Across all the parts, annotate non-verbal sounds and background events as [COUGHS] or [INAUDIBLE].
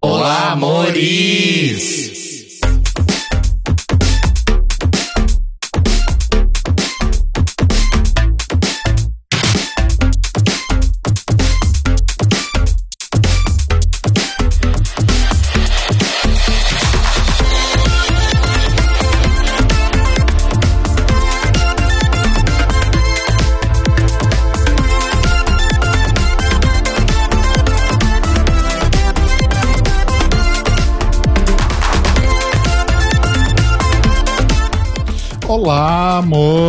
Olá, amores!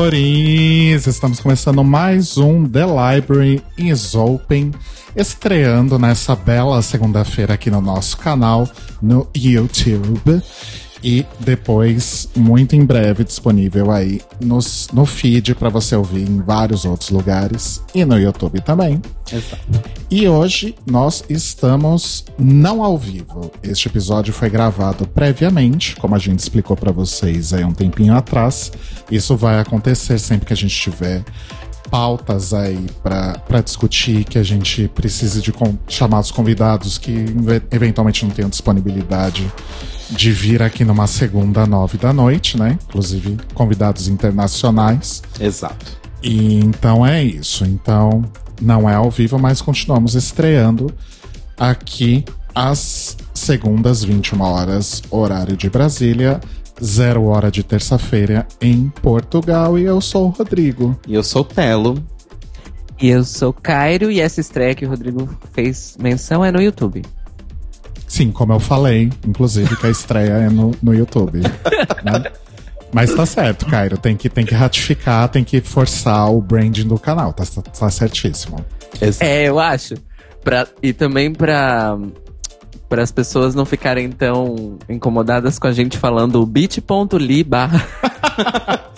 Amores! Estamos começando mais um The Library is Open, estreando nessa bela segunda-feira aqui no nosso canal no YouTube e depois, muito em breve, disponível aí nos, no feed para você ouvir em vários outros lugares e no YouTube também. Exato. E hoje nós estamos não ao vivo. Este episódio foi gravado previamente, como a gente explicou para vocês aí um tempinho atrás. Isso vai acontecer sempre que a gente tiver pautas aí para discutir, que a gente precise de chamar os convidados que eventualmente não tenham disponibilidade de vir aqui numa segunda nove da noite, né? Inclusive convidados internacionais. Exato. E então é isso. Então não é ao vivo, mas continuamos estreando aqui às segundas 21 horas horário de Brasília. Zero hora de terça-feira em Portugal. E eu sou o Rodrigo. E eu sou o Telo. E eu sou o Cairo. E essa estreia que o Rodrigo fez menção é no YouTube. Sim, como eu falei, inclusive, que a estreia é no, no YouTube. né? Mas tá certo, Cairo. Tem que, tem que ratificar, tem que forçar o branding do canal. Tá, tá, tá certíssimo. É, eu acho. Pra, e também pra, para as pessoas não ficarem tão incomodadas com a gente falando bit.ly barra. [LAUGHS]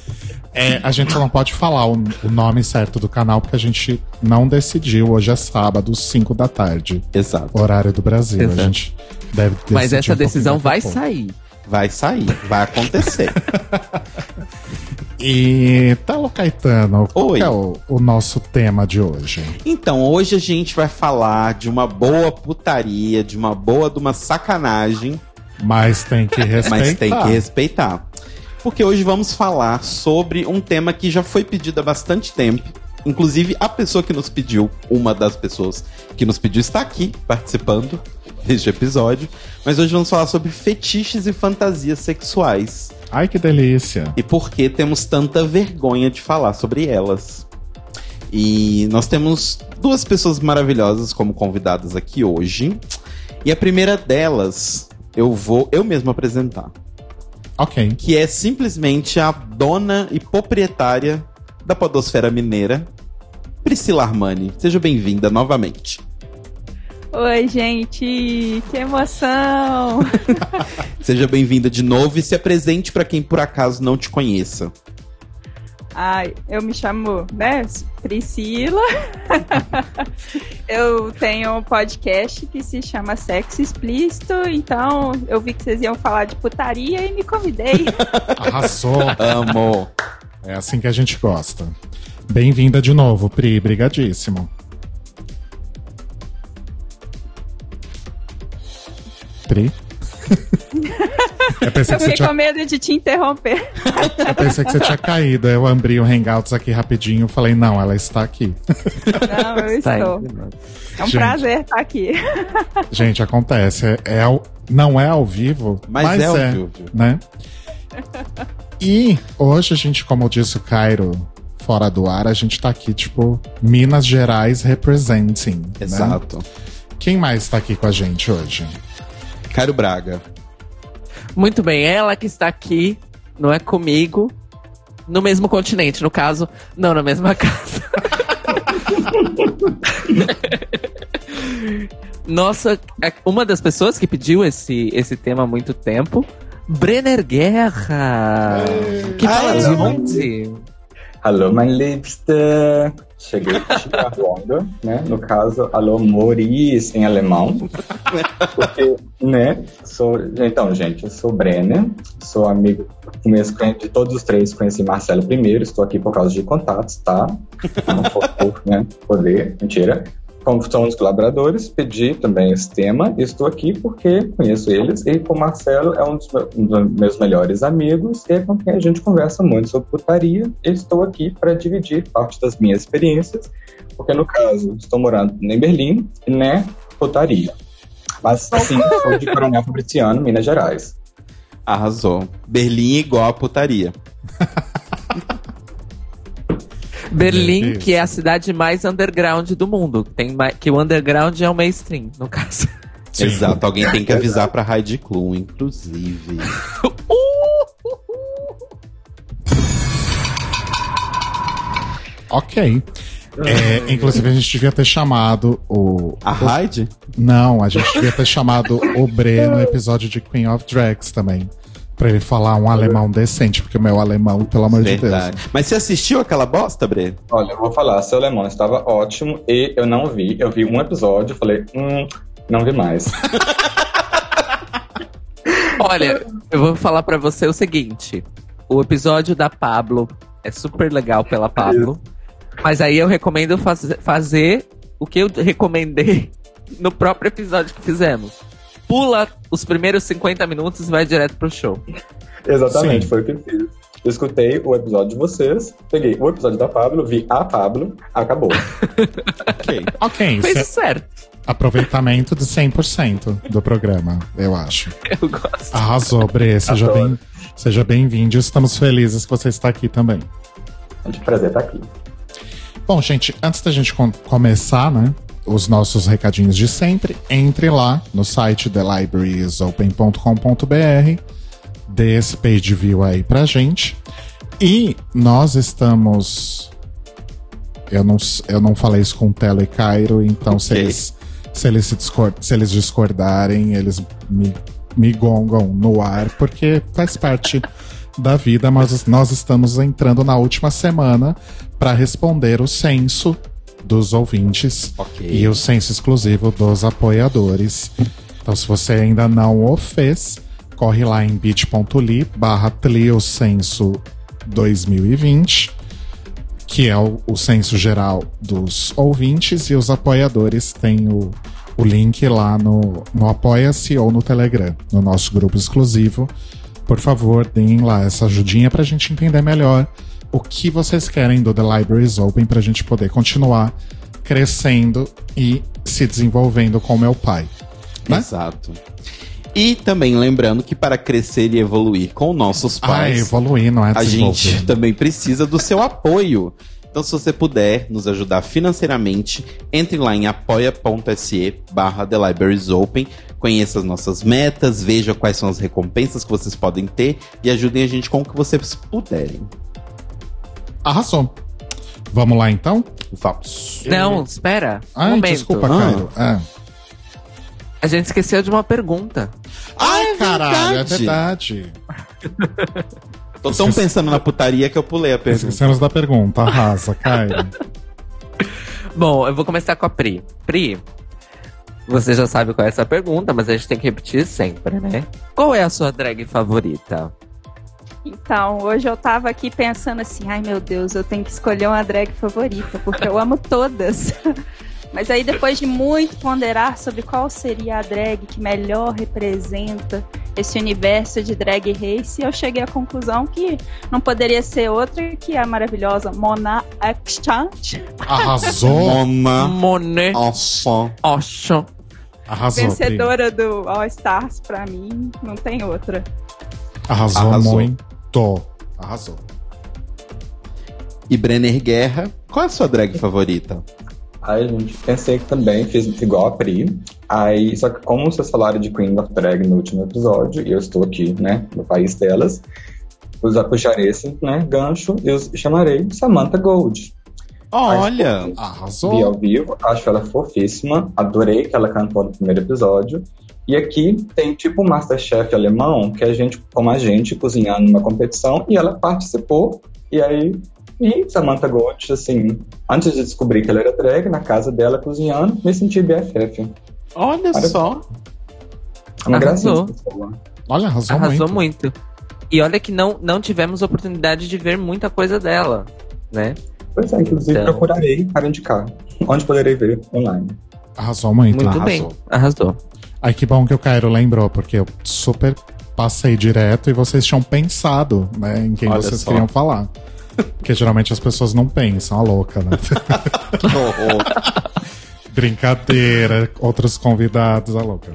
É, a gente só não pode falar o, o, nome certo do canal porque a gente não decidiu. Hoje é sábado, 5 da tarde. Exato. Horário do Brasil. Exato. A gente deve Mas essa um decisão vai sair. Vai sair, vai acontecer. [LAUGHS] E Telo Caetano, qual Oi. é o, o, nosso tema de hoje? Então, hoje a gente vai falar de uma boa putaria, de uma boa de uma sacanagem. Mas tem que [LAUGHS] respeitar. Mas tem que respeitar porque hoje vamos falar sobre um tema que já foi pedido há bastante tempo. Inclusive, a pessoa que nos pediu, uma das pessoas que nos pediu, está aqui participando deste episódio. Mas hoje vamos falar sobre fetiches e fantasias sexuais. Ai, que delícia! E por que temos tanta vergonha de falar sobre elas. E nós temos duas pessoas maravilhosas como convidadas aqui hoje. E a primeira delas, eu vou eu mesmo apresentar. Ok. Que é simplesmente a dona e proprietária da Podosfera Mineira, Priscila Armani. Seja bem-vinda novamente. Oi, gente, que emoção! [LAUGHS] Seja bem-vinda de novo e se apresente para quem por acaso não te conheça. Ai, eu me chamo, né, Priscila. [LAUGHS] eu tenho um podcast que se chama Sexo Explícito, então eu vi que vocês iam falar de putaria e me convidei. [LAUGHS] Arrasou. Amo. É assim que a gente gosta. Bem-vinda de novo, Pri, brigadíssimo. Pri? [LAUGHS] Eu, pensei eu fiquei tinha... com medo de te interromper. [LAUGHS] Eu pensei que você tinha caído. Eu abri o Hangouts aqui rapidinho e falei, não, ela está aqui. Não, eu está estou. É um gente, prazer estar aqui. [LAUGHS] Gente, acontece. É, é ao, não é ao vivo, mas, mas é, ao é, vivo. Né? E hoje a gente, como disse o Cairo fora do ar, a gente tá aqui, tipo, Minas Gerais representing. Né? Exato. Né? Quem mais tá aqui com a gente hoje? Cairo Braga. Muito bem, ela que está aqui, não é comigo, no mesmo continente, no caso, não na mesma [LAUGHS] casa. Nossa, é uma das pessoas que pediu esse, esse tema há muito tempo, Brenner Guerra, que fala de onde? Hallo, mein Liebste. Cheguei chegando, né? No caso, alô, Moris em alemão. Porque, né? Sou, então, gente, eu sou Brenner, sou amigo de todos os três, conheci Marcelo primeiro, estou aqui por causa de contatos, tá? Não por, né, poder, mentira. Como somos colaboradores, pedi também esse tema e estou aqui porque conheço eles e o Marcelo é um dos, meus, um dos meus melhores amigos e é com quem a gente conversa muito sobre putaria. E estou aqui para dividir parte das minhas experiências, porque no caso estou morando em Berlim, né, putaria. Mas sim, sou de Coronel Fabriciano, Minas Gerais. Arrasou. Berlim igual a putaria. [LAUGHS] Berlim, que é a cidade mais underground do mundo. Tem mais, que o underground é o mainstream, no caso. Sim. Exato, alguém tem que avisar pra Heidi Klum, inclusive. [LAUGHS] Ok. É, inclusive, a gente devia ter chamado o. A Heidi? Não, a gente devia ter chamado o Bre no episódio de Queen of Drags também. Pra ele falar um alemão decente, porque o meu alemão, pelo amor de Verdade. Deus. Mas você assistiu aquela bosta, Bre? Olha, eu vou falar, seu alemão estava ótimo e eu não vi. Eu vi um episódio, falei, hum, não vi mais. [LAUGHS] Olha, eu vou falar pra você o seguinte: o episódio da Pablo é super legal pela Pablo, mas aí eu recomendo faz- fazer o que eu recomendei [LAUGHS] no próprio episódio que fizemos. Pula os primeiros 50 minutos e vai direto pro show. Exatamente, Sim. foi o que eu fiz. Eu escutei o episódio de vocês, peguei o episódio da Pablo, vi a Pablo, acabou. [LAUGHS] Ok. Ok, Fez é certo. aproveitamento de 100% do programa, eu acho. Eu gosto. Arrasou, Bre. Seja Adoro. bem- seja bem-vindo. Estamos felizes que você está aqui também. É um prazer estar aqui. Bom, gente, antes da gente com- começar, né? Os nossos recadinhos de sempre, entre lá no site thelibrariesopen.com.br, dê esse page view aí pra gente. E nós estamos. Eu não, eu não falei isso com o Telo e Cairo, então se Ok. eles, se, eles se, discor- se eles discordarem, eles me, me gongam no ar, porque faz parte [LAUGHS] da vida, mas nós estamos entrando na última semana para responder o censo dos ouvintes Ok. e o censo exclusivo dos apoiadores. Então, se você ainda não o fez, corre lá em bit.ly barra Tliocenso 2020, que é o, o censo geral dos ouvintes, e os apoiadores têm o, o link lá no, no Apoia-se ou no Telegram, no nosso grupo exclusivo. Por favor, deem lá essa ajudinha pra gente entender melhor o que vocês querem do The Libraries Open pra gente poder continuar crescendo e se desenvolvendo com meu pai. né? Exato. E também lembrando que para crescer e evoluir com nossos Ah, pais, evoluir, não é a gente também precisa do seu apoio. Então, se você puder nos ajudar financeiramente, entre lá em apoia.se barra The Libraries Open, conheça as nossas metas, veja quais são as recompensas que vocês podem ter e ajudem a gente com o que vocês puderem. Arrasou. Vamos lá então? Vamos. Não, espera. Um Ai, momento. desculpa, Ah. Cairo. É. A gente esqueceu de uma pergunta. Ai, é caralho, é verdade. verdade. Tô tão pensando na putaria que eu pulei a pergunta. Esquecemos da pergunta. Arrasa, Cairo. [LAUGHS] Bom, eu vou começar com a Pri. Pri, você já sabe qual é essa pergunta, mas a gente tem que repetir sempre, né? Qual é a sua drag favorita? Então, hoje eu tava aqui pensando assim, ai meu Deus, eu tenho que escolher uma drag favorita, porque eu amo todas. [LAUGHS] Mas aí depois de muito ponderar sobre qual seria a drag que melhor representa esse universo de drag race, eu cheguei à conclusão que não poderia ser outra que a maravilhosa Mona Exchange, Arrasou. [LAUGHS] Mona. Monet Nossa. Oxo. Arrasou, Pri. vencedora do All Stars, pra mim, não tem outra. Arrasou, Arrasou. Muito. Arrasou. E Brenner Guerra, qual é a sua drag favorita? Aí, gente, pensei que também fiz igual a Pri. Aí, só que como vocês falaram de Queen of Drag no último episódio, e eu estou aqui, né, no país delas, usar puxarei esse, né, gancho e os chamarei Samantha Gold. Olha, Vi Arrasou. ao vivo, acho ela fofíssima, adorei que ela cantou no primeiro episódio. E aqui tem tipo um Masterchef alemão, que é a gente, como a gente, cozinhando numa competição, e ela participou, e aí. E Samantha Gold, assim, antes de descobrir que ela era drag, na casa dela cozinhando, me senti BFF. olha Olha só. É uma gracinha Arrasou. Olha, arrasou, Arrasou muito. muito. E olha que não, não tivemos oportunidade de ver muita coisa dela, né? Pois é, inclusive Então. procurarei para indicar. Onde poderei ver online. Arrasou muito. Muito arrasou. bem, arrasou. Ai, que bom que o Cairo lembrou, porque eu super passei direto e vocês tinham pensado, né, em quem Olha vocês só. queriam falar. Porque geralmente as pessoas não pensam, a louca, né? [LAUGHS] Que horror. Brincadeira, outros convidados, a louca.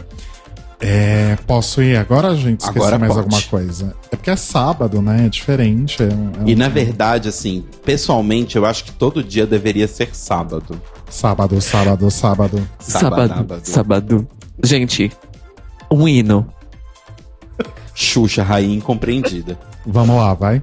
É, posso ir agora, gente? Esqueci Agora mais pode. alguma coisa. É porque é sábado, né? É diferente. É um, é um- E na verdade, assim, pessoalmente, eu acho que todo dia deveria ser sábado. Sábado, sábado, sábado. Sábado, Sábado. sábado. Gente, um hino. Xuxa, rainha incompreendida. Vamos lá, vai.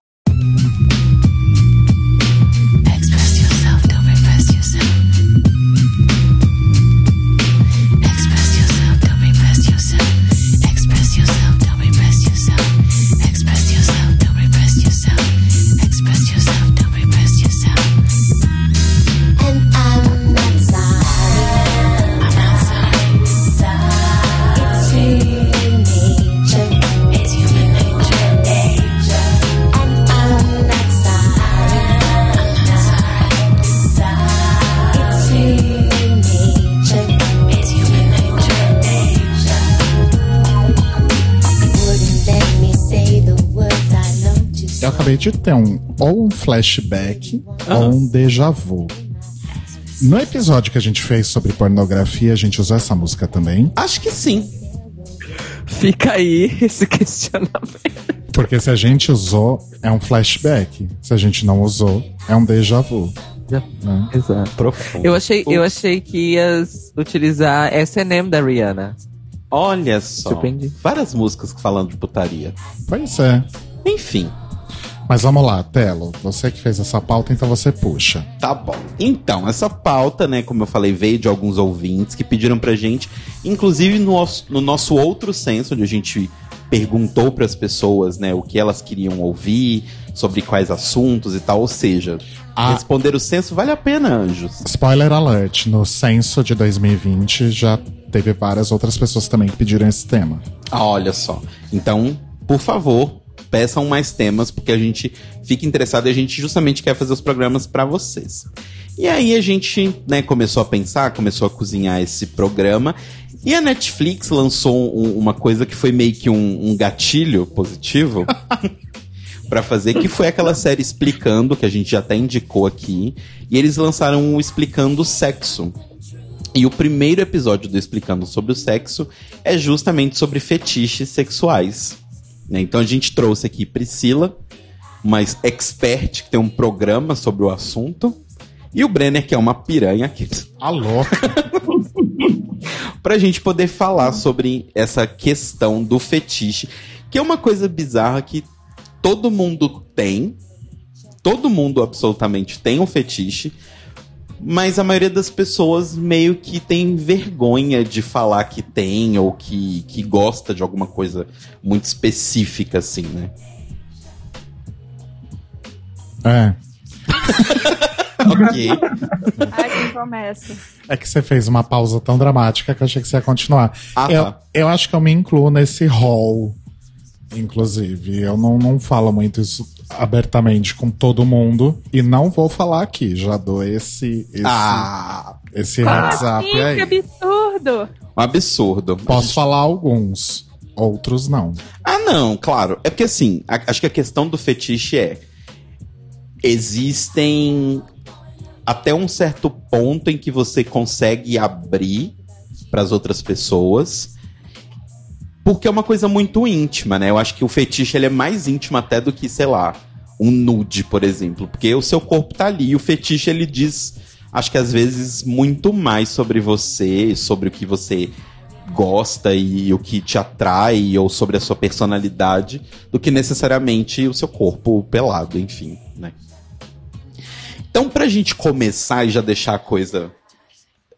To say. Eu acabei de ter um ou um flashback ou um déjà vu. No episódio que a gente fez sobre pornografia, a gente usou essa música também. Acho que sim. Fica aí esse [LAUGHS] questionamento. Porque se a gente usou, é um flashback. Se a gente não usou, é um déjà vu. Né? Exato. Profundo. Eu achei, eu achei que ias utilizar S&M da Rihanna. Olha só. Surpreendi. Várias músicas falando de putaria. Pois é. Enfim, Mas vamos lá, Telo. Você que fez essa pauta, então você puxa. tá bom. Então, essa pauta, né, como eu falei, veio de alguns ouvintes que pediram pra gente, inclusive no, nosso- no nosso outro censo, onde a gente perguntou pras pessoas, né, o que elas queriam ouvir, sobre quais assuntos e tal. Ou seja, Ah. responder o censo vale a pena, anjos. Spoiler alert: no censo de 2020 já teve várias outras pessoas também que pediram esse tema. Ah, olha só. Então, por favor, peçam mais temas, porque a gente fica interessado e a gente justamente quer fazer os programas pra vocês. E aí a gente, né, começou a pensar, começou a cozinhar esse programa. E a Netflix lançou um- uma coisa que foi meio que um, um gatilho positivo [LAUGHS] pra fazer, que foi aquela série Explicando, que a gente já até indicou aqui. E eles lançaram o Explicando Sexo. E o primeiro episódio do Explicando sobre o Sexo é justamente sobre fetiches sexuais. Né? Então a gente trouxe aqui Priscila, uma expert que tem um programa sobre o assunto, e o Brenner, que é uma piranha, que Alô? [LAUGHS] pra gente poder falar sobre essa questão do fetiche, que é uma coisa bizarra que todo mundo tem, todo mundo absolutamente tem um fetiche, mas a maioria das pessoas meio que tem vergonha de falar que tem ou que, que gosta de alguma coisa muito específica, assim, né? É. Ok. [LAUGHS] Ai, quem começa? É que você fez uma pausa tão dramática que eu achei que você ia continuar. Ah, eu, tá. eu acho que eu me incluo nesse hall, inclusive. Eu não, não falo muito isso abertamente com todo mundo. E não vou falar aqui. Já dou esse, esse, Ah, esse up Ih, que aí. absurdo! um absurdo. Posso falar alguns, outros não. Ah, não, claro. É porque assim, a- acho que a questão do fetiche é. Existem até um certo ponto em que você consegue abrir para as outras pessoas. Porque é uma coisa muito íntima, né? Eu acho que o fetiche ele é mais íntimo até do que, sei lá, um nude, por exemplo, porque o seu corpo tá ali, e o fetiche ele diz, acho que às vezes muito mais sobre você, sobre o que você gosta e o que te atrai ou sobre a sua personalidade do que necessariamente o seu corpo pelado, enfim, né? Então, pra gente começar e já deixar a coisa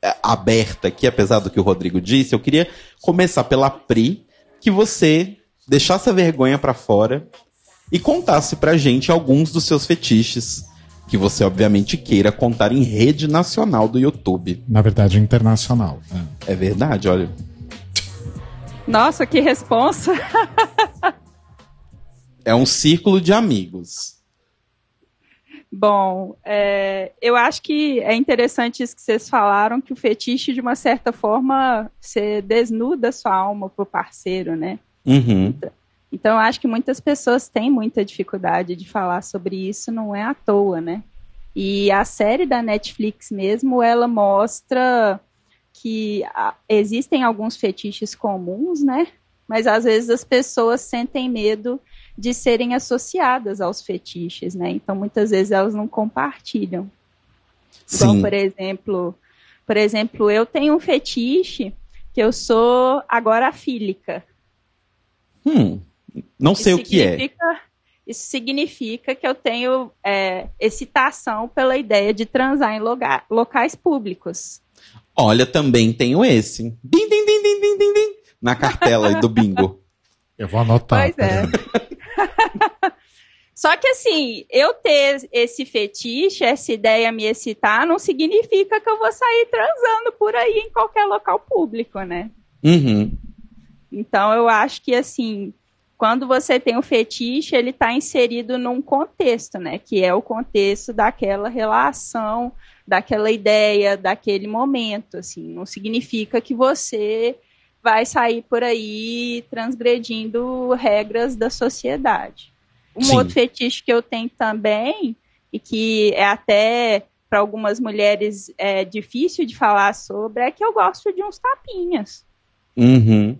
é, aberta aqui, apesar do que o Rodrigo disse, eu queria começar pela Pri, que você deixasse a vergonha pra fora e contasse pra gente alguns dos seus fetiches que você obviamente queira contar em rede nacional do YouTube. Na verdade, internacional. né? É verdade, olha. Nossa, que responsa. É um círculo de amigos. Bom, é, eu acho que é interessante isso que vocês falaram, que o fetiche, de uma certa forma, você desnuda sua alma pro parceiro, né? Uhum. Então, eu acho que muitas pessoas têm muita dificuldade de falar sobre isso, não é à toa, né? E a série da Netflix mesmo, ela mostra que ah, existem alguns fetiches comuns, né? Mas às vezes as pessoas sentem medo de serem associadas aos fetiches, né? Então, muitas vezes elas não compartilham. Sim. por exemplo, por exemplo, eu tenho um fetiche que eu sou agorafílica. Hum, não sei o Isso que é. Isso significa que eu tenho é, excitação pela ideia de transar em loga- locais públicos. Olha, também tenho esse. Din, din, din, din, din, din, din, na cartela aí do bingo. Eu vou anotar. Pois é. [LAUGHS] Só que assim, eu ter esse fetiche, essa ideia me excitar, não significa que eu vou sair transando por aí em qualquer local público, né? Uhum. Então eu acho que assim, quando você tem um fetiche, ele está inserido num contexto, né? Que é o contexto daquela relação, daquela ideia, daquele momento. Assim, não significa que você vai sair por aí transgredindo regras da sociedade. Um Sim. outro fetiche que eu tenho também, e que é até para algumas mulheres é difícil de falar sobre, é que eu gosto de uns tapinhas. Uhum.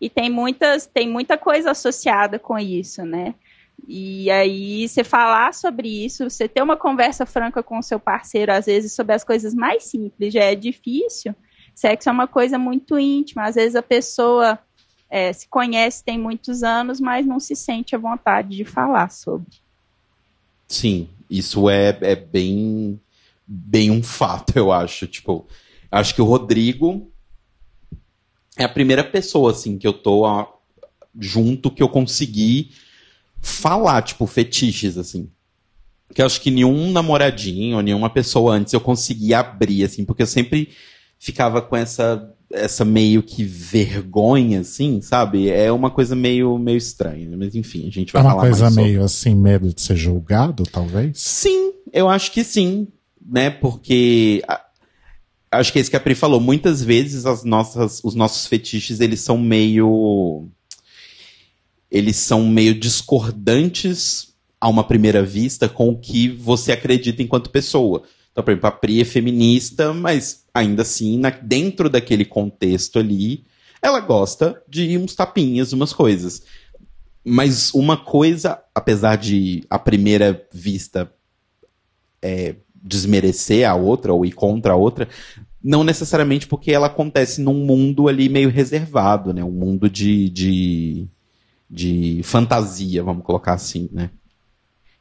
E tem muitas, tem muita coisa associada com isso, né? E aí, você falar sobre isso, você ter uma conversa franca com o seu parceiro, às vezes, sobre as coisas mais simples, já é difícil. Sexo é uma coisa muito íntima. Às vezes a pessoa é, se conhece, tem muitos anos, mas não se sente à vontade de falar sobre. Sim, isso é, é bem, bem um fato, eu acho. Tipo, acho que o Rodrigo é a primeira pessoa, assim, que eu tô ó, junto que eu consegui falar, tipo, fetiches, assim. Que eu acho que nenhum namoradinho, nenhuma pessoa antes eu consegui abrir, assim, porque eu sempre ficava com essa essa meio que vergonha, assim, sabe? É uma coisa meio, meio estranha. Mas enfim, a gente É vai uma falar coisa mais sobre. meio assim, medo de ser julgado, talvez? Sim, eu acho que sim, né? Porque acho que é isso que a Pri falou. Muitas vezes as nossas, os nossos fetiches eles são meio, eles são meio discordantes a uma primeira vista com o que você acredita enquanto pessoa. Então, por exemplo, a Pri é feminista, mas ainda assim, na- dentro daquele contexto ali, ela gosta de uns tapinhas, umas coisas. Mas uma coisa, apesar de à primeira vista é, desmerecer a outra ou ir contra a outra, não necessariamente porque ela acontece num mundo ali meio reservado, né? Um mundo de, de, de fantasia, vamos colocar assim, né?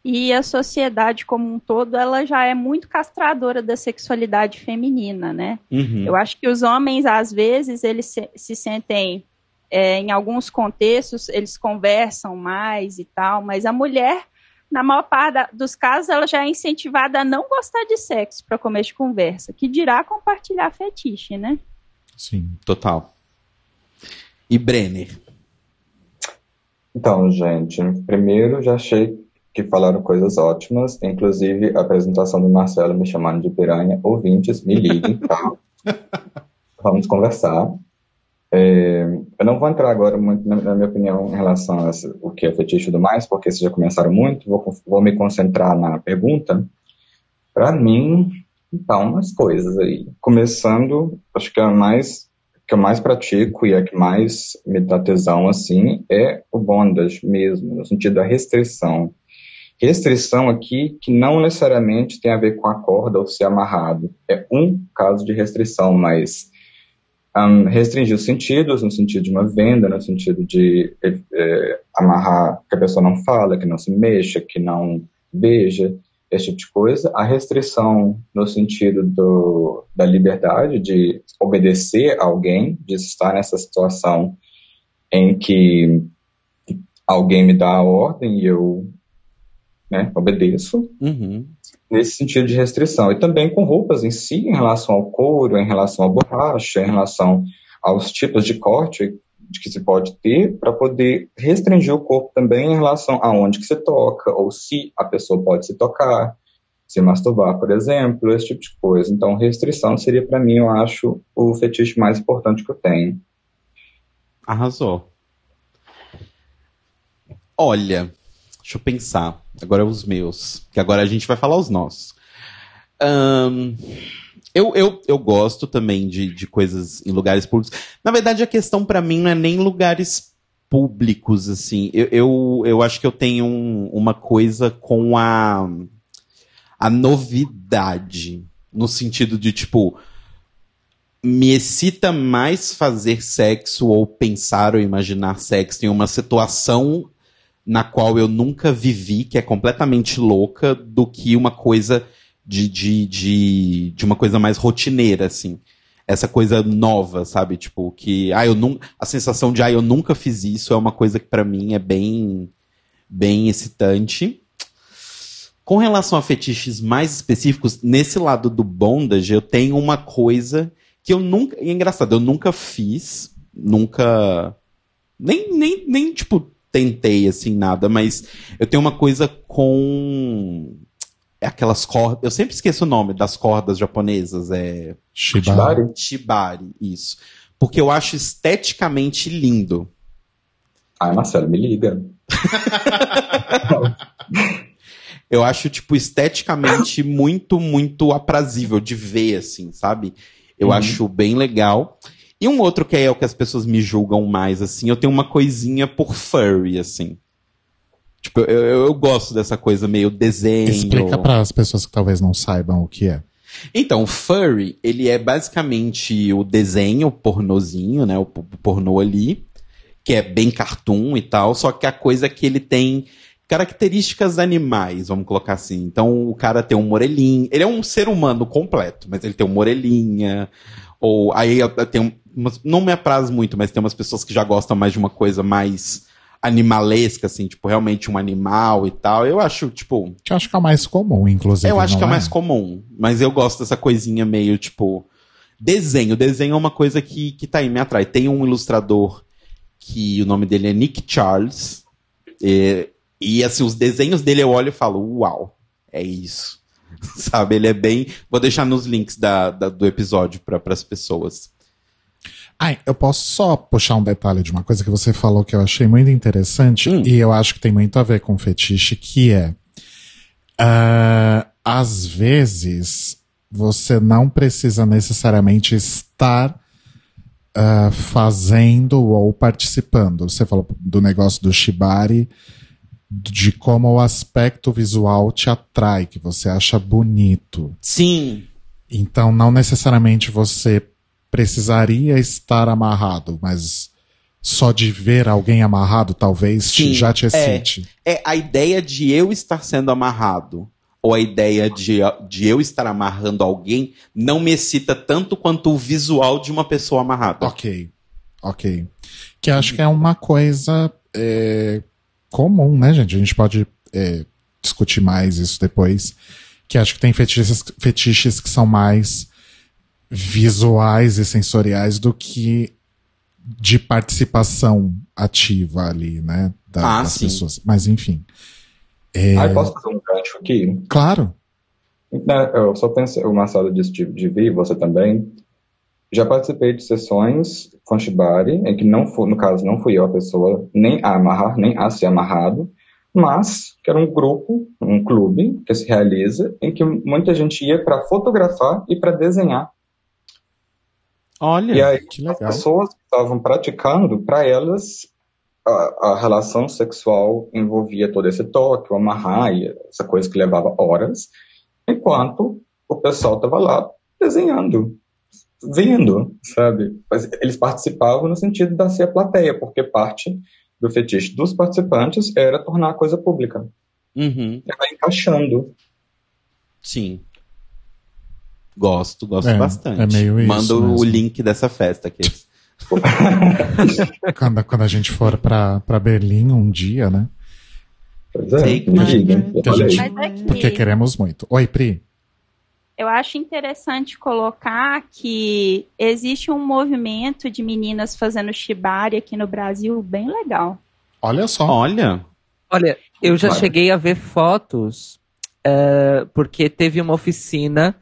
E a sociedade como um todo, ela já é muito castradora da sexualidade feminina, né? Uhum. Eu acho que os homens, às vezes, eles se, se sentem, é, em alguns contextos, eles conversam mais e tal, mas a mulher, na maior parte da- dos casos, ela já é incentivada a não gostar de sexo para começo de conversa, que dirá compartilhar fetiche, né? Sim. Total. E Brenner? Então, gente, primeiro já achei que falaram coisas ótimas, inclusive a apresentação do Marcelo me chamando de piranha. Ouvintes, me liguem, tá? [LAUGHS] Vamos conversar. É, eu não vou entrar agora muito na, na minha opinião em relação a o que é fetiche e tudo mais, porque vocês já começaram muito, vou, vou me concentrar na pergunta. Para mim, então, as coisas aí. Começando, acho que a mais que eu mais pratico e a que mais me dá tesão, assim, é o bondage mesmo, no sentido da restrição. Restrição aqui que não necessariamente tem a ver com a corda ou ser amarrado. É um caso de restrição, mas um, restringir os sentidos, no sentido de uma venda, no sentido de é, amarrar que a pessoa não fala, que não se mexa, que não beija, esse tipo de coisa. A restrição no sentido do, da liberdade de obedecer a alguém, de estar nessa situação em que alguém me dá a ordem e eu né, obedeço. Uhum. Nesse sentido de restrição. E também com roupas em si, em relação ao couro, em relação à borracha, em relação aos tipos de corte que se pode ter, para poder restringir o corpo também em relação a onde que se toca, ou se a pessoa pode se tocar, se masturbar, por exemplo, esse tipo de coisa. Então, restrição seria, para mim, eu acho, o fetiche mais importante que eu tenho. Arrasou. Olha, deixa eu pensar. Agora é os meus. Que agora a gente vai falar os nossos. Ahn, eu, eu, eu gosto também de, de coisas em lugares públicos. Na verdade, a questão pra mim não é nem lugares públicos, assim. Eu, eu, eu acho que eu tenho um- uma coisa com a, a novidade. No sentido de, tipo, me excita mais fazer sexo ou pensar ou imaginar sexo em uma situação na qual eu nunca vivi, que é completamente louca, do que uma coisa de, de, de, de uma coisa mais rotineira, assim. Essa coisa nova, sabe? Tipo, que. Ah, eu a sensação de, ah, eu nunca fiz isso é uma coisa que pra mim é bem, bem excitante. Com relação a fetiches mais específicos, nesse lado do bondage, eu tenho uma coisa que eu nunca. E é engraçado, eu nunca fiz, nunca. Nem, nem, nem, tipo, tentei, assim, nada, mas eu tenho uma coisa com. Aquelas cordas. Eu sempre esqueço o nome das cordas japonesas. É. Shibari. Shibari? Shibari, isso. Porque eu acho esteticamente lindo. Ai, Marcelo, me liga. [LAUGHS] Eu acho, tipo, esteticamente muito, muito aprazível de ver, assim, sabe? Eu Uhum. acho bem legal. E um outro que é o que as pessoas me julgam mais, assim, eu tenho uma coisinha por furry, assim. Tipo, eu, eu, eu gosto dessa coisa meio desenho. Explica para as pessoas que talvez não saibam o que é. Então, o furry, ele é basicamente o desenho pornozinho, né? O pornô ali, que é bem cartoon e tal, só que a coisa é que ele tem características animais, vamos colocar assim. Então, o cara tem um morelinho, ele é um ser humano completo, mas ele tem uma orelhinha, ou aí tenho umas, não me apraz muito, mas tem umas pessoas que já gostam mais de uma coisa mais animalesca, assim, tipo, realmente um animal e tal. Eu acho, tipo, eu acho que é mais comum, inclusive. eu acho que é mais comum, mas eu gosto dessa coisinha meio tipo. Desenho. Desenho é uma coisa que, que tá aí, me atrai. Tem um ilustrador que o nome dele é Nick Charles. E, e assim, os desenhos dele eu olho e falo, uau, é isso. [LAUGHS] Sabe, ele é bem. Vou deixar nos links da, da- do episódio para as pessoas. Ai, eu posso só puxar um detalhe de uma coisa que você falou que eu achei muito interessante Hum. e eu acho que tem muito a ver com fetiche, que é ah, às vezes você não precisa necessariamente estar ah, fazendo ou participando. Você falou do negócio do Shibari, de como o aspecto visual te atrai, que você acha bonito. Sim. Então, não necessariamente você precisaria estar amarrado, mas só de ver alguém amarrado talvez te- Sim, já te excite. É a ideia de eu estar sendo amarrado. Ou a ideia de, de eu estar amarrando alguém não me excita tanto quanto o visual de uma pessoa amarrada. Ok, ok. Que acho que é uma coisa é, comum, né, gente? A gente pode é, discutir mais isso depois. Que acho que tem fetiches, fetiches que são mais visuais e sensoriais do que de participação ativa ali, né? da- Ah, das sim. pessoas. Mas enfim. Ai, posso fazer um gancho aqui? Claro. Né, Eu só pensei, o Marcelo disse de, de vir, você também. Já participei de sessões com Shibari, em que não foi, no caso, não fui eu a pessoa nem a amarrar, nem a ser amarrado, mas que era um grupo, um clube que se realiza, em que muita gente ia para fotografar e para desenhar. Olha. E aí, que as legal. pessoas que estavam praticando, para elas, a, a relação sexual envolvia todo esse toque, o amarrar, e essa coisa que levava horas, enquanto o pessoal estava lá desenhando, vendo, sabe? Mas eles participavam no sentido da ser a plateia, porque parte do fetiche dos participantes era tornar a coisa pública. Uhum. E vai encaixando. Sim. Gosto, gosto É, bastante. é meio isso Manda o link dessa festa aqui. [LAUGHS] Quando, quando a gente for pra, pra Berlim um dia, né? Pois é, Take. Que a gente- aqui, Porque queremos muito. Oi, Pri. eu acho interessante colocar que existe um movimento de meninas fazendo shibari aqui no Brasil bem legal. Olha só. Olha. Olha, eu já cheguei a ver fotos, eh, porque teve uma oficina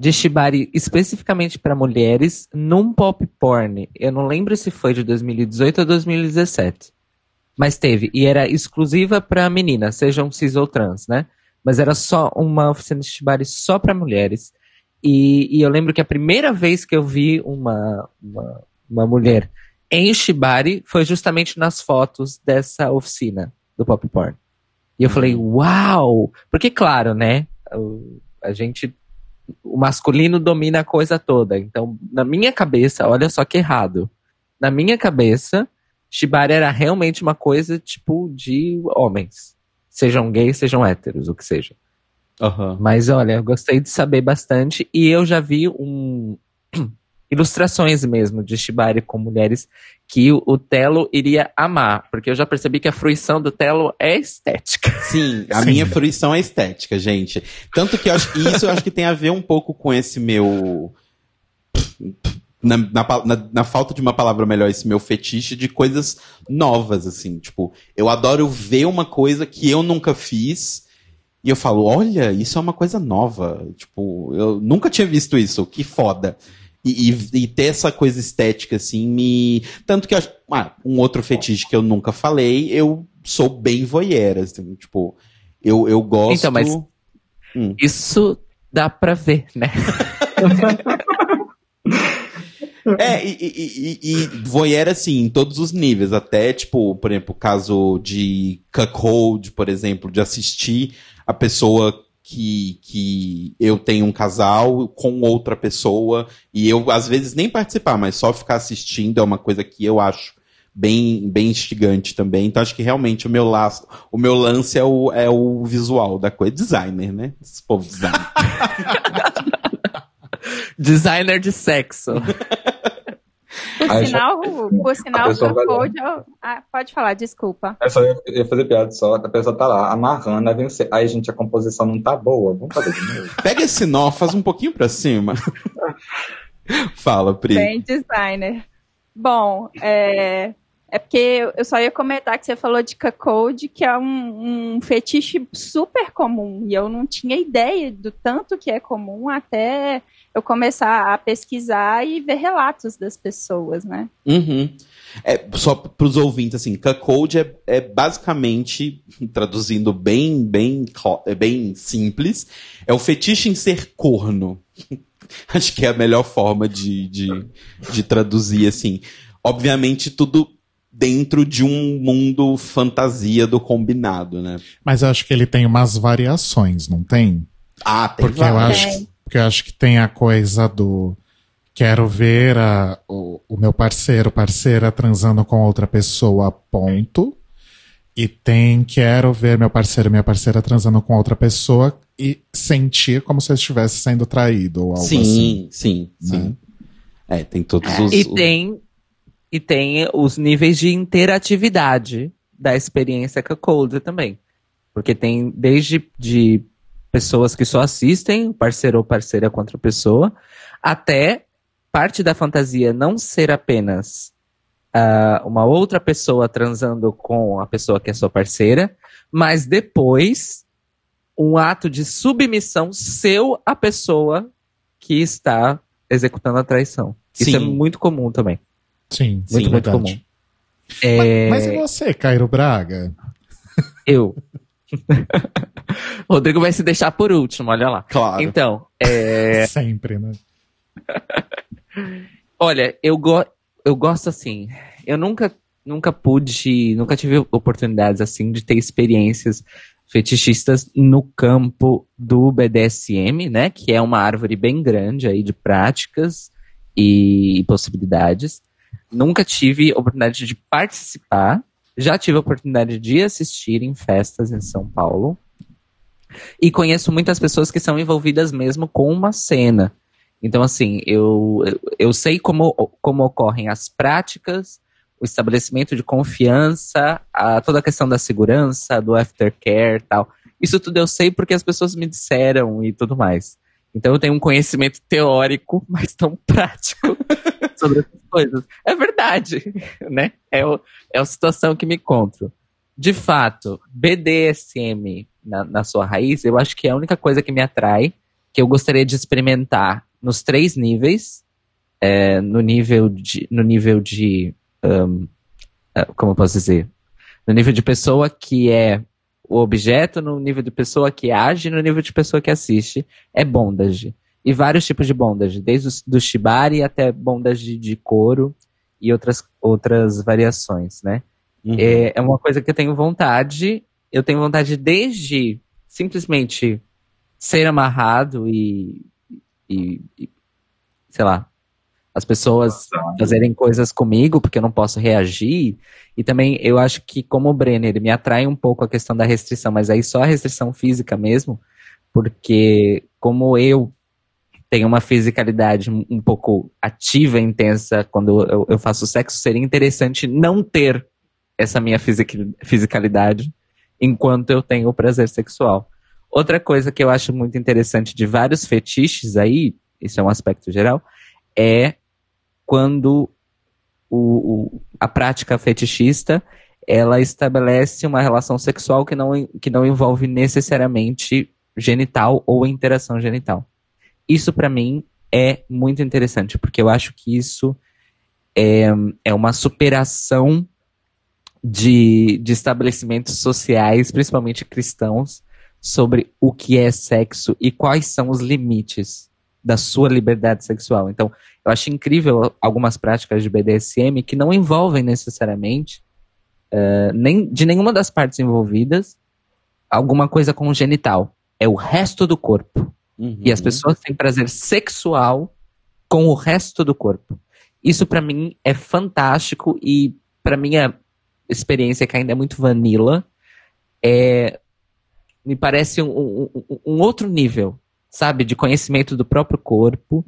de shibari especificamente para mulheres num pop porn. Eu não lembro se foi de 2018 ou 2017. Mas teve. E era exclusiva para meninas, sejam cis ou trans, né? Mas era só uma oficina de shibari só para mulheres. E, e eu lembro que a primeira vez que eu vi uma, uma, uma mulher em shibari foi justamente nas fotos dessa oficina do pop porn. E eu falei, uau! Porque, claro, né? A gente. O masculino domina a coisa toda. Então, na minha cabeça, olha só que errado. Na minha cabeça, Shibari era realmente uma coisa tipo de homens. Sejam gays, sejam héteros, o que seja. Aham. Mas olha, eu gostei de saber bastante. E eu já vi um. Ilustrações mesmo de Shibari com mulheres que o, o Telo iria amar. Porque eu já percebi que a fruição do Telo é estética. Sim, a Sim. minha fruição é estética, gente. Tanto que eu acho, isso eu acho que tem a ver um pouco com esse meu. Na, na, na- na falta de uma palavra melhor, esse meu fetiche de coisas novas, assim. Tipo, eu adoro ver uma coisa que eu nunca fiz e eu falo, olha, isso é uma coisa nova. Tipo, eu nunca tinha visto isso, que foda. E, e- e ter essa coisa estética, assim, me. Tanto que eu acho. Ah, um outro fetiche que eu nunca falei, eu sou bem voyeur, assim, tipo, eu, eu gosto. Então, mas- Isso dá pra ver, né? [LAUGHS] É, e, e, e, e voyeur, assim, em todos os níveis. Até, tipo, por exemplo, o caso de cuckold, por exemplo, de assistir a pessoa que, que eu tenho um casal com outra pessoa e eu, às vezes, nem participar, mas só ficar assistindo é uma coisa que eu acho bem, bem instigante também. Então, acho que realmente o meu laço, o meu lance é o, é o visual da coisa. Designer, né? Esse povo designer. [LAUGHS] Designer de sexo. [LAUGHS] Por Ai, sinal, por sinal, pessoa o ah, pode falar, desculpa. É só eu ia fazer piada só, a pessoa tá lá amarrando, aí vem você. Ai, gente, a composição não tá boa. Vamos fazer de novo. [LAUGHS] Pega esse nó, faz um pouquinho pra cima. [LAUGHS] Fala, Pri. Bem designer. Bom, é, é porque eu só ia comentar que você falou de cuckold, que é um, um fetiche super comum. E eu não tinha ideia do tanto que é comum até eu começar a pesquisar e ver relatos das pessoas, né? Uhum. É, só para os ouvintes, assim, cuckold é, é basicamente, traduzindo bem, bem, é bem simples, é o fetiche em ser corno. [LAUGHS] Acho que é a melhor forma de, de, de traduzir, assim. Obviamente, tudo dentro de um mundo fantasia do combinado, né? Mas eu acho que ele tem umas variações, não tem? Ah, tem Porque eu acho, porque eu acho que tem a coisa do quero ver a- o, o meu parceiro, parceira transando com outra pessoa, ponto. E tem quero ver meu parceiro, minha parceira transando com outra pessoa e sentir como se eu estivesse sendo traído ou algo Sim, assim. sim, sim. É, tem todos os... E os- tem, e tem os níveis de interatividade da experiência Cuckold também. Porque tem desde de pessoas que só assistem, parceiro ou parceira com outra pessoa, até parte da fantasia não ser apenas ah, uma outra pessoa transando com a pessoa que é sua parceira, mas depois um ato de submissão seu à pessoa que está executando a traição. Isso Sim. é muito comum também. Sim, Sim, Muito, muito verdade. comum. É, Mas e você, Cairo Braga? Eu. [LAUGHS] Rodrigo vai se deixar por último, olha lá. Claro. Então, é, [LAUGHS] Sempre, né? [LAUGHS] olha, eu, go eu gosto assim. Eu nunca nunca pude, nunca tive oportunidades assim de ter experiências fetichistas no campo do BDSM, né, que é uma árvore bem grande aí de práticas e possibilidades. Nunca tive oportunidade de participar, já tive a oportunidade de assistir em festas em São Paulo. E conheço muitas pessoas que são envolvidas mesmo com uma cena. Então, assim, eu, eu- sei como, como ocorrem as práticas, o estabelecimento de confiança, a, toda a questão da segurança, do aftercare tal. Isso tudo eu sei porque as pessoas me disseram e tudo mais. Então eu tenho um conhecimento teórico, [LAUGHS] mas tão prático sobre essas coisas. É verdade, [LAUGHS] né? É, o, é a situação que me encontro. De fato, BDSM na, na sua raiz, eu acho que é a única coisa que me atrai, que eu gostaria de experimentar nos três níveis. é, no nível de. No nível de ahn, ah, como eu posso dizer? No nível de pessoa que é o objeto, no nível de pessoa que age, no nível de pessoa que assiste, é bondage. E vários tipos de bondage, desde os, do shibari até bondage de couro e outras, outras variações, né? Uhum. É, é uma coisa que eu tenho vontade. Eu tenho vontade desde simplesmente ser amarrado e, e- e, sei lá, as pessoas fazerem coisas comigo porque eu não posso reagir. E também eu acho que, como o Brenner, me atrai um pouco a questão da restrição, mas aí só a restrição física mesmo, porque como eu tenho uma fisicalidade um pouco ativa intensa quando eu, eu faço sexo, seria interessante não ter essa minha fisic- fisicalidade enquanto eu tenho o prazer sexual. Outra coisa que eu acho muito interessante de vários fetiches aí, isso é um aspecto geral, é quando o, o- a prática fetichista ela estabelece uma relação sexual que não, que não envolve necessariamente genital ou interação genital. Isso para mim é muito interessante, porque eu acho que isso é, é uma superação de, de estabelecimentos sociais, principalmente cristãos, sobre o que é sexo e quais são os limites da sua liberdade sexual. Então, eu acho incrível algumas práticas de BDSM que não envolvem necessariamente eh, nem de nenhuma das partes envolvidas alguma coisa com o genital. É o resto do corpo. Uhum. E as pessoas têm prazer sexual com o resto do corpo. Isso pra mim é fantástico e pra minha experiência que ainda é muito vanilla, é me parece um- um- um outro nível, sabe, de conhecimento do próprio corpo,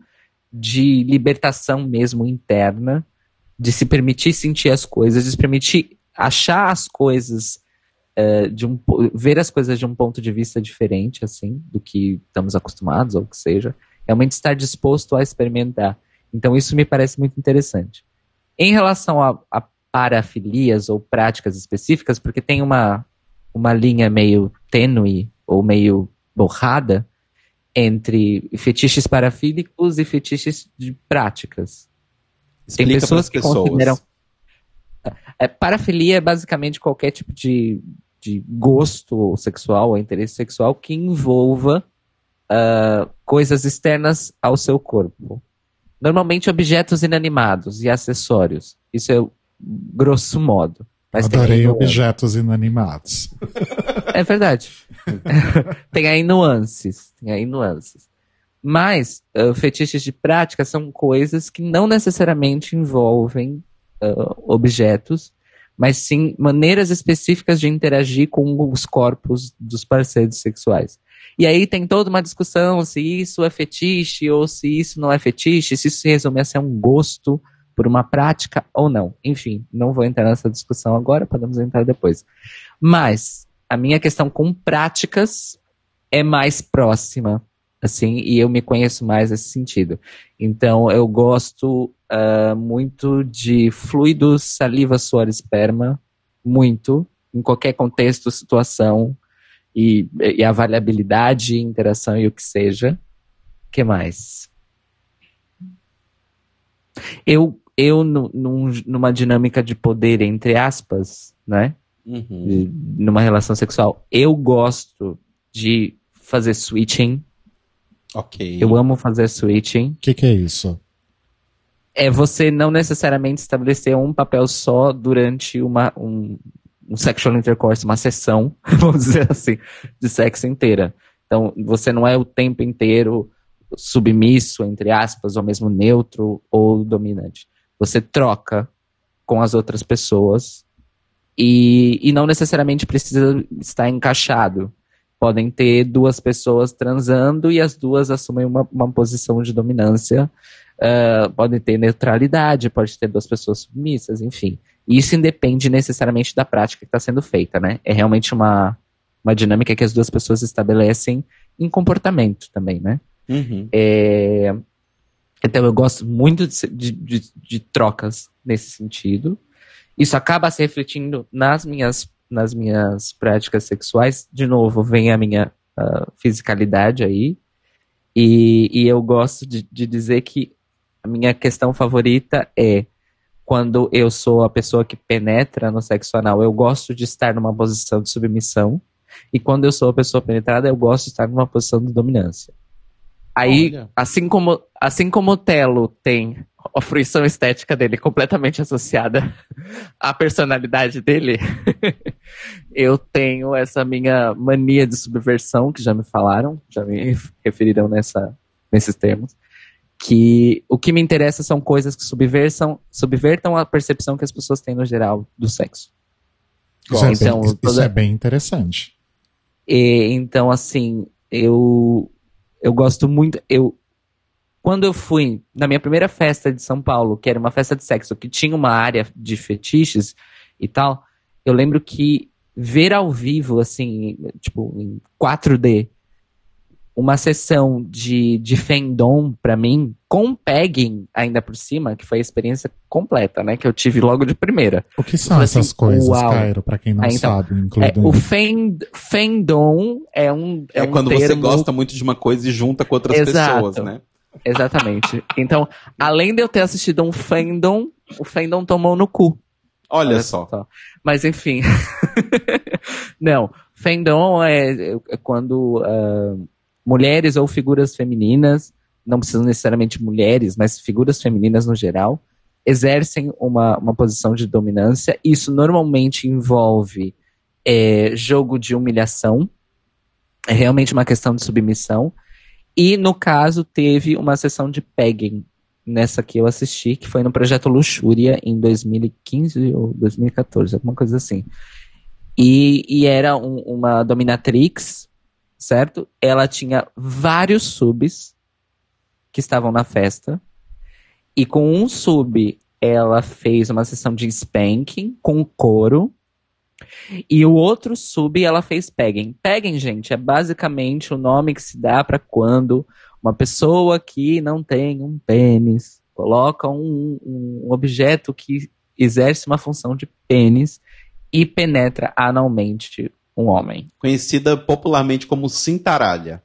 de libertação mesmo interna, de se permitir sentir as coisas, de se permitir achar as coisas eh, de um ver as coisas de um ponto de vista diferente, assim, do que estamos acostumados, ou o que seja. Realmente estar disposto a experimentar. Então, isso me parece muito interessante. Em relação a, a parafilias ou práticas específicas, porque tem uma, uma linha meio tênue ou meio borrada entre fetiches parafílicos e fetiches de práticas. Tem Explica pessoas que pessoas. consideram. É, parafilia é basicamente qualquer tipo de, de gosto sexual ou interesse sexual que envolva ah, coisas externas ao seu corpo. Normalmente objetos inanimados e acessórios. Isso é grosso modo. Mas Adorei objetos inanimados. É verdade. [LAUGHS] tem aí nuances. Tem aí nuances. Mas ah, fetiches de prática são coisas que não necessariamente envolvem ah, objetos, mas sim maneiras específicas de interagir com os corpos dos parceiros sexuais. E aí tem toda uma discussão se isso é fetiche ou se isso não é fetiche, se isso se resume a ser um gosto por uma prática ou não. Enfim, não vou entrar nessa discussão agora, podemos entrar depois. Mas a minha questão com práticas é mais próxima, assim, e eu me conheço mais nesse sentido. Então, eu gosto ah, muito de fluidos, saliva, suor, esperma, muito, em qualquer contexto, situação, e, e avaliabilidade, interação e o que seja. que mais? Eu, eu nu- num- numa dinâmica de poder, entre aspas, né? Uhum. de- numa relação sexual, eu gosto de fazer switching. Ok. Eu amo fazer switching. O que, que é isso? É você não necessariamente estabelecer um papel só durante uma, um, um sexual intercourse, uma sessão, [LAUGHS] vamos dizer assim, de sexo inteira. Então, você não é o tempo inteiro submisso, entre aspas, ou mesmo neutro ou dominante. Você troca com as outras pessoas e, e não necessariamente precisa estar encaixado. Podem ter duas pessoas transando e as duas assumem uma, uma posição de dominância. Uh, podem ter neutralidade, pode ter duas pessoas submissas, enfim. Isso independe necessariamente da prática que está sendo feita, né? É realmente uma, uma dinâmica que as duas pessoas estabelecem em comportamento também, né? Uhum. É, Então eu gosto muito de, de- de- trocas nesse sentido. Isso acaba se refletindo nas minhas, nas minhas práticas sexuais. De novo, vem a minha ah, fisicalidade aí. E, e eu gosto de, de dizer que a minha questão favorita é quando eu sou a pessoa que penetra no sexo anal, eu gosto de estar numa posição de submissão. E quando eu sou a pessoa penetrada, eu gosto de estar numa posição de dominância. Aí, Olha. assim como, assim como o Telo tem a fruição estética dele completamente associada [LAUGHS] à personalidade dele, [LAUGHS] eu tenho essa minha mania de subversão, que já me falaram, já me [LAUGHS] referiram nessa, nesses termos, que o que me interessa são coisas que subversam, subvertam a percepção que as pessoas têm no geral do sexo. Isso, é, Então, bem, isso toda- é bem interessante. E, então, assim, eu, eu gosto muito. Eu, quando eu fui na minha primeira festa de São Paulo, que era uma festa de sexo, que tinha uma área de fetiches e tal, eu lembro que ver ao vivo, assim, tipo, em 4D, uma sessão de, de fandom pra mim, com pegging ainda por cima, que foi a experiência completa, né? Que eu tive logo de primeira. O que são essas assim, coisas, uau. Cairo, pra quem não Ah, então, sabe, É, incluindo o fand, fandom é um. É, É, um quando você termo- gosta muito de uma coisa e junta com outras Exato. pessoas, né? Exatamente. Então, além de eu ter assistido um fandom, o fandom tomou no cu. Olha, só. Mas enfim. [LAUGHS] Não, fandom é, é quando ah, mulheres ou figuras femininas, não precisam necessariamente mulheres, mas figuras femininas no geral, exercem uma, uma posição de dominância. Isso normalmente envolve é, jogo de humilhação, é realmente uma questão de submissão. E no caso, teve uma sessão de pegging nessa que eu assisti, que foi no projeto Luxúria em 2015 ou 2014, alguma coisa assim. E, e era um- uma dominatrix, certo? Ela tinha vários subs que estavam na festa. E com um sub, ela fez uma sessão de spanking com couro. E o outro sub, ela fez pegging. Pegging, gente, é basicamente o nome que se dá para quando uma pessoa que não tem um pênis coloca um, um objeto que exerce uma função de pênis e penetra analmente um homem. Conhecida popularmente como cintaralha.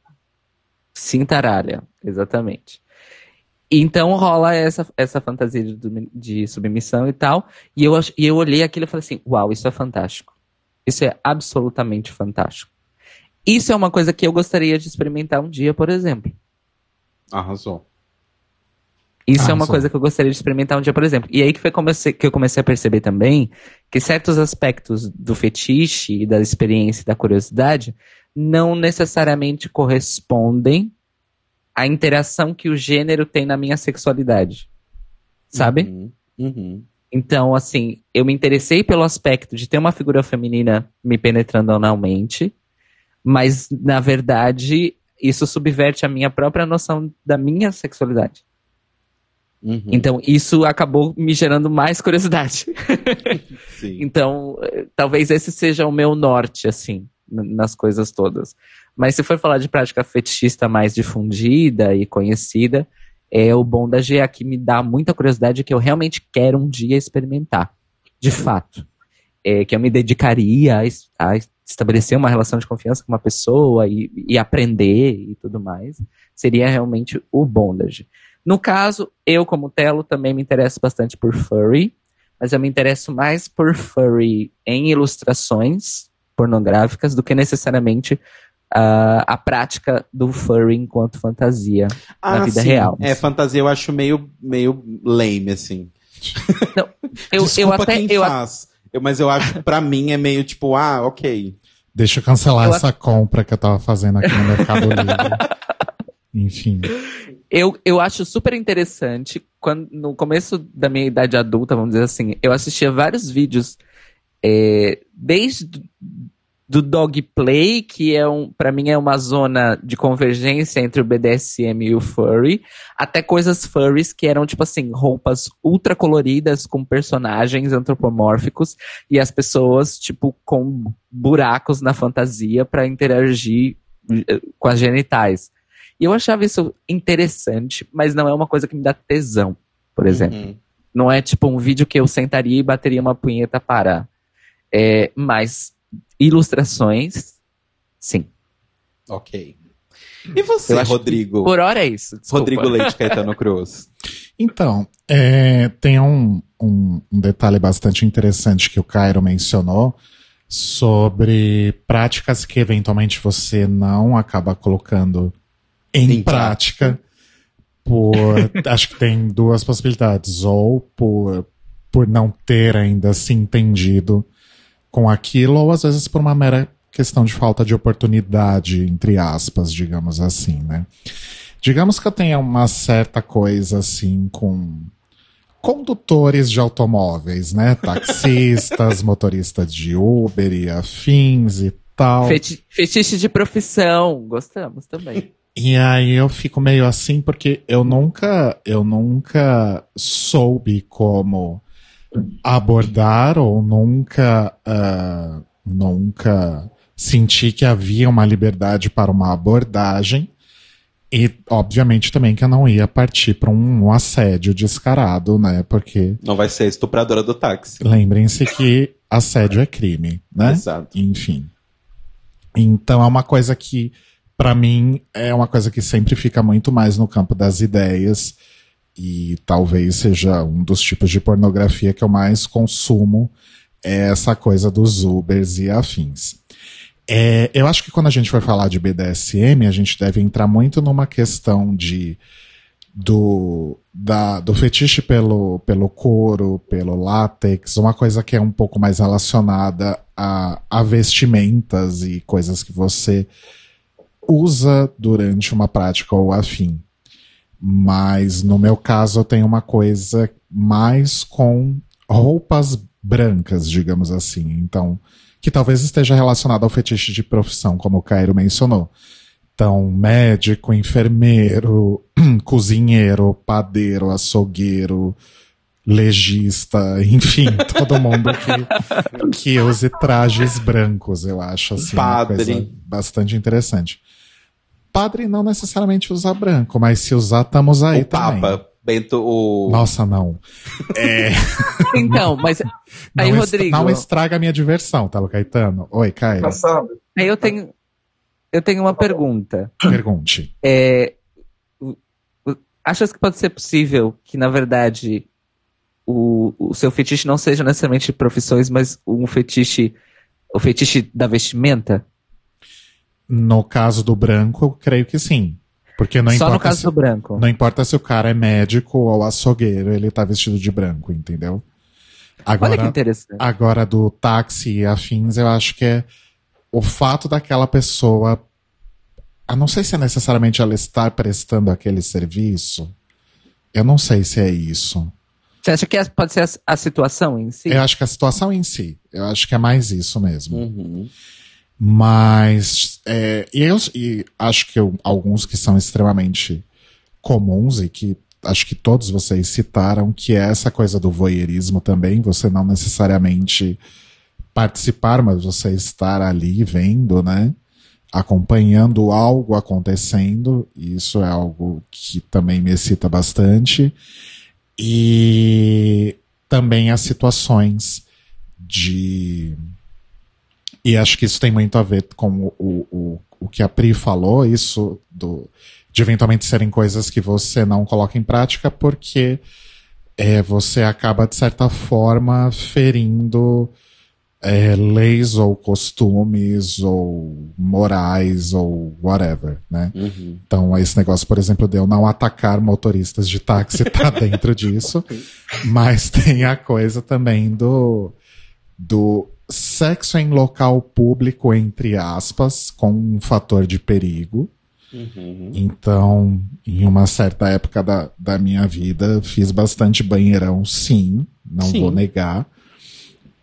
Cintaralha, exatamente. Então rola essa, essa fantasia de, de submissão e tal. E eu, e eu olhei aquilo e falei assim: Uau, isso é fantástico. Isso é absolutamente fantástico. Isso é uma coisa que eu gostaria de experimentar um dia, por exemplo. Arrasou. Isso Ah, é uma sim. coisa que eu gostaria de experimentar um dia, por exemplo. E aí que foi comecei, que eu comecei a perceber também que certos aspectos do fetiche e da experiência e da curiosidade não necessariamente correspondem à interação que o gênero tem na minha sexualidade. Sabe? Uhum, uhum. Então, assim, eu me interessei pelo aspecto de ter uma figura feminina me penetrando analmente, mas, na verdade, isso subverte a minha própria noção da minha sexualidade. Uhum. Então, isso acabou me gerando mais curiosidade. [LAUGHS] Então, eh, talvez esse seja o meu norte, assim, nas coisas todas. Mas se for falar de prática fetichista mais difundida e conhecida, é o bondage é que me dá muita curiosidade que eu realmente quero um dia experimentar. De fato. É, que eu me dedicaria a, a estabelecer uma relação de confiança com uma pessoa e, e aprender e tudo mais. Seria realmente o bondage. No caso, eu como Telo também me interesso bastante por furry, mas eu me interesso mais por furry em ilustrações pornográficas do que necessariamente ah, a prática do furry enquanto fantasia na vida Ah, sim. real. É, fantasia eu acho meio, meio lame, assim. Não, eu, eu Desculpa até. quem Eu, faz. Eu- mas eu acho, pra mim, é meio tipo, ah, ok. Deixa eu cancelar Eu essa compra que eu tava fazendo aqui no Mercado Livre. [LAUGHS] Enfim. Eu, eu acho super interessante. Quando, no começo da minha idade adulta, vamos dizer assim, eu assistia vários vídeos, é, desde do dog play, que é um, para mim é uma zona de convergência entre o BDSM e o furry, até coisas furries que eram tipo assim, roupas ultra coloridas com personagens antropomórficos e as pessoas tipo com buracos na fantasia para interagir eh, com as genitais. E eu achava isso interessante, mas não é uma coisa que me dá tesão, por exemplo. Uhum. Não é tipo um vídeo que eu sentaria e bateria uma punheta para. É, mas ilustrações, sim. Ok. E você, Eu Rodrigo? Por hora é isso. desculpa. Rodrigo Leite Caetano [LAUGHS] Cruz. Então, é, tem um, um, um detalhe bastante interessante que o Cairo mencionou sobre práticas que eventualmente você não acaba colocando em, Em prática. Por, [LAUGHS] acho que tem duas possibilidades. Ou por, por não ter ainda se entendido com aquilo, ou às vezes por uma mera questão de falta de oportunidade, entre aspas, digamos assim, né? Digamos que eu tenha uma certa coisa assim com condutores de automóveis, né? Taxistas, [LAUGHS] motoristas de Uber e afins e tal. Feti- fetiche de profissão, gostamos também. E aí eu fico meio assim porque eu nunca, eu nunca soube como abordar ou nunca, ah, nunca senti que havia uma liberdade para uma abordagem e obviamente também que eu não ia partir para um assédio descarado, né? Porque Não vai ser estupradora do táxi. lembrem-se que assédio é crime, né? Exato. Enfim. Então é uma coisa que, pra mim, é uma coisa que sempre fica muito mais no campo das ideias. E talvez seja um dos tipos de pornografia que eu mais consumo. É essa coisa dos Ubers e afins. É, eu acho que quando a gente for falar de BDSM, a gente deve entrar muito numa questão de do, da, do fetiche pelo, pelo couro, pelo látex, uma coisa que é um pouco mais relacionada a, a vestimentas e coisas que você usa durante uma prática ou afim. Mas no meu caso eu tenho uma coisa mais com roupas brancas, digamos assim. Então, que talvez esteja relacionado ao fetiche de profissão, como o Cairo mencionou. Então, médico, enfermeiro, [CLEARS THROAT] cozinheiro, padeiro, açougueiro, legista, [LAUGHS] enfim, todo mundo que, que use trajes brancos, eu acho assim, uma Padre. coisa bastante interessante. Padre não necessariamente usa branco, mas se usar, estamos aí o também. Papa, Bento, o... Nossa, não. [LAUGHS] Então, mas aí, não, Rodrigo, não estraga a minha diversão, tá, Caetano? Oi, Caio. Passado. aí eu tenho, eu tenho uma pergunta. Pergunte. É, achas que pode ser possível que, na verdade, o, o seu fetiche não seja necessariamente profissões, mas um fetiche, o fetiche da vestimenta? No caso do branco, eu creio que sim. Porque não Só importa no caso se- do branco. Não importa se o cara é médico ou açougueiro, ele tá vestido de branco, entendeu? Olha que Agora, interessante. agora do táxi e afins, eu acho que é o fato daquela pessoa. Eu não sei se é necessariamente ela estar prestando aquele serviço. Eu não sei se é isso. Você acha que é- pode ser a, a situação em si? Eu acho que a situação em si. Eu acho que é mais isso mesmo. Uhum. Mas é, e eu e acho que eu- alguns que são extremamente comuns e que acho que todos vocês citaram, que é essa coisa do voyeurismo também, você não necessariamente participar, mas você estar ali vendo, né? Acompanhando algo acontecendo, e isso é algo que também me excita bastante. E também as situações de e acho que isso tem muito a ver com o, o, o que a Pri falou, isso do, de eventualmente serem coisas que você não coloca em prática porque é, você acaba, de certa forma, ferindo é, leis ou costumes ou morais ou whatever, né? Uhum. Então, esse negócio, por exemplo, de eu não atacar motoristas de táxi tá [LAUGHS] dentro disso. Mas tem a coisa também do, do sexo em local público, entre aspas, com um fator de perigo. Uhum. Então, em uma certa época da, da minha vida, fiz bastante banheirão, sim, não Sim. vou negar.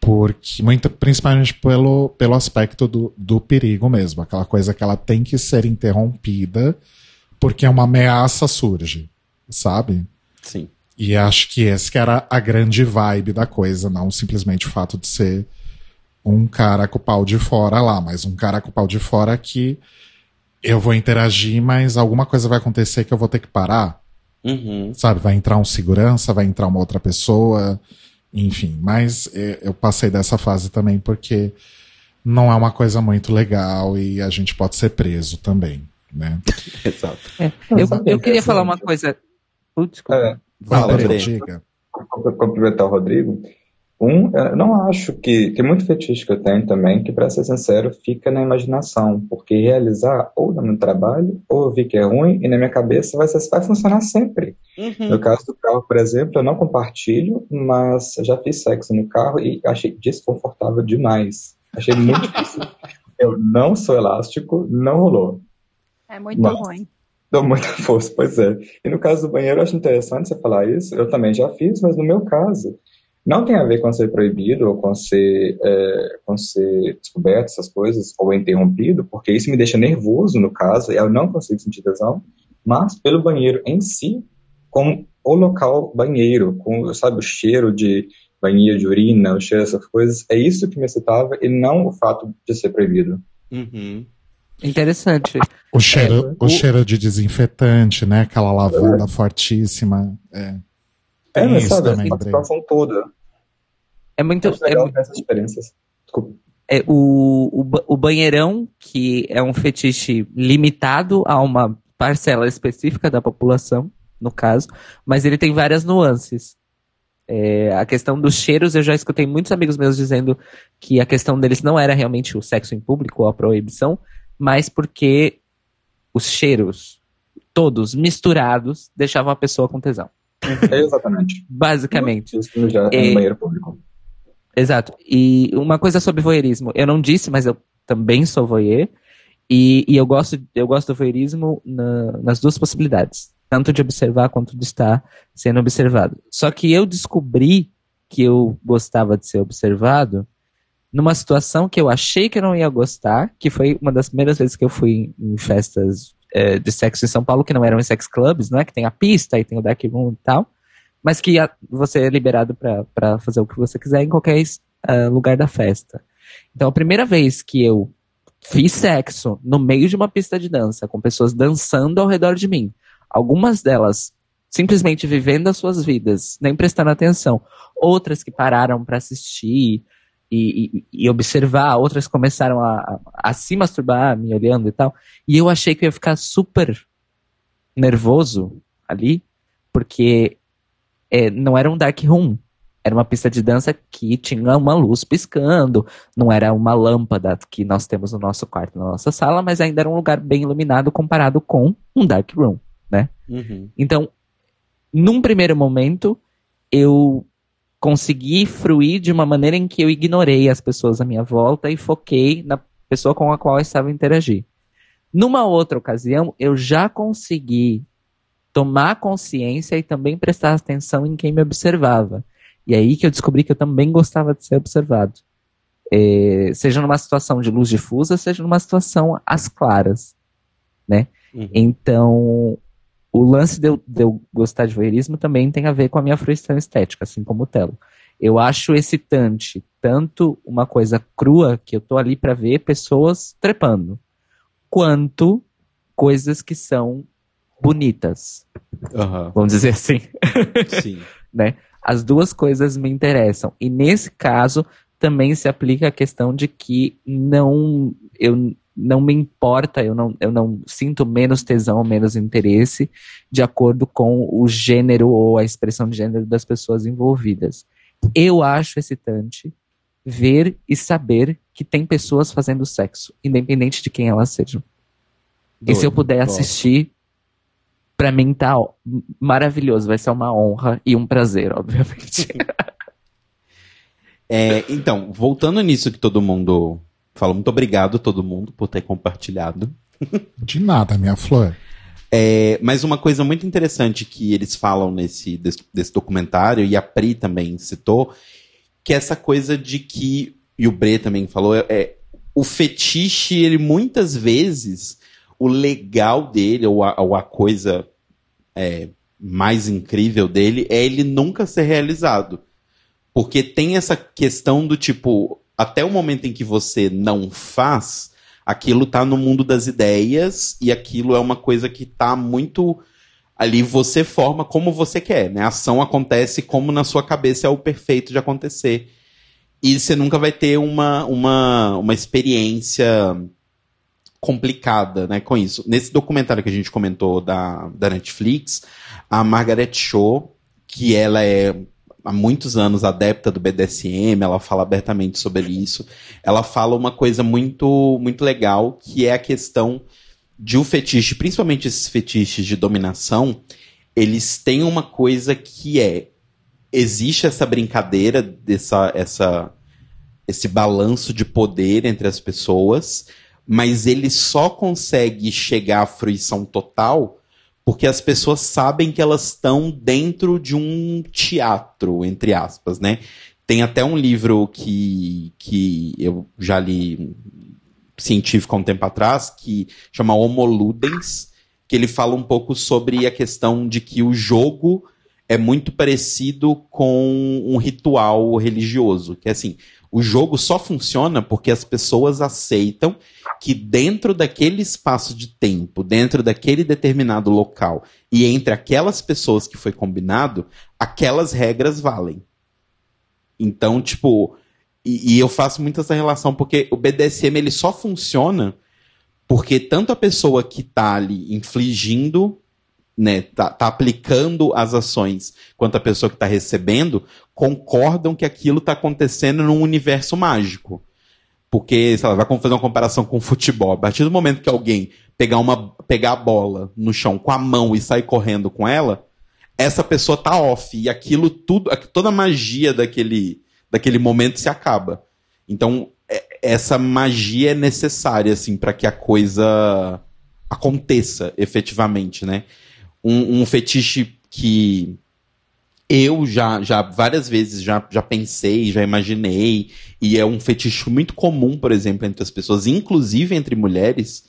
Porque, muito, principalmente pelo, pelo aspecto do, do perigo mesmo, aquela coisa que ela tem que ser interrompida porque uma ameaça surge, sabe? Sim. E acho que esse que era a grande vibe da coisa, não simplesmente o fato de ser um cara com o pau de fora lá, mas um cara com o pau de fora que eu vou interagir, mas alguma coisa vai acontecer que eu vou ter que parar, Uhum. sabe? Vai entrar um segurança, vai entrar uma outra pessoa, enfim. Mas eh, eu passei dessa fase também porque não é uma coisa muito legal e a gente pode ser preso também, né? [LAUGHS] Exato. Eu, sabe, eu queria falar uma coisa. Putz. É, Fala, Breno. diga. para complementar o Rodrigo, um, eu não acho que tem muito fetiche que eu tenho também, que para ser sincero, fica na imaginação, porque realizar ou dá no trabalho, ou eu vi que é ruim, e na minha cabeça vai, vai funcionar sempre. Uhum. No caso do carro, por exemplo, eu não compartilho, mas já fiz sexo no carro e achei desconfortável demais. Achei muito [LAUGHS] difícil. Eu não sou elástico, não rolou. É muito Mas- ruim. Dou muita força, pois é. E no caso do banheiro, eu acho interessante você falar isso. Eu também já fiz, mas no meu caso, não tem a ver com ser proibido ou com ser, é, com ser descoberto, essas coisas, ou interrompido, porque isso me deixa nervoso, no caso, e eu não consigo sentir tesão, mas pelo banheiro em si, com o local banheiro, com, sabe, o cheiro de banheiro, de urina, o cheiro dessas coisas, é isso que me excitava e não o fato de ser proibido. Uhum. Interessante. O cheiro, o- o cheiro de desinfetante, né? Aquela lavanda fortíssima. É. É, Tem mas isso sabe, também, a situação toda. É muito. É legal muito- ver essas diferenças. Desculpa. é, o, o, o banheirão, que é um fetiche limitado a uma parcela específica da população, no caso, mas ele tem várias nuances. É, a questão dos cheiros, eu já escutei muitos amigos meus dizendo que a questão deles não era realmente o sexo em público ou a proibição, mas porque os cheiros, todos misturados, deixavam a pessoa com tesão. É exatamente. Basicamente. Isso já é É. no banheiro público. Exato. E uma coisa sobre voyeurismo, eu não disse, mas eu também sou voyeur. E, e eu, gosto, eu gosto do voyeurismo na- nas duas possibilidades. Tanto de observar quanto de estar sendo observado. Só que eu descobri que eu gostava de ser observado numa situação que eu achei que eu não ia gostar, que foi uma das primeiras vezes que eu fui em festas eh, de sexo em São Paulo, que não eram em sex clubs, não é? Que tem a pista e tem o dark room e tal mas que a- você é liberado para fazer o que você quiser em qualquer ah, lugar da festa. Então, a primeira vez que eu fiz sexo no meio de uma pista de dança, com pessoas dançando ao redor de mim, algumas delas simplesmente vivendo as suas vidas, nem prestando atenção, outras que pararam para assistir e, e- e observar, outras começaram a, a, a se masturbar, me olhando e tal, e eu achei que eu ia ficar super nervoso ali, porque é, não era um dark room. Era uma pista de dança que tinha uma luz piscando, não era uma lâmpada que nós temos no nosso quarto, na nossa sala, mas ainda era um lugar bem iluminado comparado com um dark room. Uhum. Então, num primeiro momento, eu consegui fruir de uma maneira em que eu ignorei as pessoas à minha volta e foquei na pessoa com a qual eu estava a interagir. Numa outra ocasião, eu já consegui tomar consciência e também prestar atenção em quem me observava. E aí que eu descobri que eu também gostava de ser observado. É, seja numa situação de luz difusa, seja numa situação às claras. Uhum. Então, o lance de eu, de eu gostar de voyeurismo também tem a ver com a minha fruição estética, assim como o Telo. Eu acho excitante tanto uma coisa crua, que eu tô ali para ver pessoas trepando, quanto coisas que são bonitas, Aham. vamos dizer assim. Sim. [LAUGHS] As duas coisas me interessam. E nesse caso, também se aplica a questão de que não eu não me importa, eu não, eu não sinto menos tesão, menos interesse de acordo com o gênero ou a expressão de gênero das pessoas envolvidas. Eu acho excitante ver e saber que tem pessoas fazendo sexo, independente de quem elas sejam. e se eu Doido, puder gosto. assistir, pra mim tá ó, maravilhoso. Vai ser uma honra e um prazer, obviamente. [LAUGHS] É, então, voltando nisso que todo mundo falou, muito obrigado todo mundo por ter compartilhado. De nada, minha flor. É, mas uma coisa muito interessante que eles falam nesse desse, desse documentário, e a Pri também citou, que é essa coisa de que, e o Bre também falou, é, é, o fetiche, ele muitas vezes, o legal dele, ou a, ou a coisa é, mais incrível dele, é ele nunca ser realizado. Porque tem essa questão do tipo, até o momento em que você não faz, aquilo tá no mundo das ideias e aquilo é uma coisa que tá muito ali você forma como você quer, né? A ação acontece como na sua cabeça é o perfeito de acontecer. E você nunca vai ter uma, uma, uma experiência complicada, né, com isso. Nesse documentário que a gente comentou da, da Netflix, a Margaret Cho, que ela é há muitos anos adepta do BDSM, ela fala abertamente sobre isso. Ela fala uma coisa muito muito legal, que é a questão de o fetiche, principalmente esses fetiches de dominação, eles têm uma coisa que é existe essa brincadeira dessa essa esse balanço de poder entre as pessoas, mas ele só consegue chegar à fruição total porque as pessoas sabem que elas estão dentro de um teatro, entre aspas, né? Tem até um livro que, que eu já li científico há um tempo atrás, que chama Homo Ludens, que ele fala um pouco sobre a questão de que o jogo é muito parecido com um ritual religioso, que é assim, o jogo só funciona porque as pessoas aceitam que dentro daquele espaço de tempo, dentro daquele determinado local e entre aquelas pessoas que foi combinado, aquelas regras valem. Então, tipo, e, e eu faço muito essa relação porque o BDSM ele só funciona porque tanto a pessoa que tá ali infligindo, né, tá, tá aplicando as ações, quanto a pessoa que tá recebendo, concordam que aquilo tá acontecendo num universo mágico. Porque, sei lá, vai fazer uma comparação com o futebol. A partir do momento que alguém pegar, uma, pegar a bola no chão com a mão e sair correndo com ela, essa pessoa tá off. E aquilo tudo, toda a magia daquele, daquele momento se acaba. Então, é- essa magia é necessária, assim, para que a coisa aconteça efetivamente, né? Um, um fetiche que eu já, já várias vezes já, já pensei, já imaginei, e é um fetiche muito comum, por exemplo, entre as pessoas, inclusive entre mulheres,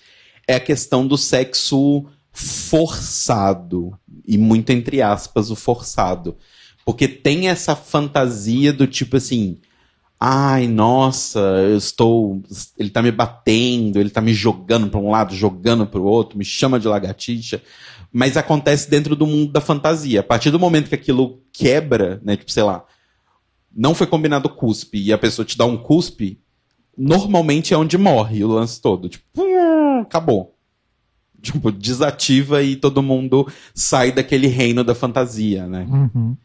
é a questão do sexo forçado, e muito entre aspas o forçado. Porque tem essa fantasia do tipo assim, ai, nossa, eu estou, ele tá me batendo, ele tá me jogando para um lado, jogando para o outro, me chama de lagartixa, mas acontece dentro do mundo da fantasia. A partir do momento que aquilo quebra, né, tipo, sei lá, não foi combinado cuspe e a pessoa te dá um cuspe, normalmente é onde morre o lance todo. Tipo, hum, acabou. Tipo, desativa e todo mundo sai daquele reino da fantasia, né? Uhum.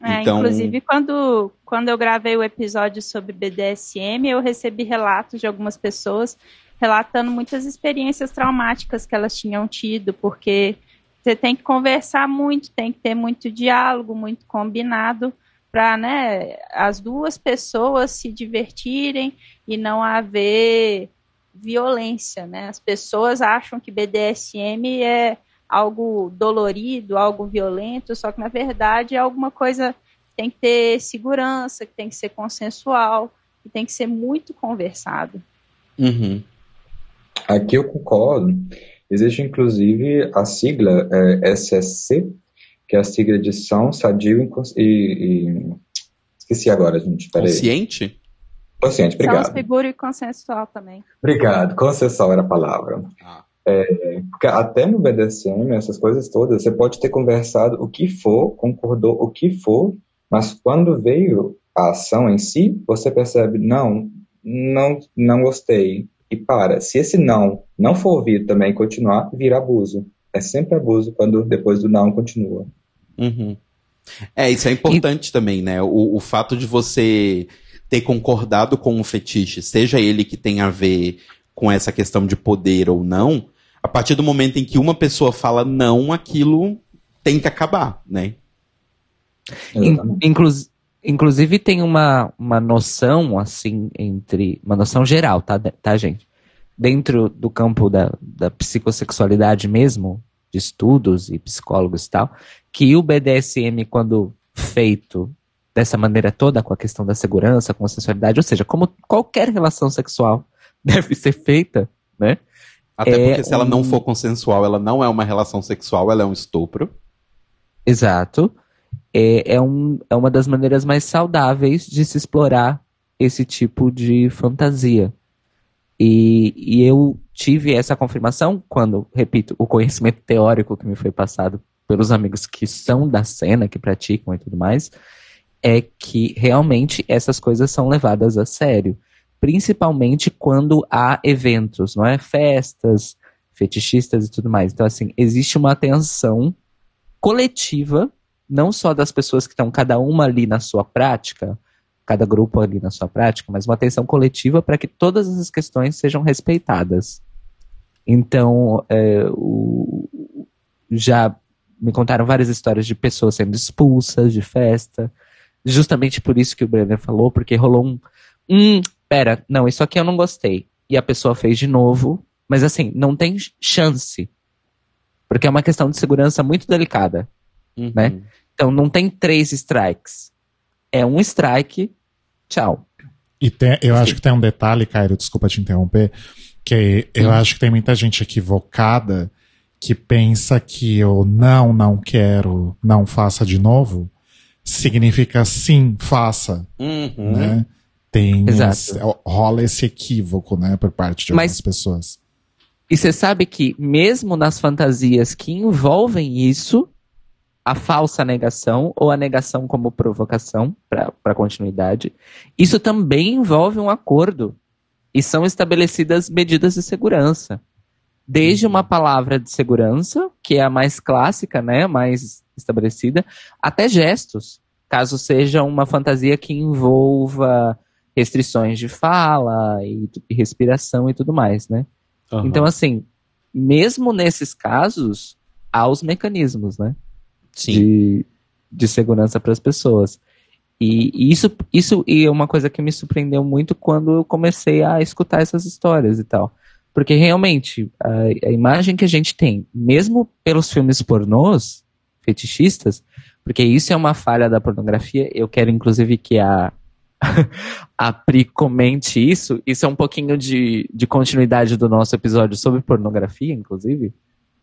É, Então- Inclusive, quando, quando eu gravei o episódio sobre BDSM, eu recebi relatos de algumas pessoas relatando muitas experiências traumáticas que elas tinham tido, porque você tem que conversar muito, tem que ter muito diálogo, muito combinado, para né, as duas pessoas se divertirem e não haver violência. Né? As pessoas acham que BDSM é algo dolorido, algo violento, só que na verdade é alguma coisa que tem que ter segurança, que tem que ser consensual, que tem que ser muito conversado. Uhum. Aqui eu concordo. Existe inclusive a sigla é, SSC, que é a sigla de São Sadio e, Cons- e- e- Esqueci agora, gente. Peraí. Consciente? Consciente, São obrigado. seguro e consensual também. Obrigado. Consensual era a palavra. Ah. É, porque até no BDSM, essas coisas todas, você pode ter conversado o que for, concordou o que for, mas quando veio a ação em si, você percebe, não, não, não gostei. E para. Se esse não não for ouvido também e continuar, vira abuso. É sempre abuso quando depois do não continua. Uhum. É, isso é importante também, né? O, o fato de você ter concordado com o fetiche, seja ele que tenha a ver com essa questão de poder ou não, a partir do momento em que uma pessoa fala não, aquilo tem que acabar, né? In- inclus- inclusive tem uma, uma noção, assim, entre. Uma noção geral, tá, tá gente? Dentro do campo da, da psicossexualidade mesmo, de estudos e psicólogos e tal, que o BDSM, quando feito dessa maneira toda, com a questão da segurança, com a sensualidade, ou seja, como qualquer relação sexual [LAUGHS] deve ser feita, né? Até É porque se ela não um- for consensual, ela não é uma relação sexual, ela é um estupro. Exato. É, é, um, é uma das maneiras mais saudáveis de se explorar esse tipo de fantasia. E, e eu tive essa confirmação quando, repito, o conhecimento teórico que me foi passado pelos amigos que são da cena, que praticam e tudo mais, é que realmente essas coisas são levadas a sério. Principalmente quando há eventos, não é? Festas, fetichistas e tudo mais. Então, assim, existe uma atenção coletiva, não só das pessoas que estão cada uma ali na sua prática, cada grupo ali na sua prática, mas uma atenção coletiva para que todas essas questões sejam respeitadas. Então, é, o- já me contaram várias histórias de pessoas sendo expulsas de festa, justamente por isso que o Brenner falou, porque rolou um, hum, pera, não, isso aqui eu não gostei. E a pessoa fez de novo, mas assim, não tem chance. Porque é uma questão de segurança muito delicada. Né? Então não tem três strikes. É um strike, tchau. E tem- eu acho que tem um detalhe, Cairo, desculpa te interromper, que eu acho que tem muita gente equivocada que pensa que o não, não quero, não faça de novo, significa sim, faça, Uhum. né? Tem Exato. esse- rola esse equívoco, né, por parte de Mas- algumas pessoas. E você sabe que mesmo nas fantasias que envolvem isso, a falsa negação ou a negação como provocação para continuidade, isso também envolve um acordo e são estabelecidas medidas de segurança. Desde uma palavra de segurança, que é a mais clássica, né, a mais estabelecida, até gestos, caso seja uma fantasia que envolva restrições de fala e, e respiração e tudo mais, né? Uhum. Então, assim, mesmo nesses casos, há os mecanismos, né? De, de segurança para as pessoas. E, e isso, isso e é uma coisa que me surpreendeu muito quando eu comecei a escutar essas histórias e tal. Porque realmente, a, a imagem que a gente tem, mesmo pelos filmes pornôs, fetichistas, porque isso é uma falha da pornografia, eu quero inclusive que a, [LAUGHS] a Pri comente isso. Isso é um pouquinho de, de continuidade do nosso episódio sobre pornografia, inclusive,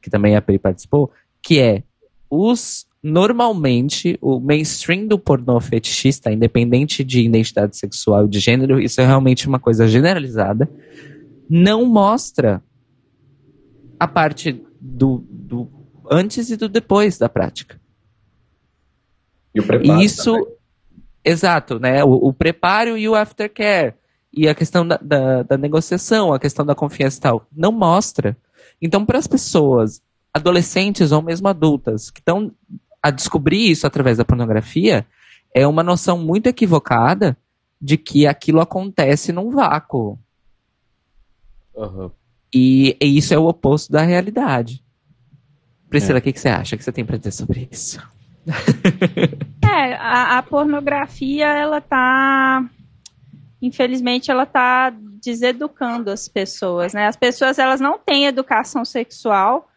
que também a Pri participou, que é os normalmente o mainstream do pornô fetichista, independente de identidade sexual e de gênero, isso é realmente uma coisa generalizada, não mostra a parte do, do antes e do depois da prática. E o preparo E isso, também. exato, né? O, o preparo e o aftercare. E a questão da, da, da negociação, a questão da confiança e tal. Não mostra. Então, para as pessoas, adolescentes ou mesmo adultas, que estão a descobrir isso através da pornografia, é uma noção muito equivocada de que aquilo acontece num vácuo. Uhum. E, e isso é o oposto da realidade. Priscila, o que, que você acha que você tem para dizer sobre isso? [LAUGHS] É, a, a pornografia, ela tá. Infelizmente, ela tá deseducando as pessoas, né? As pessoas, elas não têm educação sexual.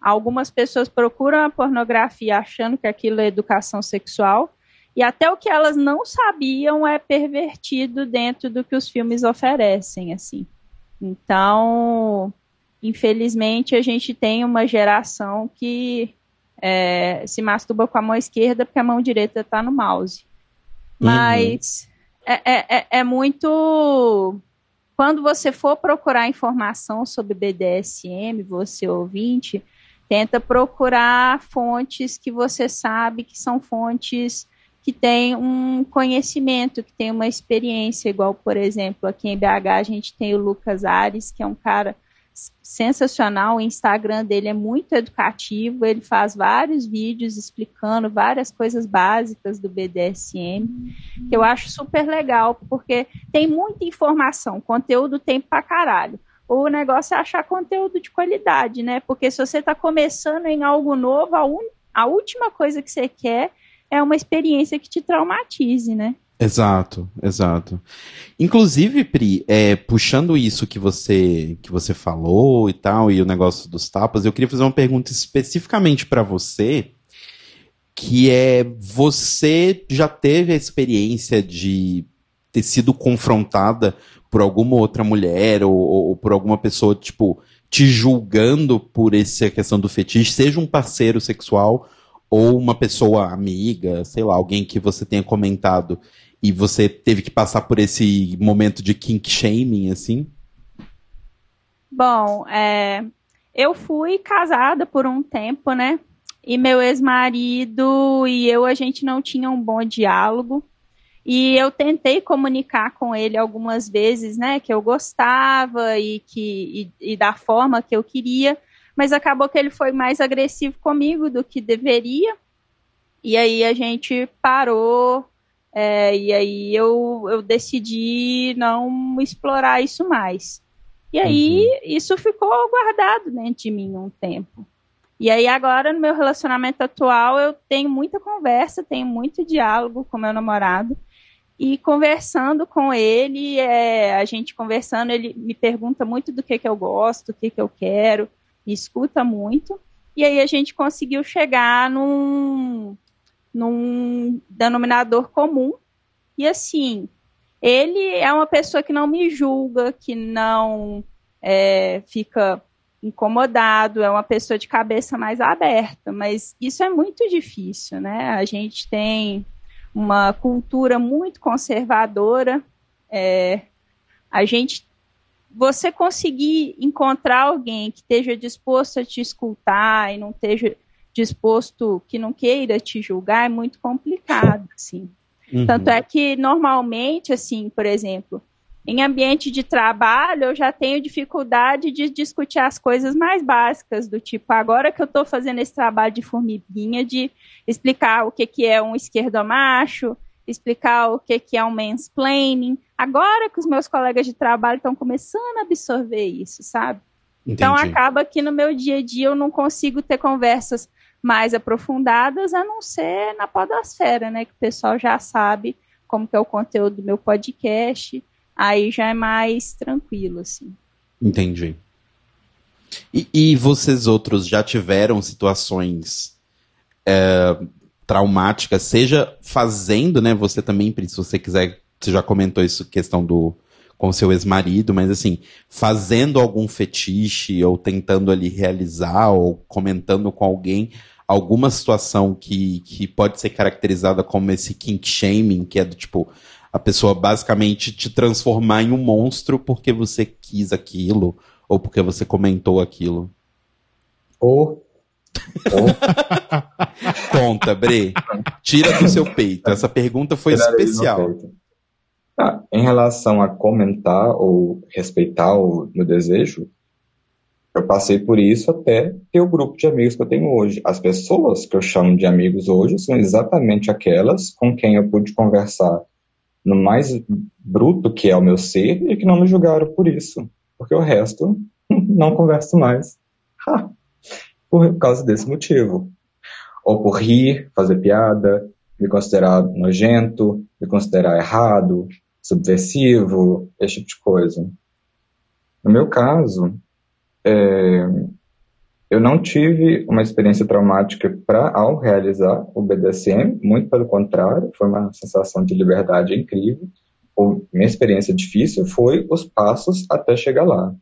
Algumas pessoas procuram a pornografia achando que aquilo é educação sexual. E até o que elas não sabiam é pervertido dentro do que os filmes oferecem, assim. Então, infelizmente, a gente tem uma geração que é, se masturba com a mão esquerda porque a mão direita está no mouse. Mas é, é, é- é muito. Quando você for procurar informação sobre BDSM, você ouvinte, tenta procurar fontes que você sabe que são fontes que têm um conhecimento, que têm uma experiência, igual, por exemplo, aqui em BH a gente tem o Lucas Ares, que é um cara sensacional. O Instagram dele é muito educativo. Ele faz vários vídeos explicando várias coisas básicas do BDSM, que eu acho super legal, porque tem muita informação, conteúdo tem pra caralho. O negócio é achar conteúdo de qualidade, né? Porque se você está começando em algo novo, a, un- a última coisa que você quer é uma experiência que te traumatize, né? Exato, exato. Inclusive, Pri, é, puxando isso que você que você falou e tal, e o negócio dos tapas, eu queria fazer uma pergunta especificamente pra você, que é você já teve a experiência de ter sido confrontada por alguma outra mulher ou, ou por alguma pessoa, tipo, te julgando por essa questão do fetiche, seja um parceiro sexual ou uma pessoa amiga, sei lá, alguém que você tenha comentado e você teve que passar por esse momento de kink shaming, assim? Bom, é, eu fui casada por um tempo, né? E meu ex-marido e eu, a gente não tinha um bom diálogo. E eu tentei comunicar com ele algumas vezes, né? Que eu gostava e, que, e, e da forma que eu queria. Mas acabou que ele foi mais agressivo comigo do que deveria. E aí a gente parou. é, e aí eu, eu decidi não explorar isso mais. E aí isso ficou guardado dentro de mim um tempo. E aí agora no meu relacionamento atual eu tenho muita conversa, tenho muito diálogo com meu namorado e conversando com ele, é, a gente conversando, ele me pergunta muito do que que eu gosto, do que que eu quero, me escuta muito. E aí a gente conseguiu chegar num, num denominador comum. E assim, ele é uma pessoa que não me julga, que não é, fica incomodado, é uma pessoa de cabeça mais aberta, mas isso é muito difícil, né? A gente tem uma cultura muito conservadora, é, a gente você conseguir encontrar alguém que esteja disposto a te escutar e não esteja disposto que não queira te julgar é muito complicado, assim. Uhum. Tanto é que normalmente, assim, por exemplo, em ambiente de trabalho, eu já tenho dificuldade de discutir as coisas mais básicas, do tipo, agora que eu estou fazendo esse trabalho de formiguinha, de explicar o que, que é um esquerdomacho, explicar o que, que é um mansplaining, agora que os meus colegas de trabalho estão começando a absorver isso, sabe? Então Entendi. acaba que no meu dia a dia eu não consigo ter conversas mais aprofundadas, a não ser na podosfera, né? Que o pessoal já sabe como que é o conteúdo do meu podcast, aí já é mais tranquilo, assim. Entendi. E, e vocês outros já tiveram situações é, traumáticas, seja fazendo, né? Você também, se você quiser, você já comentou isso, questão do com seu ex-marido, mas assim, fazendo algum fetiche ou tentando ali realizar ou comentando com alguém alguma situação que, que pode ser caracterizada como esse kink shaming, que é do tipo a pessoa basicamente te transformar em um monstro porque você quis aquilo ou porque você comentou aquilo. Ou. [LAUGHS] ou Conta, Bre. Tira do seu peito. Essa pergunta foi Tirarei especial. Ah, em relação a comentar ou respeitar o meu desejo, eu passei por isso até ter o grupo de amigos que eu tenho hoje. As pessoas que eu chamo de amigos hoje são exatamente aquelas com quem eu pude conversar no mais bruto que é o meu ser e que não me julgaram por isso. Porque o resto [LAUGHS] não converso mais. Ha! Por causa desse motivo. Ou por rir, fazer piada, me considerar nojento, me considerar errado, subversivo, esse tipo de coisa. No meu caso, é, eu não tive uma experiência traumática para ao realizar o BDSM, muito pelo contrário, foi uma sensação de liberdade incrível. Minha experiência difícil foi os passos até chegar lá.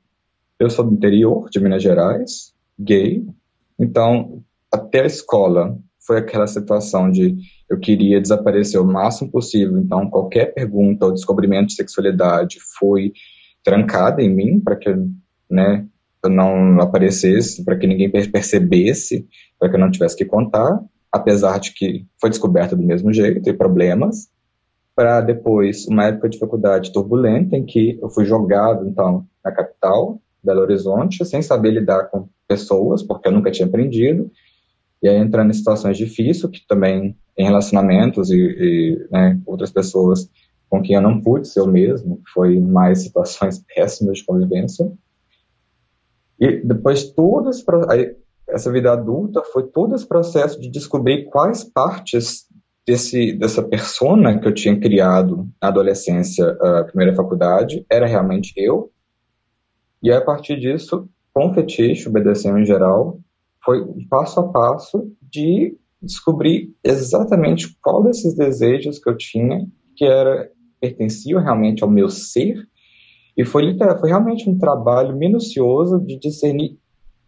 Eu sou do interior de Minas Gerais, gay, então até a escola foi aquela situação de eu queria desaparecer o máximo possível, então qualquer pergunta ou descobrimento de sexualidade foi trancada em mim para que né, eu não aparecesse, para que ninguém percebesse, para que eu não tivesse que contar, apesar de que foi descoberta do mesmo jeito e problemas, para depois uma época de faculdade turbulenta em que eu fui jogado então na capital Belo Horizonte, sem saber lidar com pessoas, porque eu nunca tinha aprendido, e aí entrando em situações difíceis, que também em relacionamentos e, e né, outras pessoas com quem eu não pude ser eu mesmo, foi mais situações [LAUGHS] péssimas de convivência. E depois todo esse, essa vida adulta foi todo esse processo de descobrir quais partes desse dessa persona que eu tinha criado na adolescência, a primeira faculdade, era realmente eu. E aí, a partir disso, com o fetiche, o BDSM em geral, foi passo a passo de descobrir exatamente qual desses desejos que eu tinha que era pertenciam realmente ao meu ser e foi, foi realmente um trabalho minucioso de discernir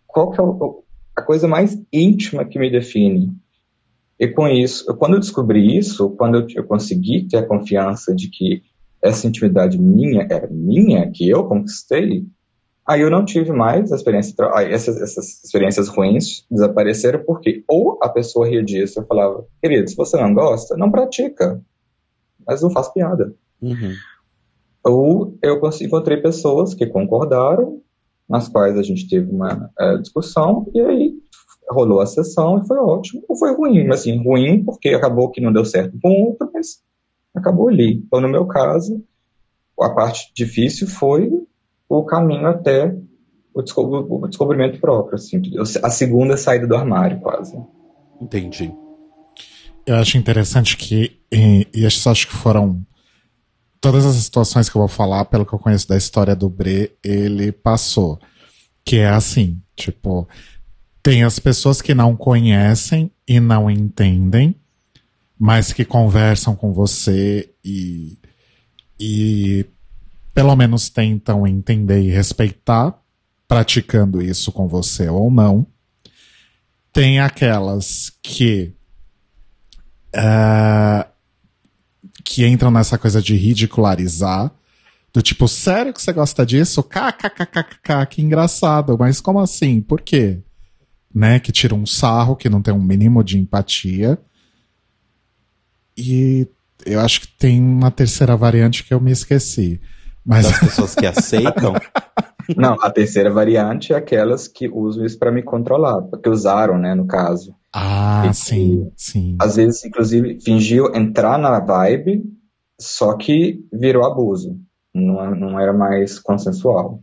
qual que é a coisa mais íntima que me define. E com isso, eu- quando eu descobri isso, quando eu, eu consegui ter a confiança de que essa intimidade minha era minha, que eu conquistei, aí eu não tive mais a experiência, essas, essas experiências ruins desapareceram porque ou a pessoa ria disso e falava, querido, se você não gosta, não pratica, mas não faz piada. Uhum. Ou eu encontrei pessoas que concordaram, nas quais a gente teve uma eh, discussão, e aí rolou a sessão e foi ótimo. Ou foi ruim, mas assim, ruim porque acabou que não deu certo com o outro, mas acabou ali. Então, no meu caso, a parte difícil foi o caminho até o, desco- o descobrimento próprio, assim, a segunda saída do armário, quase. Entendi. Eu acho interessante que, e, e acho que foram todas as situações que eu vou falar, pelo que eu conheço da história do Bre, ele passou. Que é assim, tipo, tem as pessoas que não conhecem e não entendem, mas que conversam com você e, e pelo menos tentam entender e respeitar, praticando isso com você ou não. Tem aquelas que ah, que entram nessa coisa de ridicularizar. Do tipo, sério que você gosta disso? KKKKK, que engraçado. Mas como assim? Por quê? Né? Que tira um sarro, que não tem um mínimo de empatia. E eu acho que tem uma terceira variante que eu me esqueci. Mas Das pessoas que aceitam. [LAUGHS] Não, a terceira variante é aquelas que usam isso para me controlar, que usaram, né, no caso. Ah, E- sim, sim. Às vezes, inclusive, fingiu entrar na vibe, só que virou abuso. Não, não era mais consensual.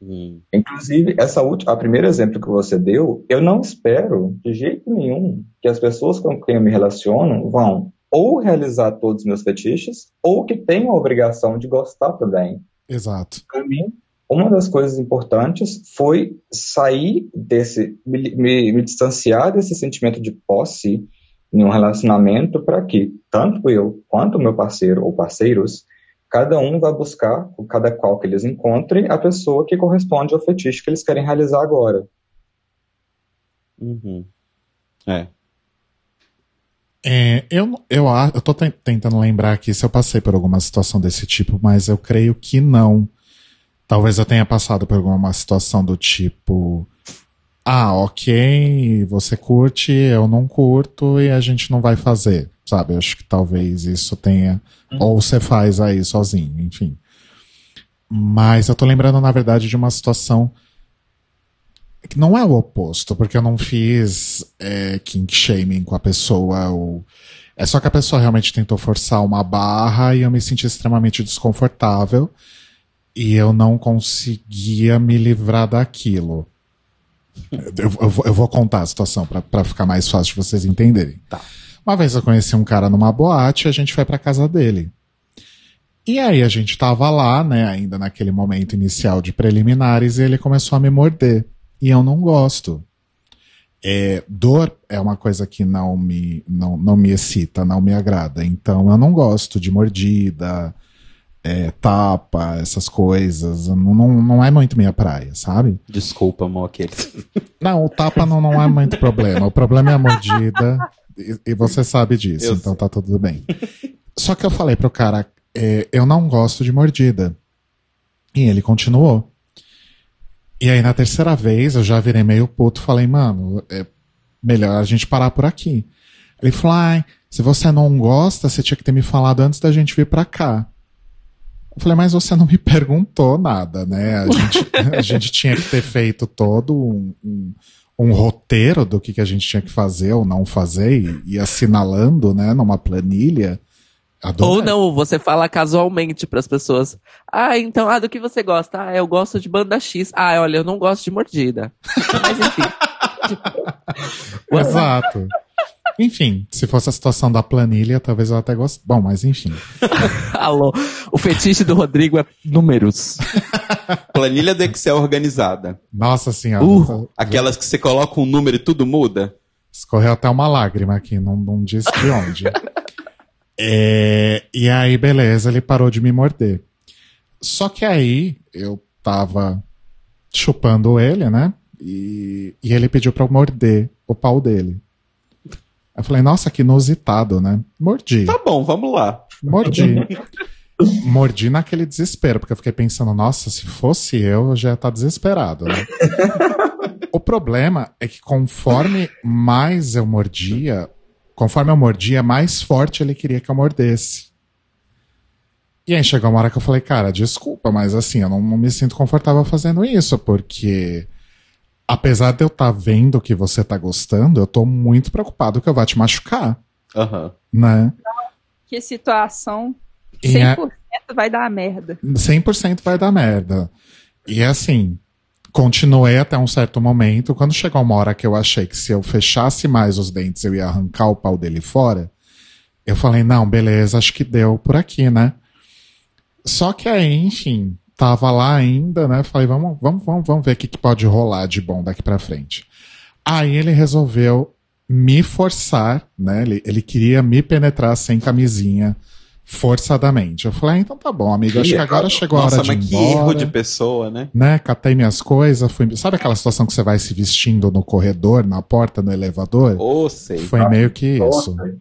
Hum. Inclusive, essa última, a primeiro exemplo que você deu, eu não espero de jeito nenhum que as pessoas com quem eu me relaciono vão ou realizar todos os meus fetiches, ou que tenham a obrigação de gostar também. Exato. Para mim, uma das coisas importantes foi sair desse, me, me- me distanciar desse sentimento de posse em um relacionamento para que tanto eu quanto o meu parceiro ou parceiros, cada um vai buscar, com cada qual que eles encontrem, a pessoa que corresponde ao fetiche que eles querem realizar agora. Uhum. É. É, eu, eu, eu tô ten- tentando lembrar aqui se eu passei por alguma situação desse tipo, mas eu creio que não. Talvez eu tenha passado por alguma situação do tipo. Ah, ok, você curte, eu não curto e a gente não vai fazer, sabe? Eu acho que talvez isso tenha. Ou você faz aí sozinho, enfim. Mas eu tô lembrando, na verdade, de uma situação que não é o oposto, porque eu não fiz é, kink shaming com a pessoa. Ou... É só que a pessoa realmente tentou forçar uma barra e eu me senti extremamente desconfortável e eu não conseguia me livrar daquilo. Eu, eu vou- eu vou contar a situação pra ficar mais fácil de vocês entenderem. Tá. Uma vez eu conheci um cara numa boate e a gente foi pra casa dele. E aí a gente tava lá, né, ainda naquele momento inicial de preliminares, e ele começou a me morder. E eu não gosto. É, dor é uma coisa que não me, não, não me excita, não me agrada. Então eu não gosto de mordida, é, tapa, essas coisas. Não, não, não é muito minha praia, sabe? Desculpa, amor, aqueles. [LAUGHS] Não, o tapa não, não é muito problema. O problema é a mordida. E, e você sabe disso, Eu então tá tudo bem. Só que eu falei pro cara, é, eu não gosto de mordida. E ele continuou. E aí na terceira vez eu já virei meio puto falei, mano, é melhor a gente parar por aqui. Ele falou, ai, se você não gosta, você tinha que ter me falado antes da gente vir pra cá. Eu falei, mas você não me perguntou nada, né? A gente, [LAUGHS] a gente tinha que ter feito todo um, um, um roteiro do que, que a gente tinha que fazer ou não fazer e, e assinalando, né, numa planilha. Adorei. Ou não, você fala casualmente pras pessoas. Ah, então, ah, do que você gosta? Ah, eu gosto de banda X. Ah, olha, eu não gosto de mordida. Mas enfim. [LAUGHS] Exato. Enfim, se fosse a situação da planilha, talvez eu até goste. Bom, mas enfim. [LAUGHS] Alô, o fetiche do Rodrigo é números. [LAUGHS] Planilha do Excel organizada. Nossa senhora. Uh, Aquelas que você coloca um número e tudo muda. Escorreu até uma lágrima aqui, não, não disse de onde. [LAUGHS] É, e aí, beleza, ele parou de me morder. Só que aí eu tava chupando ele, né? E, e ele pediu pra eu morder o pau dele. Eu falei, nossa, que inusitado, né? Mordi. Tá bom, vamos lá. Mordi. [LAUGHS] Mordi naquele desespero, porque eu fiquei pensando, nossa, se fosse eu, eu já ia estar desesperado, né? [LAUGHS] o problema é que conforme mais eu mordia, conforme eu mordia, mais forte ele queria que eu mordesse. E aí chegou uma hora que eu falei, cara, desculpa, mas assim, eu não, não me sinto confortável fazendo isso, porque apesar de eu estar vendo que você tá gostando, eu tô muito preocupado que eu vá te machucar, Aham. né? Que situação. E 100% vai dar merda. 100% vai dar merda. E assim, continuei até um certo momento. Quando chegou uma hora que eu achei que se eu fechasse mais os dentes eu ia arrancar o pau dele fora, eu falei, não, beleza, acho que deu por aqui, né? Só que aí, enfim, tava lá ainda, né? Falei, vamos, vamos, vamos, vamos ver o que, que pode rolar de bom daqui pra frente. Aí ele resolveu me forçar, né? Ele, ele queria me penetrar sem camisinha, forçadamente. Eu falei, ah, então tá bom, amigo, acho que agora chegou a Nossa, hora de ir mas que embora erro de pessoa, né? né? Catei minhas coisas, fui. Sabe aquela situação que você vai se vestindo no corredor, na porta, no elevador? Ô, sei. Foi meio que isso. Nossa.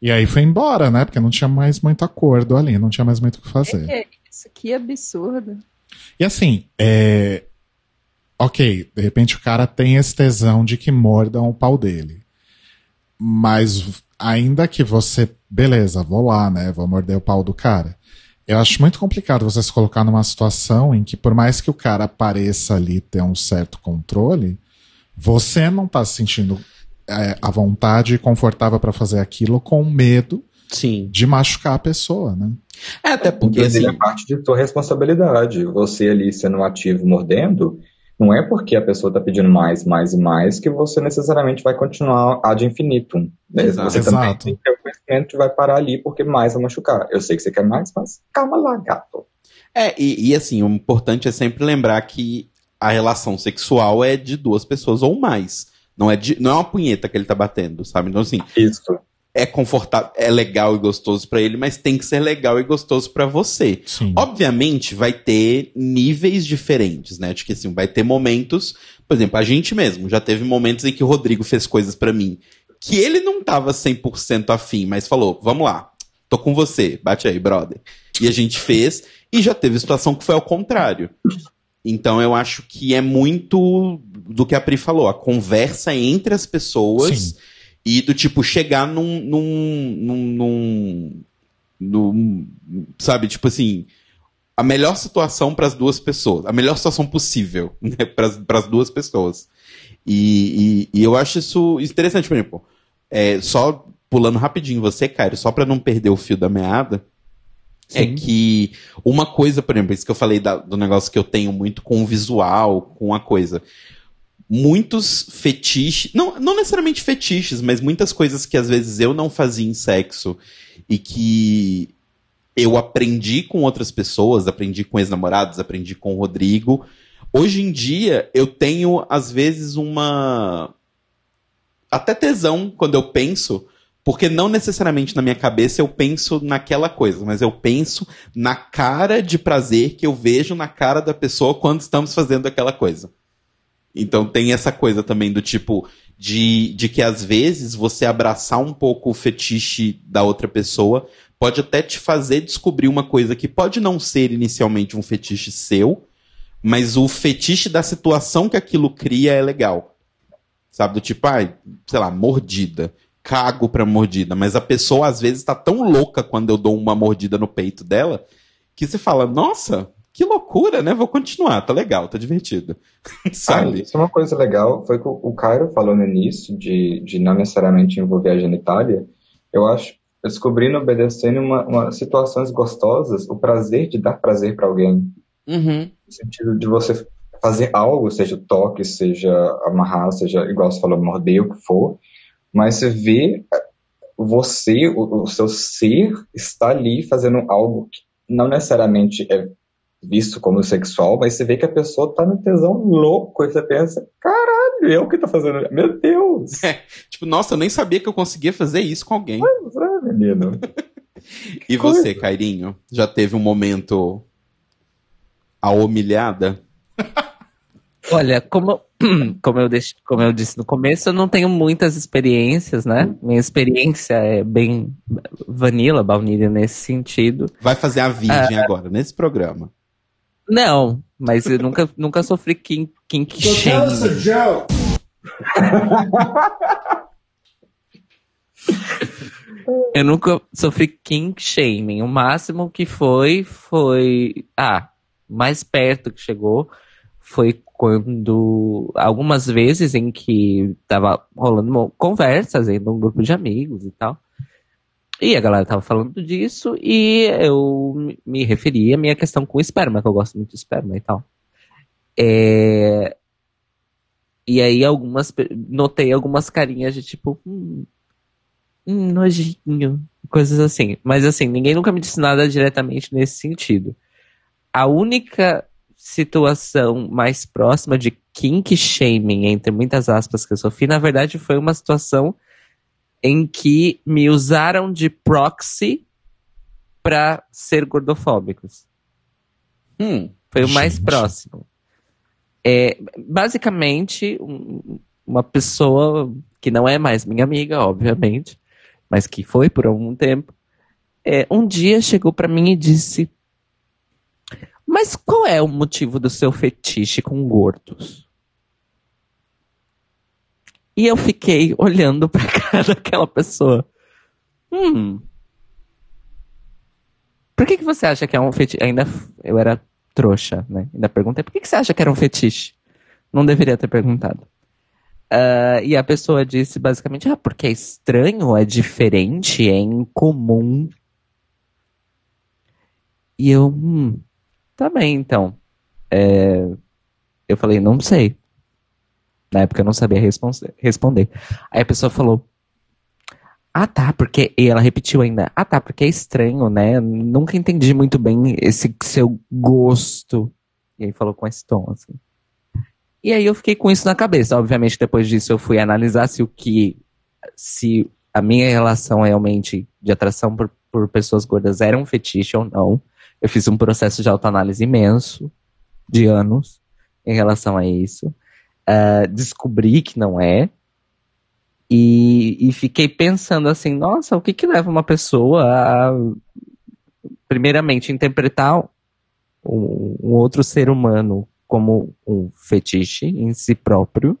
E aí foi embora, né? Porque não tinha mais muito acordo ali, não tinha mais muito o que fazer. Que isso, que absurdo. E assim, é. Ok, de repente o cara tem esse tesão de que mordam o pau dele. Mas ainda que você. Beleza, vou lá, né? Vou morder o pau do cara. Eu acho muito complicado você se colocar numa situação em que, por mais que o cara pareça ali ter um certo controle, você não tá se sentindo é, à vontade e confortável para fazer aquilo com medo Sim. de machucar a pessoa, né? É, até porque Inclusive, assim. é parte de sua responsabilidade. Você ali sendo ativo mordendo, não é porque a pessoa está pedindo mais, mais e mais que você necessariamente vai continuar ad infinitum. né? Exato. Você também Exato. tem que ter o conhecimento que vai parar ali porque mais vai machucar. Eu sei que você quer mais, mas calma lá, gato. É, e, e assim, o importante é sempre lembrar que a relação sexual é de duas pessoas ou mais. Não é, de, não é uma punheta que ele tá batendo, sabe? Então, assim, Isso. É confortável, é legal e gostoso pra ele, mas tem que ser legal e gostoso pra você. Sim. Obviamente, vai ter níveis diferentes, né? De que assim, vai ter momentos. Por exemplo, a gente mesmo já teve momentos em que o Rodrigo fez coisas pra mim que ele não tava 100% afim, mas falou: vamos lá, tô com você, bate aí, brother. E a gente fez, e já teve situação que foi ao contrário. Então eu acho que é muito do que a Pri falou, a conversa entre as pessoas Sim. E do tipo chegar num. num, num, num, num- sabe, tipo assim, a melhor situação para as duas pessoas, a melhor situação possível [LAUGHS] né, para as duas pessoas. E, e, e eu acho isso interessante, por exemplo, é, só pulando rapidinho você, Caio, só para não perder o fio da meada, é Sim. que uma coisa, por exemplo, isso que eu falei da- do negócio que eu tenho muito com o visual, com a coisa. Muitos fetiches, não, não necessariamente fetiches, mas muitas coisas que às vezes eu não fazia em sexo e que eu aprendi com outras pessoas, aprendi com ex-namorados, aprendi com o Rodrigo. Hoje em dia, eu tenho, às vezes, uma. Até tesão quando eu penso, porque não necessariamente na minha cabeça eu penso naquela coisa, mas eu penso na cara de prazer que eu vejo na cara da pessoa quando estamos fazendo aquela coisa. Então tem essa coisa também do tipo de, de que às vezes você abraçar um pouco o fetiche da outra pessoa pode até te fazer descobrir uma coisa que pode não ser inicialmente um fetiche seu, mas o fetiche da situação que aquilo cria é legal. Sabe? Do tipo, ai, sei lá, mordida. Cago pra mordida. Mas a pessoa às vezes tá tão louca quando eu dou uma mordida no peito dela que você fala, nossa, que loucura, né? Vou continuar, tá legal, tá divertido. [LAUGHS] Ah, Sabe? isso é uma coisa legal. Foi que o Cairo falou no início de, de não necessariamente envolver a genitália. Eu acho, eu descobri no BDSM uma, uma situações gostosas, o prazer de dar prazer para alguém. Uhum. No sentido de você fazer algo, seja toque, seja amarrar, seja, igual você falou, morder, o que for. Mas você vê eh, você, o, o seu ser, está ali fazendo algo que não necessariamente é visto como sexual, mas você vê que a pessoa tá no tesão louco, e você pensa, caralho, eu que tô fazendo, meu Deus, [LAUGHS] Tipo, nossa, eu nem sabia que eu conseguia fazer isso com alguém. Pois é, menino. [LAUGHS] E você, Cairinho, já teve um momento a humilhada? [LAUGHS] Olha, como, [CLEARS THROAT] como, eu deix- como eu disse no começo, eu não tenho muitas experiências, né? Minha experiência é bem vanilla, baunilha nesse sentido. Vai fazer a virgem agora, nesse programa. Não, mas eu nunca, [LAUGHS] nunca sofri kink, kink shame. Eu nunca sofri kink shaming. O máximo que foi, foi. Ah, mais perto que chegou foi quando. Algumas vezes em que tava rolando conversas em um grupo de amigos e tal. E a galera tava falando disso e eu me- referi à minha questão com esperma, que eu gosto muito de esperma e tal. É, E aí algumas. Notei algumas carinhas de tipo. Hum, hum, nojinho. Coisas assim. Mas assim, ninguém nunca me disse nada diretamente nesse sentido. A única situação mais próxima de kink shaming, entre muitas aspas, que eu sofri, na verdade foi uma situação em que me usaram de proxy pra ser gordofóbicos. Hum, Foi o mais Gente. próximo. É, basicamente, um- uma pessoa que não é mais minha amiga, obviamente, mas que foi por algum tempo, é, um dia chegou pra mim e disse: Mas qual é o motivo do seu fetiche com gordos? E eu fiquei olhando pra [LAUGHS] cara daquela pessoa. Hum. Por que, que você acha que é um fetiche? Ainda eu era trouxa, né? Ainda perguntei, por que, que você acha que era um fetiche? Não deveria ter perguntado. Ah, e a pessoa disse basicamente, ah, porque é estranho, é diferente, é incomum. E eu, hum, tá bem, então. É, eu falei, não sei. Na época eu não sabia responder. Aí a pessoa falou, ah, tá, porque. E ela repetiu ainda. Ah, tá, porque é estranho, né? Nunca entendi muito bem esse seu gosto. E aí falou com esse tom, assim. E aí eu fiquei com isso na cabeça. Obviamente, depois disso, eu fui analisar se o que. Se a minha relação realmente de atração por, por pessoas gordas era um fetiche ou não. Eu fiz um processo de autoanálise imenso, de anos, em relação a isso. Ah, descobri que não é. E, e fiquei pensando assim, nossa, o que que leva uma pessoa a, primeiramente, interpretar um, um outro ser humano como um fetiche em si próprio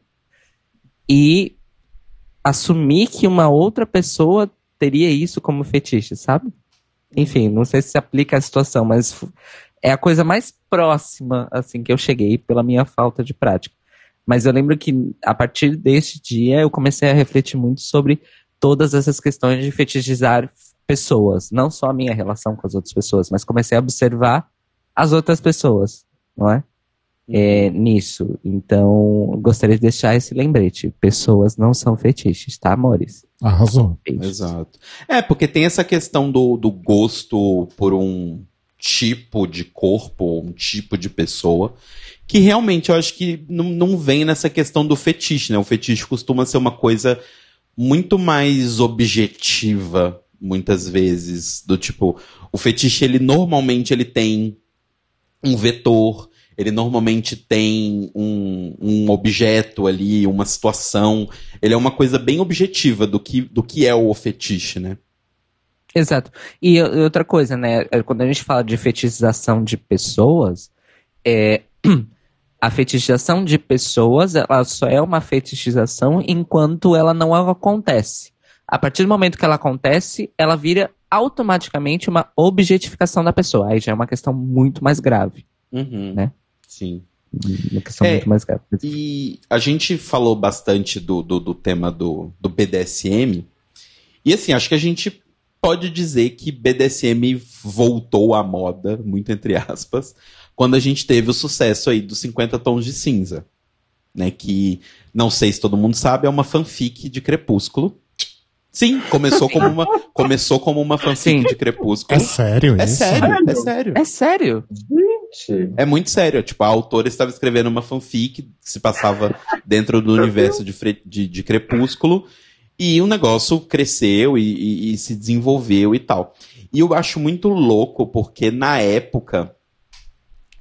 e assumir que uma outra pessoa teria isso como fetiche, sabe? Enfim, não sei se aplica à situação, mas é a coisa mais próxima, assim, que eu cheguei pela minha falta de prática. Mas eu lembro que a partir deste dia eu comecei a refletir muito sobre todas essas questões de fetichizar pessoas, não só a minha relação com as outras pessoas, mas comecei a observar as outras pessoas, não é? É, nisso. Então, gostaria de deixar esse lembrete. Pessoas não são fetiches, tá, amores? Arrasou. Exato. É, porque tem essa questão do, do gosto por um tipo de corpo, um tipo de pessoa, que realmente eu acho que não, não vem nessa questão do fetiche, né? O fetiche costuma ser uma coisa muito mais objetiva, muitas vezes, do tipo, o fetiche, ele normalmente ele tem um vetor, ele normalmente tem um, um objeto ali, uma situação, ele é uma coisa bem objetiva do que, do que é o fetiche, né? Exato. E outra coisa, né? é, Quando a gente fala de fetichização de pessoas, é, [CLEARS THROAT] a fetichização de pessoas, ela só é uma fetichização enquanto ela não acontece. A partir do momento que ela acontece, ela vira automaticamente uma objetificação da pessoa. Aí já é uma questão muito mais grave. Uhum. Né? Sim. Uma questão É, muito mais grave. E a gente falou bastante do, do, do tema do, do BDSM. E assim, acho que a gente pode dizer que BDSM voltou à moda, muito entre aspas, quando a gente teve o sucesso aí dos 50 Tons de Cinza. Né, que, não sei se todo mundo sabe, é uma fanfic de Crepúsculo. Sim, começou como uma, [LAUGHS] começou como uma fanfic Sim. de Crepúsculo. É sério É isso? sério, é sério. É sério? Gente, É muito sério. Tipo, a autora estava escrevendo uma fanfic que se passava dentro do universo de, de, de Crepúsculo. E o negócio cresceu e, e- e se desenvolveu e tal. E eu acho muito louco, porque na época,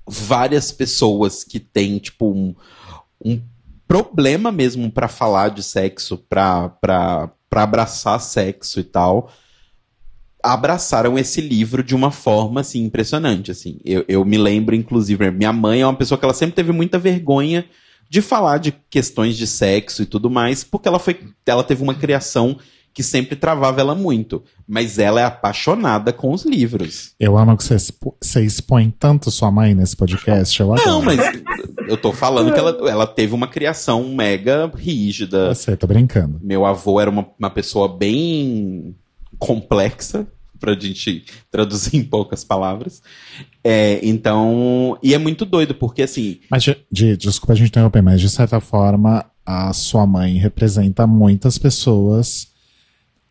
várias pessoas que têm, tipo, um, um problema mesmo pra falar de sexo, pra, pra, pra abraçar sexo e tal, abraçaram esse livro de uma forma, assim, impressionante, assim. Eu, eu me lembro, inclusive, minha mãe é uma pessoa que ela sempre teve muita vergonha de falar de questões de sexo e tudo mais, porque ela foi, ela teve uma criação que sempre travava ela muito, mas ela é apaixonada com os livros. Eu amo que você, expo- você expõe tanto sua mãe nesse podcast. Eu adoro. Não, mas eu tô falando que ela, ela teve uma criação mega rígida, sei, tô brincando. Meu avô era uma, uma pessoa bem complexa, pra gente [LAUGHS] traduzir em poucas palavras. É, então, e é muito doido, porque assim, Mas, de, de- desculpa a gente interromper, mas de certa forma, a sua mãe representa muitas pessoas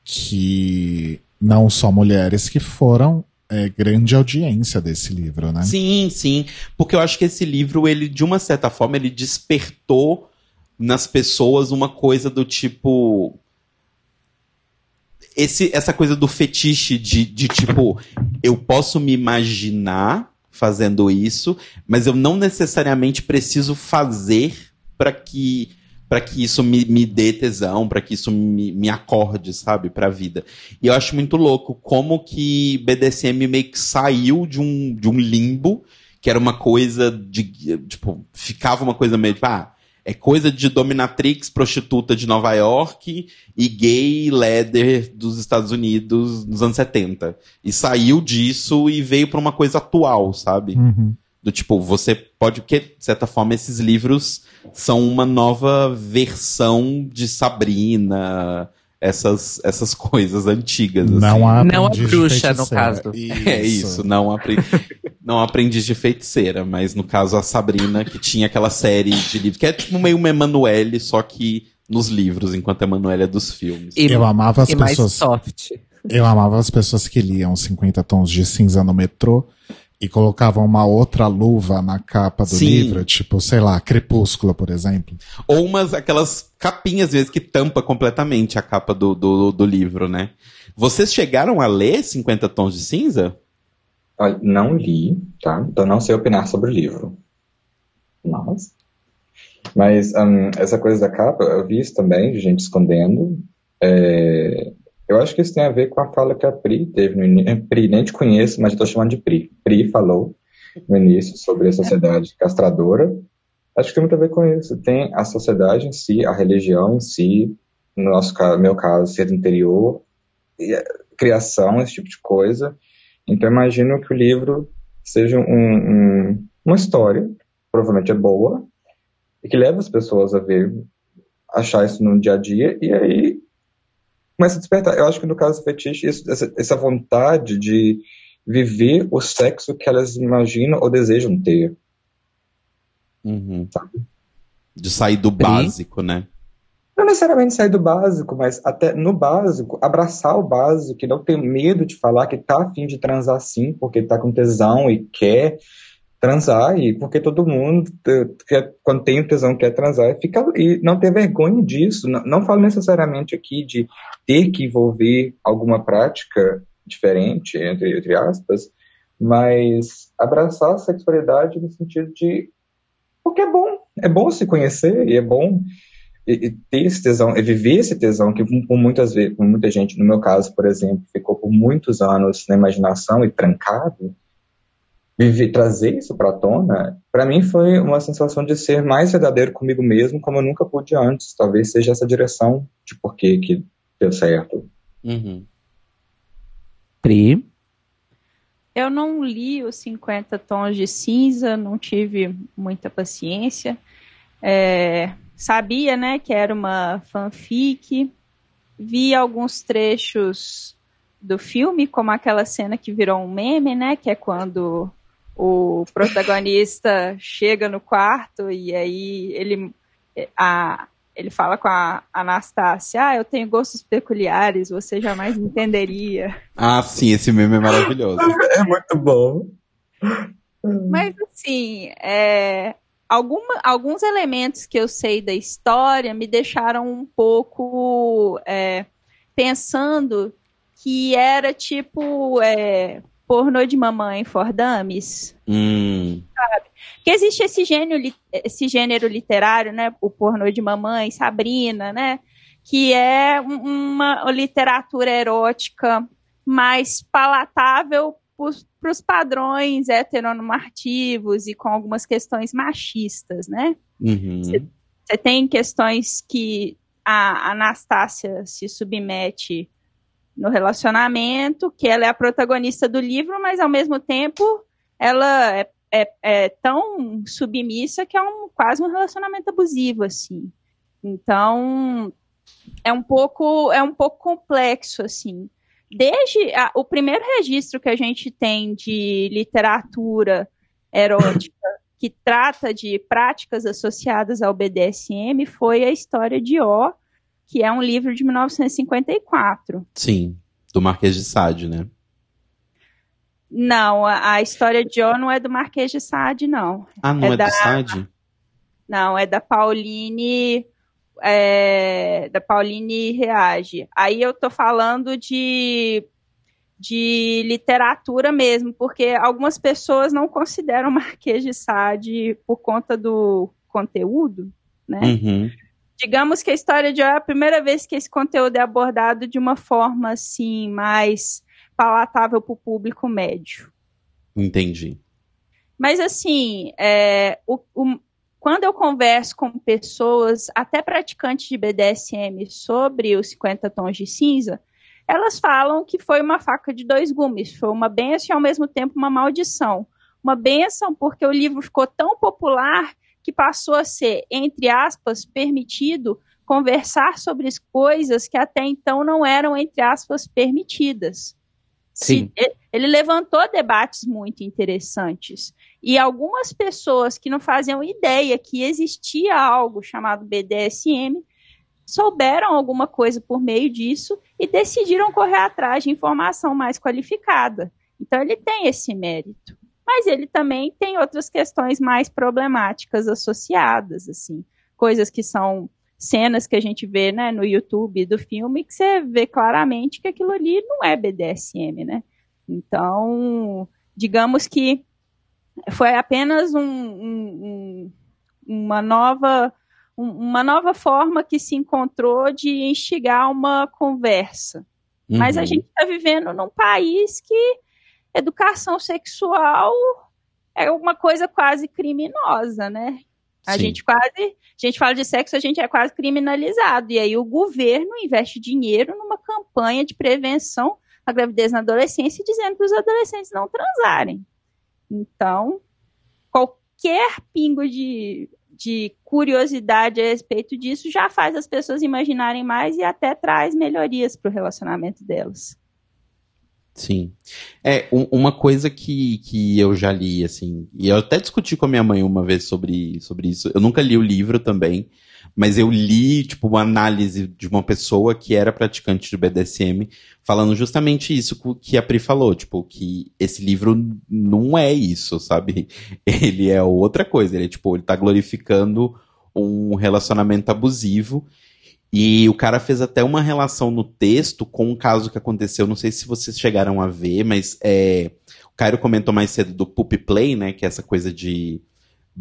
que não só mulheres que foram é, grande audiência desse livro, né? sim, sim, porque eu acho que esse livro, ele, de uma certa forma, ele despertou nas pessoas uma coisa do tipo. Esse, essa coisa do fetiche de, de tipo, eu posso me imaginar fazendo isso, mas eu não necessariamente preciso fazer para que para que isso me, me dê tesão, para que isso me, me acorde, sabe, pra vida. E eu acho muito louco como que BDSM meio que saiu de um, de um limbo, que era uma coisa de, tipo, ficava uma coisa meio, tipo, ah, é coisa de dominatrix, prostituta de Nova York e gay leather dos Estados Unidos nos anos 70. E saiu disso e veio pra uma coisa atual, sabe? Uhum. Do tipo, você pode. Porque, de certa forma, esses livros são uma nova versão de Sabrina, essas, essas coisas antigas. assim. Não há Não a bruxa, no caso. É isso, não, apre... não aprendiz de feiticeira, mas no caso a Sabrina, que tinha aquela série de livros, que é tipo meio uma Emanuele, só que nos livros, enquanto a Emanuele é dos filmes. E, Eu amava as e mais pessoas. soft. Eu amava as pessoas que liam 50 tons de cinza no metrô e colocavam uma outra luva na capa do Sim. livro, tipo, sei lá, Crepúsculo, por exemplo. Ou umas, aquelas capinhas, às vezes, que tampa completamente a capa do, do, do livro, né? Vocês chegaram a ler 50 Tons de Cinza? Não li, tá? Então não sei opinar sobre o livro. Mas. Mas hum, essa coisa da capa, eu vi isso também, de gente escondendo. É, eu acho que isso tem a ver com a fala que a Pri teve no início. [LAUGHS] Pri, nem te conheço, mas tô chamando de Pri. Pri falou no início sobre a sociedade castradora. Acho que tem muito a ver com isso. Tem a sociedade em si, a religião em si, no nosso caso, meu caso, ser interior, criação, esse tipo de coisa. Então, imagino que o livro seja um, um- uma história, provavelmente é boa, e que leva as pessoas a ver, achar isso no dia a dia, e aí começa a despertar. Eu acho que no caso do fetiche, isso- essa, essa vontade de viver o sexo que elas imaginam ou desejam ter. Uhum. De sair do básico, né? Não necessariamente sair do básico, mas até no básico, abraçar o básico, e não ter medo de falar que tá afim de transar sim, porque tá com tesão e quer transar, e porque todo mundo, quer, quando tem tesão quer transar, e, fica, e não ter vergonha disso. Não, não falo necessariamente aqui de ter que envolver alguma prática diferente, entre, entre aspas, mas abraçar a sexualidade no sentido de. Porque é bom, é bom se conhecer e é bom e, e ter esse tesão, e viver esse tesão que por muitas vezes, por muita gente, no meu caso, por exemplo, ficou por muitos anos na imaginação e trancado, viver, trazer isso para tona, para mim foi uma sensação de ser mais verdadeiro comigo mesmo, como eu nunca pude antes. Talvez seja essa direção de porquê que deu certo. Uhum. Pri. Eu não li os 50 Tons de Cinza, não tive muita paciência. É, sabia, né, que era uma fanfic. Vi alguns trechos do filme, como aquela cena que virou um meme, né, que é quando o protagonista [LAUGHS] chega no quarto e aí ele a, ele fala com a Anastácia, ah, eu tenho gostos peculiares, você jamais me entenderia. Ah, sim, esse meme é maravilhoso. [LAUGHS] É muito bom. Mas assim, é, alguma, alguns elementos que eu sei da história me deixaram um pouco é, pensando que era tipo é, pornô de mamãe for dummies. Hum, Que existe esse esse gênero literário, né? O pornô de mamãe, Sabrina, né? Que é um- uma literatura erótica mais palatável para os padrões heteronormativos e com algumas questões machistas, né? uhum. Você tem questões que a Anastácia se submete no relacionamento, que ela é a protagonista do livro, mas ao mesmo tempo ela é, é- é tão submissa que é um, quase um relacionamento abusivo, assim. Então é um pouco é um pouco complexo, assim. Desde a- o primeiro registro que a gente tem de literatura erótica que trata de práticas associadas ao BDSM foi a história de O, que é um livro de 1954. Sim, do Marquês de Sade, né? Não, a, a história de O não é do Marquês de Sade, não. Ah, não É é, da- do Sade? Não, é da Pauline. É, da Pauline Reage. Aí eu tô falando de, de literatura mesmo, porque algumas pessoas não consideram [LAUGHS] Marquês de Sade por conta do conteúdo, né? Uhum. digamos que a história de O é a primeira vez que esse conteúdo é abordado de uma forma assim mais palatável para o público médio. Entendi. Mas assim, é, o- o- quando eu converso com pessoas, até praticantes de BDSM, sobre os 50 tons de cinza, elas falam que foi uma faca de dois gumes, foi uma benção e ao mesmo tempo uma maldição. Uma benção porque o livro ficou tão popular que passou a ser, entre aspas, permitido conversar sobre as coisas que até então não eram, entre aspas, permitidas. Sim. Se- ele levantou debates muito interessantes. E algumas pessoas que não faziam ideia que existia algo chamado BDSM souberam alguma coisa por meio disso e decidiram correr atrás de informação mais qualificada. Então ele tem esse mérito. Mas ele também tem outras questões mais problemáticas associadas, assim, coisas que são cenas que a gente vê, né, no YouTube do filme que você vê claramente que aquilo ali não é BDSM, né? Então, digamos que foi apenas um- um- um- uma nova um- uma nova forma que se encontrou de instigar uma conversa. Mas a Uhum. gente está vivendo num país que educação sexual é uma coisa quase criminosa, né? A Sim. gente quase, a gente fala de sexo, a gente é quase criminalizado. E aí o governo investe dinheiro numa campanha de prevenção à gravidez na adolescência, dizendo para os adolescentes não transarem. Então, qualquer pingo de, de curiosidade a respeito disso já faz as pessoas imaginarem mais e até traz melhorias para o relacionamento delas. Sim. É, um- uma coisa que, que eu já li, assim, e eu até discuti com a minha mãe uma vez sobre, sobre isso. Eu nunca li o livro também, mas eu li, tipo, uma análise de uma pessoa que era praticante de BDSM, falando justamente isso que a Pri falou, tipo, que esse livro não é isso, sabe? [LAUGHS] Ele é outra coisa, ele é, tipo, ele tá glorificando um relacionamento abusivo. E o cara fez até uma relação no texto com um caso que aconteceu, não sei se vocês chegaram a ver, mas é, o Cairo comentou mais cedo do poop play, né, que é essa coisa de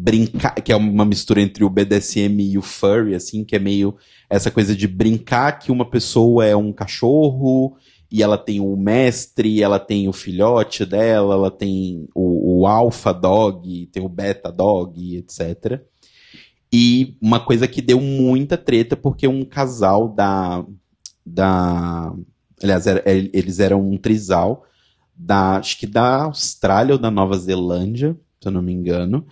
brincar, que é uma mistura entre o BDSM e o furry, assim, que é meio essa coisa de brincar que uma pessoa é um cachorro e ela tem o mestre, ela tem o filhote dela, ela tem o, o alpha dog, tem o beta dog, etc. E uma coisa que deu muita treta, porque um casal da, da aliás, era- é- eles eram um trisal da, acho que da Austrália ou da Nova Zelândia, se eu não me engano,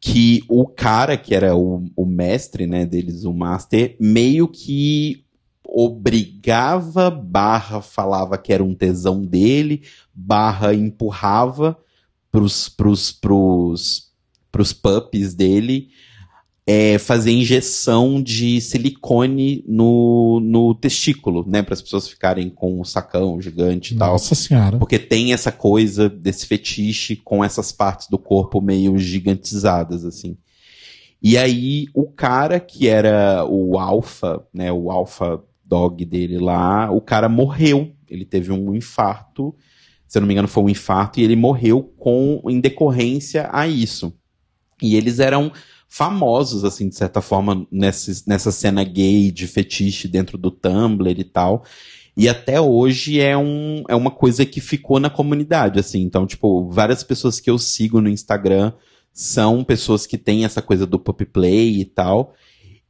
que o cara que era o, o mestre, né, deles, o master, meio que obrigava, barra falava que era um tesão dele, barra empurrava pros, pros, pros, pros puppies dele é, fazer injeção de silicone no, no testículo, né, para as pessoas ficarem com o sacão gigante e tal. Nossa senhora. Porque tem essa coisa desse fetiche com essas partes do corpo meio gigantizadas, assim. E aí, o cara que era o alfa, né, o alfa dog dele lá, o cara morreu. Ele teve um infarto, se eu não me engano foi um infarto, e ele morreu com em decorrência a isso. E eles eram famosos, assim, de certa forma, nessa, cena gay de fetiche dentro do Tumblr e tal. E até hoje é, um, é uma coisa que ficou na comunidade, assim. Então, tipo, várias pessoas que eu sigo no Instagram são pessoas que têm essa coisa do pop play e tal.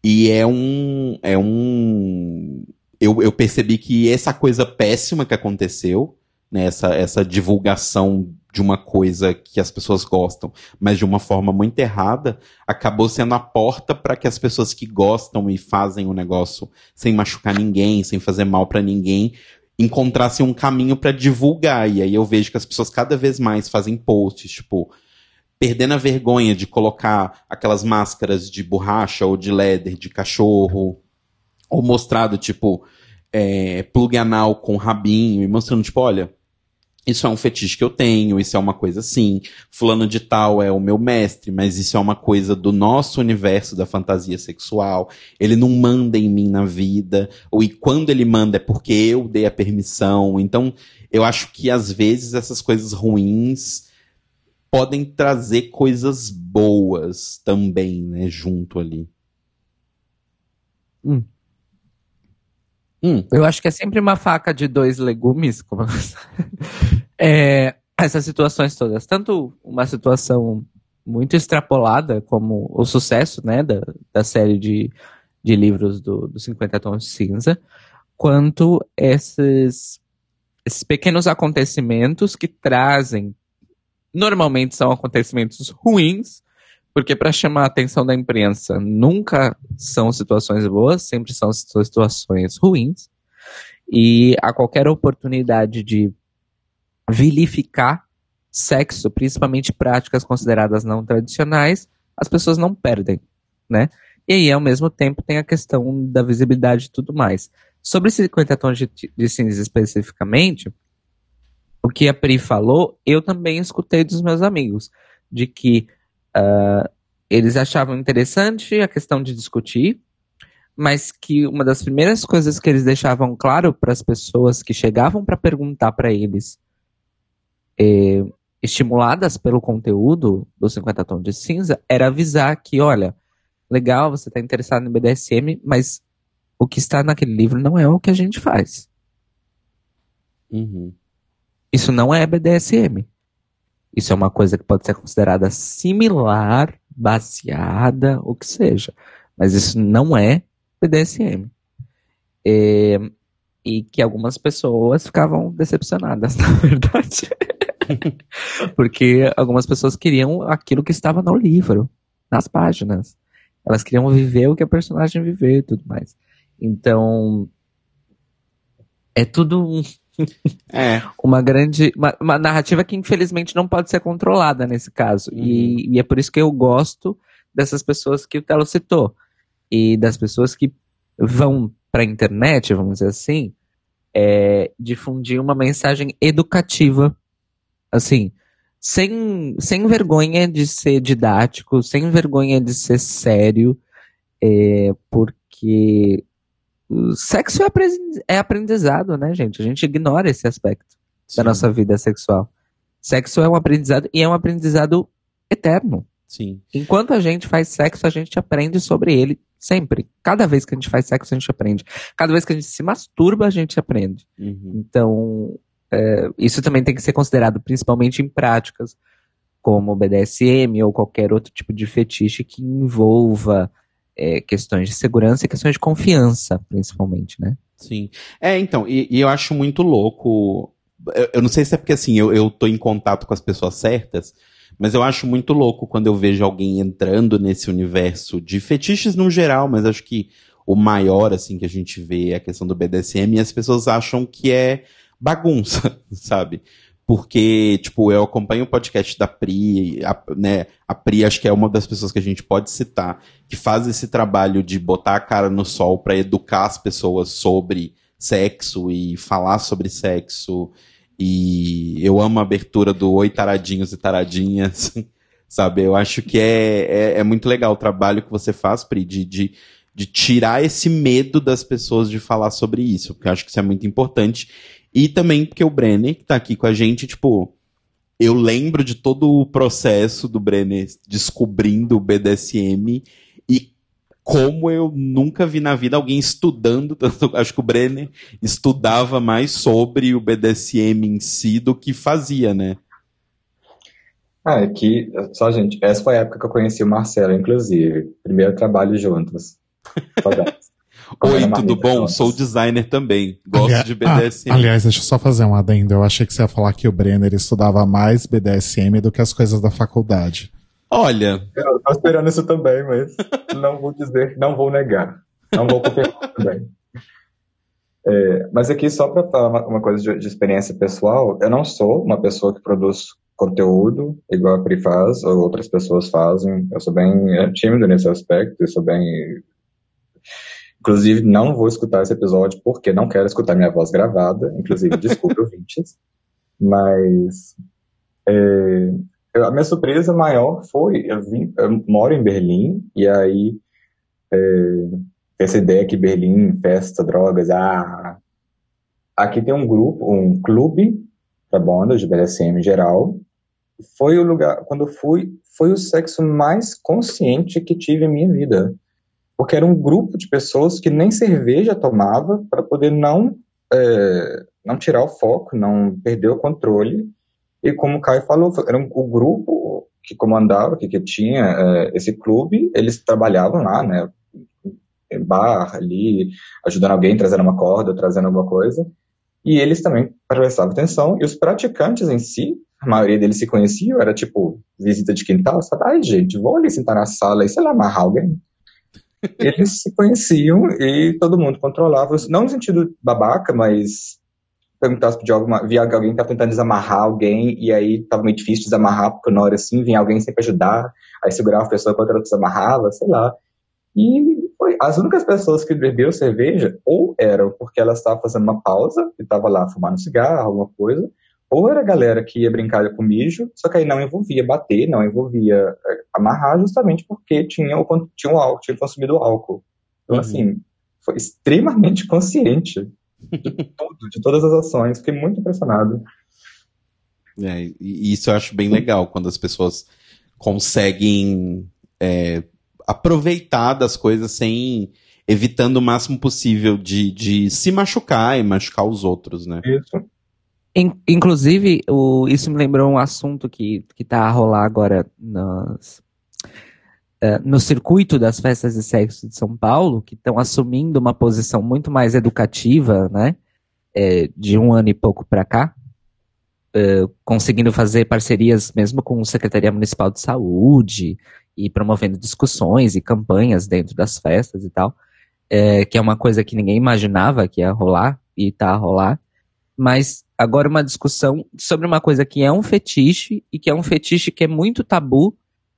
E é um. É um. Eu, eu percebi que essa coisa péssima que aconteceu, né, essa, essa divulgação de uma coisa que as pessoas gostam, mas de uma forma muito errada, acabou sendo a porta para que as pessoas que gostam e fazem o negócio sem machucar ninguém, sem fazer mal para ninguém, encontrassem um caminho para divulgar. E aí eu vejo que as pessoas cada vez mais fazem posts, tipo, perdendo a vergonha de colocar aquelas máscaras de borracha ou de leather de cachorro, ou mostrado, tipo, é, plug anal com rabinho, e mostrando, tipo, olha, isso é um fetiche que eu tenho, isso é uma coisa assim, fulano de tal é o meu mestre, mas isso é uma coisa do nosso universo da fantasia sexual, ele não manda em mim na vida, ou e quando ele manda é porque eu dei a permissão, então eu acho que às vezes essas coisas ruins podem trazer coisas boas também, né, junto ali. Hum. Hum, Eu acho que é sempre uma faca de dois legumes. Como... [LAUGHS] É, essas situações todas. Tanto uma situação muito extrapolada, como o sucesso né, da, da série de, de livros do, do 50 Tons de Cinza, quanto esses, esses pequenos acontecimentos que trazem. Normalmente são acontecimentos ruins, porque para chamar a atenção da imprensa nunca são situações boas, sempre são situações ruins. E a qualquer oportunidade de vilificar sexo, principalmente práticas consideradas não tradicionais, as pessoas não perdem, né? E aí, ao mesmo tempo, tem a questão da visibilidade e tudo mais. Sobre 50 tons de, de cinza especificamente, o que a Pri falou, eu também escutei dos meus amigos, de que ah, eles achavam interessante a questão de discutir, mas que uma das primeiras coisas que eles deixavam claro para as pessoas que chegavam para perguntar para eles, eh, estimuladas pelo conteúdo do 50 Tons de Cinza, era avisar que, olha, legal, você está interessado em BDSM, mas o que está naquele livro não é o que a gente faz. uhum. Isso não é BDSM. Isso é uma coisa que pode ser considerada similar, baseada, o que seja. Mas isso não é BDSM. É, e que algumas pessoas ficavam decepcionadas, [LAUGHS] na verdade. [LAUGHS] Porque algumas pessoas queriam aquilo que estava no livro, nas páginas. Elas queriam viver o que a personagem viveu e tudo mais. Então. É tudo um É, uma grande. Uma, uma narrativa que infelizmente não pode ser controlada nesse caso. E, e é por isso que eu gosto dessas pessoas que o Telo citou. E das pessoas que vão pra internet, vamos dizer assim, é, difundir uma mensagem educativa. Assim, sem, sem vergonha de ser didático, sem vergonha de ser sério, é, porque o sexo é é aprendizado, né, gente? A gente ignora esse aspecto da sim, nossa vida sexual. Sexo é um aprendizado e é um aprendizado eterno. Sim. Enquanto a gente faz sexo, a gente aprende sobre ele sempre. Cada vez que a gente faz sexo, a gente aprende. Cada vez que a gente se masturba, a gente aprende. Uhum. Então, é, isso também tem que ser considerado, principalmente em práticas como o BDSM ou qualquer outro tipo de fetiche que envolva é, questões de segurança e questões de confiança, principalmente, né? Sim. É, então, e, e eu acho muito louco. Eu, eu não sei se é porque assim, eu, eu tô em contato com as pessoas certas, mas eu acho muito louco quando eu vejo alguém entrando nesse universo de fetiches no geral, mas acho que o maior, assim, que a gente vê é a questão do BDSM e as pessoas acham que é bagunça, [LAUGHS] sabe? Porque, tipo, eu acompanho o podcast da Pri, a, né? A Pri acho que é uma das pessoas que a gente pode citar que faz esse trabalho de botar a cara no sol pra educar as pessoas sobre sexo e falar sobre sexo. E eu amo a abertura do Oi Taradinhos e Taradinhas, [LAUGHS] sabe? Eu acho que é, é, é muito legal o trabalho que você faz, Pri, de, de, de tirar esse medo das pessoas de falar sobre isso, porque eu acho que isso é muito importante. E também porque o Brenner, que tá aqui com a gente, tipo, eu lembro de todo o processo do Brenner descobrindo o BDSM e como eu nunca vi na vida alguém estudando, tanto, [LAUGHS] acho que o Brenner estudava mais sobre o BDSM em si do que fazia, né? Ah, é que, só gente, essa foi a época que eu conheci o Marcelo, inclusive. Primeiro trabalho juntos. Saudades. [LAUGHS] Oi, Ana tudo bom? Sou designer também. Gosto de BDSM. Ah, aliás, deixa eu só fazer um adendo. Eu achei que você ia falar que o Brenner estudava mais BDSM do que as coisas da faculdade. Olha, Eu tô esperando isso também, mas não vou dizer, não vou negar. Não vou confirmar também. É, mas aqui, só para falar uma, uma coisa de, de experiência pessoal, eu não sou uma pessoa que produz conteúdo igual a Pri faz, ou outras pessoas fazem. Eu sou bem é, tímido nesse aspecto, eu sou bem. Inclusive, não vou escutar esse episódio porque não quero escutar minha voz gravada. Inclusive, desculpe, [LAUGHS] ouvintes. Mas. é, a minha surpresa maior foi, eu, vim, eu moro em Berlim, e aí é, essa ideia que Berlim, festa, drogas, ah, aqui tem um grupo, um clube para bandas de BDSM em geral. Foi o lugar, quando eu fui, foi o sexo mais consciente que tive em minha vida. Porque era um grupo de pessoas que nem cerveja tomava para poder não, é, não tirar o foco, não perder o controle. E como o Caio falou, era um, o grupo que comandava, que, que tinha é, esse clube, eles trabalhavam lá, né? Em bar ali, ajudando alguém, trazendo uma corda, trazendo alguma coisa. E eles também prestavam atenção. E os praticantes em si, a maioria deles se conheciam, era tipo visita de quintal, sabe? Ai, gente, vou ali sentar na sala e, sei lá, amarrar alguém. Eles se conheciam e todo mundo controlava, não no sentido babaca, mas perguntasse pedir alguma, via alguém que tentando desamarrar alguém e aí tava meio difícil desamarrar, porque na hora assim vinha alguém sempre ajudar, aí segurava a pessoa enquanto ela desamarrava, sei lá. E foi, as únicas pessoas que beberam cerveja ou eram porque elas estavam fazendo uma pausa e tava lá fumando cigarro, alguma coisa, ou era a galera que ia brincar com mijo, só que aí não envolvia bater, não envolvia eh, amarrar, justamente porque tinha o, con- tinha o álcool, tinha consumido o álcool. Então, Uhum. assim, foi extremamente consciente de [LAUGHS] tudo, de todas as ações. Fiquei muito impressionado. É, e isso eu acho bem legal, quando as pessoas conseguem é, aproveitar das coisas sem evitando o máximo possível de, de se machucar e machucar os outros, né? Isso. In- inclusive, o- isso me lembrou um assunto que, que tá a rolar agora nas, eh, no circuito das festas de sexo de São Paulo, que estão assumindo uma posição muito mais educativa, né? eh, de um ano e pouco para cá, eh, conseguindo fazer parcerias mesmo com a Secretaria Municipal de Saúde e promovendo discussões e campanhas dentro das festas e tal, eh, que é uma coisa que ninguém imaginava que ia rolar e tá a rolar. Mas agora uma discussão sobre uma coisa que é um fetiche e que é um fetiche que é muito tabu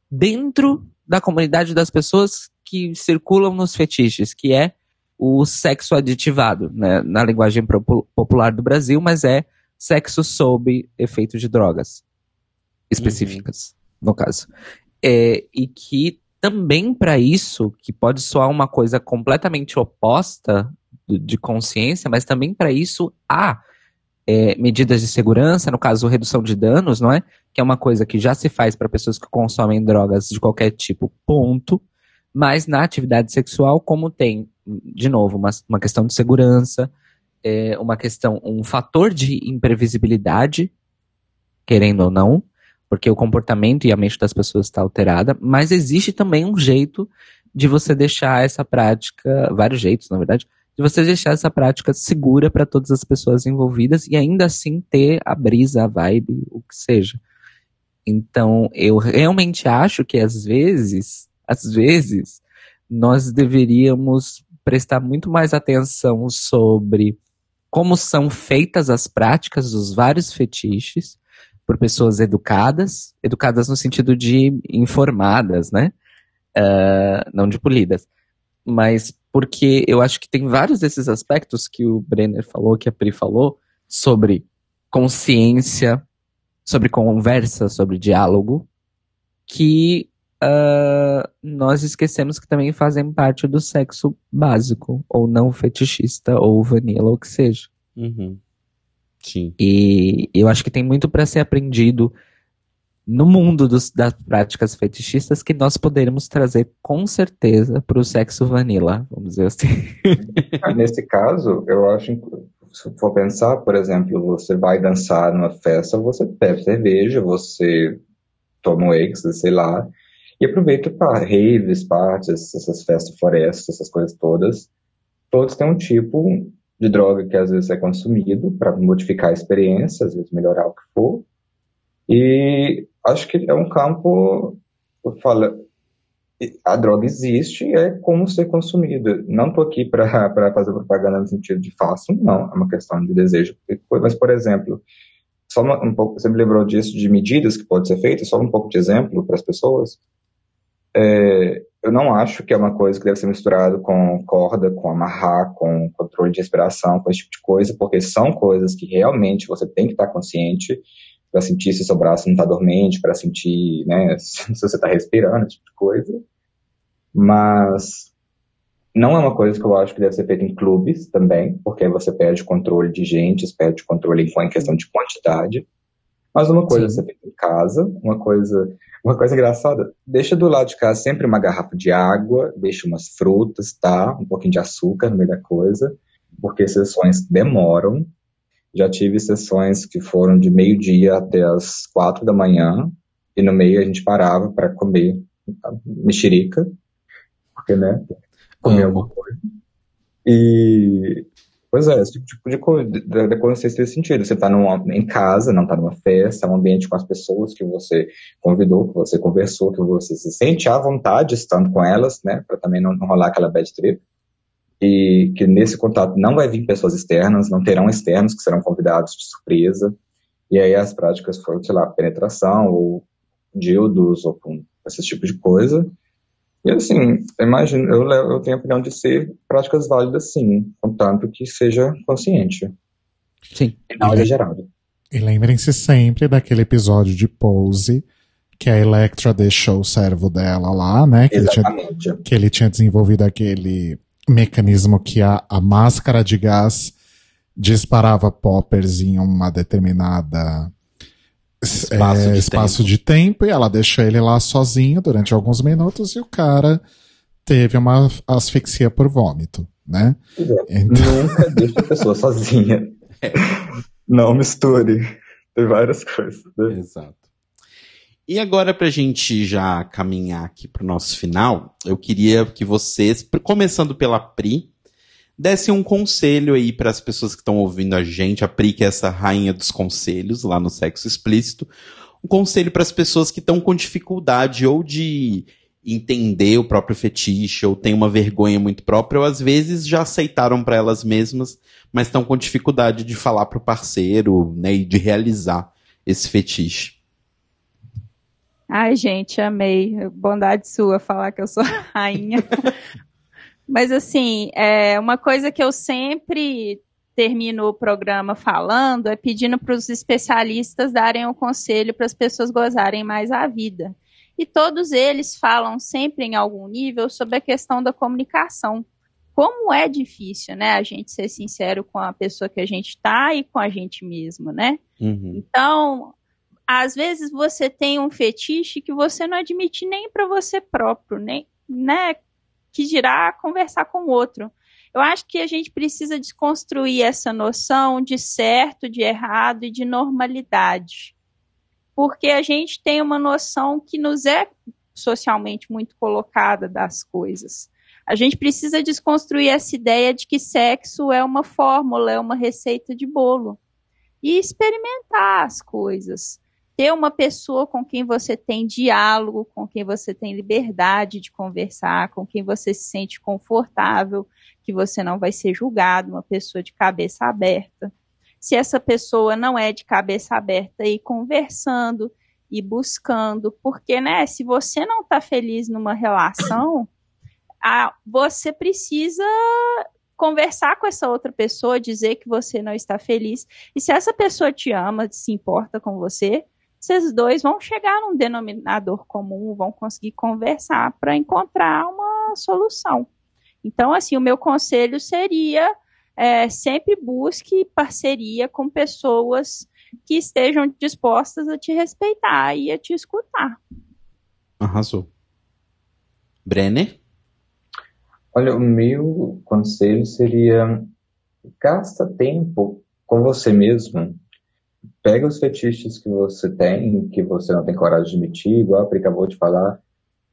dentro da comunidade das pessoas que circulam nos fetiches, que é o sexo aditivado, né, na linguagem popular do Brasil, mas é sexo sob efeito de drogas específicas, no caso. É, e que também para isso, que pode soar uma coisa completamente oposta de consciência, mas também para isso há é, medidas de segurança, no caso, redução de danos, não é? Que é uma coisa que já se faz para pessoas que consomem drogas de qualquer tipo, ponto. Mas na atividade sexual, como tem, de novo, uma, uma questão de segurança, é, uma questão, um fator de imprevisibilidade, querendo ou não, porque o comportamento e a mente das pessoas está alterada, mas existe também um jeito de você deixar essa prática, vários jeitos, na verdade, de você deixar essa prática segura para todas as pessoas envolvidas e ainda assim ter a brisa, a vibe, o que seja. Então, eu realmente acho que às vezes, às vezes, nós deveríamos prestar muito mais atenção sobre como são feitas as práticas dos vários fetiches por pessoas educadas, educadas no sentido de informadas, né? Uh, não de polidas. Mas porque eu acho que tem vários desses aspectos que o Brenner falou, que a Pri falou, sobre consciência, sobre conversa, sobre diálogo, que uh, nós esquecemos que também fazem parte do sexo básico, ou não fetichista, ou vanilla, ou o que seja. Uhum. Sim. E eu acho que tem muito para ser aprendido no mundo dos, das práticas fetichistas que nós poderíamos trazer com certeza para o sexo vanilla, vamos dizer assim. [LAUGHS] Nesse caso, eu acho, se for pensar, por exemplo, você vai dançar numa festa, você bebe cerveja, você toma um êxtase, sei lá, e aproveita para raves, parties, essas festas florestas, essas coisas todas. Todos têm um tipo de droga que às vezes é consumido para modificar a experiência, às vezes melhorar o que for. E acho que é um campo, eu falo, a droga existe, é como ser consumida. Não estou aqui para [LAUGHS] fazer propaganda no sentido de faço, não, é uma questão de desejo. Mas, por exemplo, só um pouco, você me lembrou disso, de medidas que podem ser feitas, só um pouco de exemplo para as pessoas. É, eu não acho que é uma coisa que deve ser misturado com corda, com amarrar, com controle de respiração, com esse tipo de coisa, porque são coisas que realmente você tem que estar consciente para sentir se seu braço não está dormente, para sentir né, [LAUGHS] se você está respirando, esse tipo de coisa. Mas não é uma coisa que eu acho que deve ser feita em clubes também, porque aí você perde controle de gente, perde controle em questão de quantidade. Mas uma coisa Sim. você feita em casa, uma coisa, uma coisa engraçada, deixa do lado de casa sempre uma garrafa de água, deixa umas frutas, tá? Um pouquinho de açúcar no meio da coisa, porque sessões demoram. Já tive sessões que foram de meio-dia até as quatro da manhã, e no meio a gente parava para comer mexerica, porque, né, comer alguma coisa. E, pois é, esse tipo de coisa, da, consciência nesse sentido. Você tá num, em casa, não tá numa festa, é um ambiente com as pessoas que você convidou, que você conversou, que você se sente à vontade estando com elas, né, para também não, não rolar aquela bad trip. E que nesse contato não vai vir pessoas externas, não terão externos que serão convidados de surpresa. E aí as práticas foram, sei lá, penetração, ou dildos, ou com esse tipo de coisa. E assim, imagino, eu, eu tenho a opinião de ser práticas válidas sim, contanto que seja consciente Sim. e não exagerado. E lembrem-se sempre daquele episódio de Pose, que a Electra deixou o servo dela lá, né? Que ele tinha, Exatamente. que ele tinha desenvolvido aquele mecanismo que a, a máscara de gás disparava poppers em uma determinada Espaço é, de espaço tempo. de tempo e ela deixou ele lá sozinho durante alguns minutos e o cara teve uma asfixia por vômito, né? É. Então, Nunca deixe a pessoa sozinha. [LAUGHS] Não misture. Tem várias coisas. né? Exato. E agora, pra gente já caminhar aqui pro nosso final, eu queria que vocês, começando pela Pri, dessem um conselho aí para as pessoas que estão ouvindo a gente, a Pri, que é essa rainha dos conselhos lá no Sexo Explícito, um conselho para as pessoas que estão com dificuldade ou de entender o próprio fetiche, ou tem uma vergonha muito própria, ou às vezes já aceitaram para elas mesmas, mas estão com dificuldade de falar pro parceiro, né, e de realizar esse fetiche. Ai, gente, amei. Bondade sua falar que eu sou rainha. [LAUGHS] Mas, assim, é uma coisa que eu sempre termino o programa falando é pedindo para os especialistas darem um conselho para as pessoas gozarem mais a vida. E todos eles falam sempre em algum nível sobre a questão da comunicação. Como é difícil, né, a gente ser sincero com a pessoa que a gente está e com a gente mesmo, né? Uhum. Então, às vezes você tem um fetiche que você não admite nem para você próprio, nem, né? Que dirá conversar com o outro. Eu acho que a gente precisa desconstruir essa noção de certo, de errado e de normalidade. Porque a gente tem uma noção que nos é socialmente muito colocada das coisas. A gente precisa desconstruir essa ideia de que sexo é uma fórmula, é uma receita de bolo. E experimentar as coisas. Ter uma pessoa com quem você tem diálogo, com quem você tem liberdade de conversar, com quem você se sente confortável, que você não vai ser julgado, uma pessoa de cabeça aberta. Se essa pessoa não é de cabeça aberta, ir conversando e buscando, porque, né, se você não está feliz numa relação, a, você precisa conversar com essa outra pessoa, dizer que você não está feliz. E se essa pessoa te ama, se importa com você, vocês dois vão chegar num denominador comum, vão conseguir conversar para encontrar uma solução. Então, assim, o meu conselho seria é, sempre busque parceria com pessoas que estejam dispostas a te respeitar e a te escutar. Arrasou. Brenner? Olha, o meu conselho seria gasta tempo com você mesmo. Pega os fetiches que você tem, que você não tem coragem de admitir, igual a Pri acabou de falar,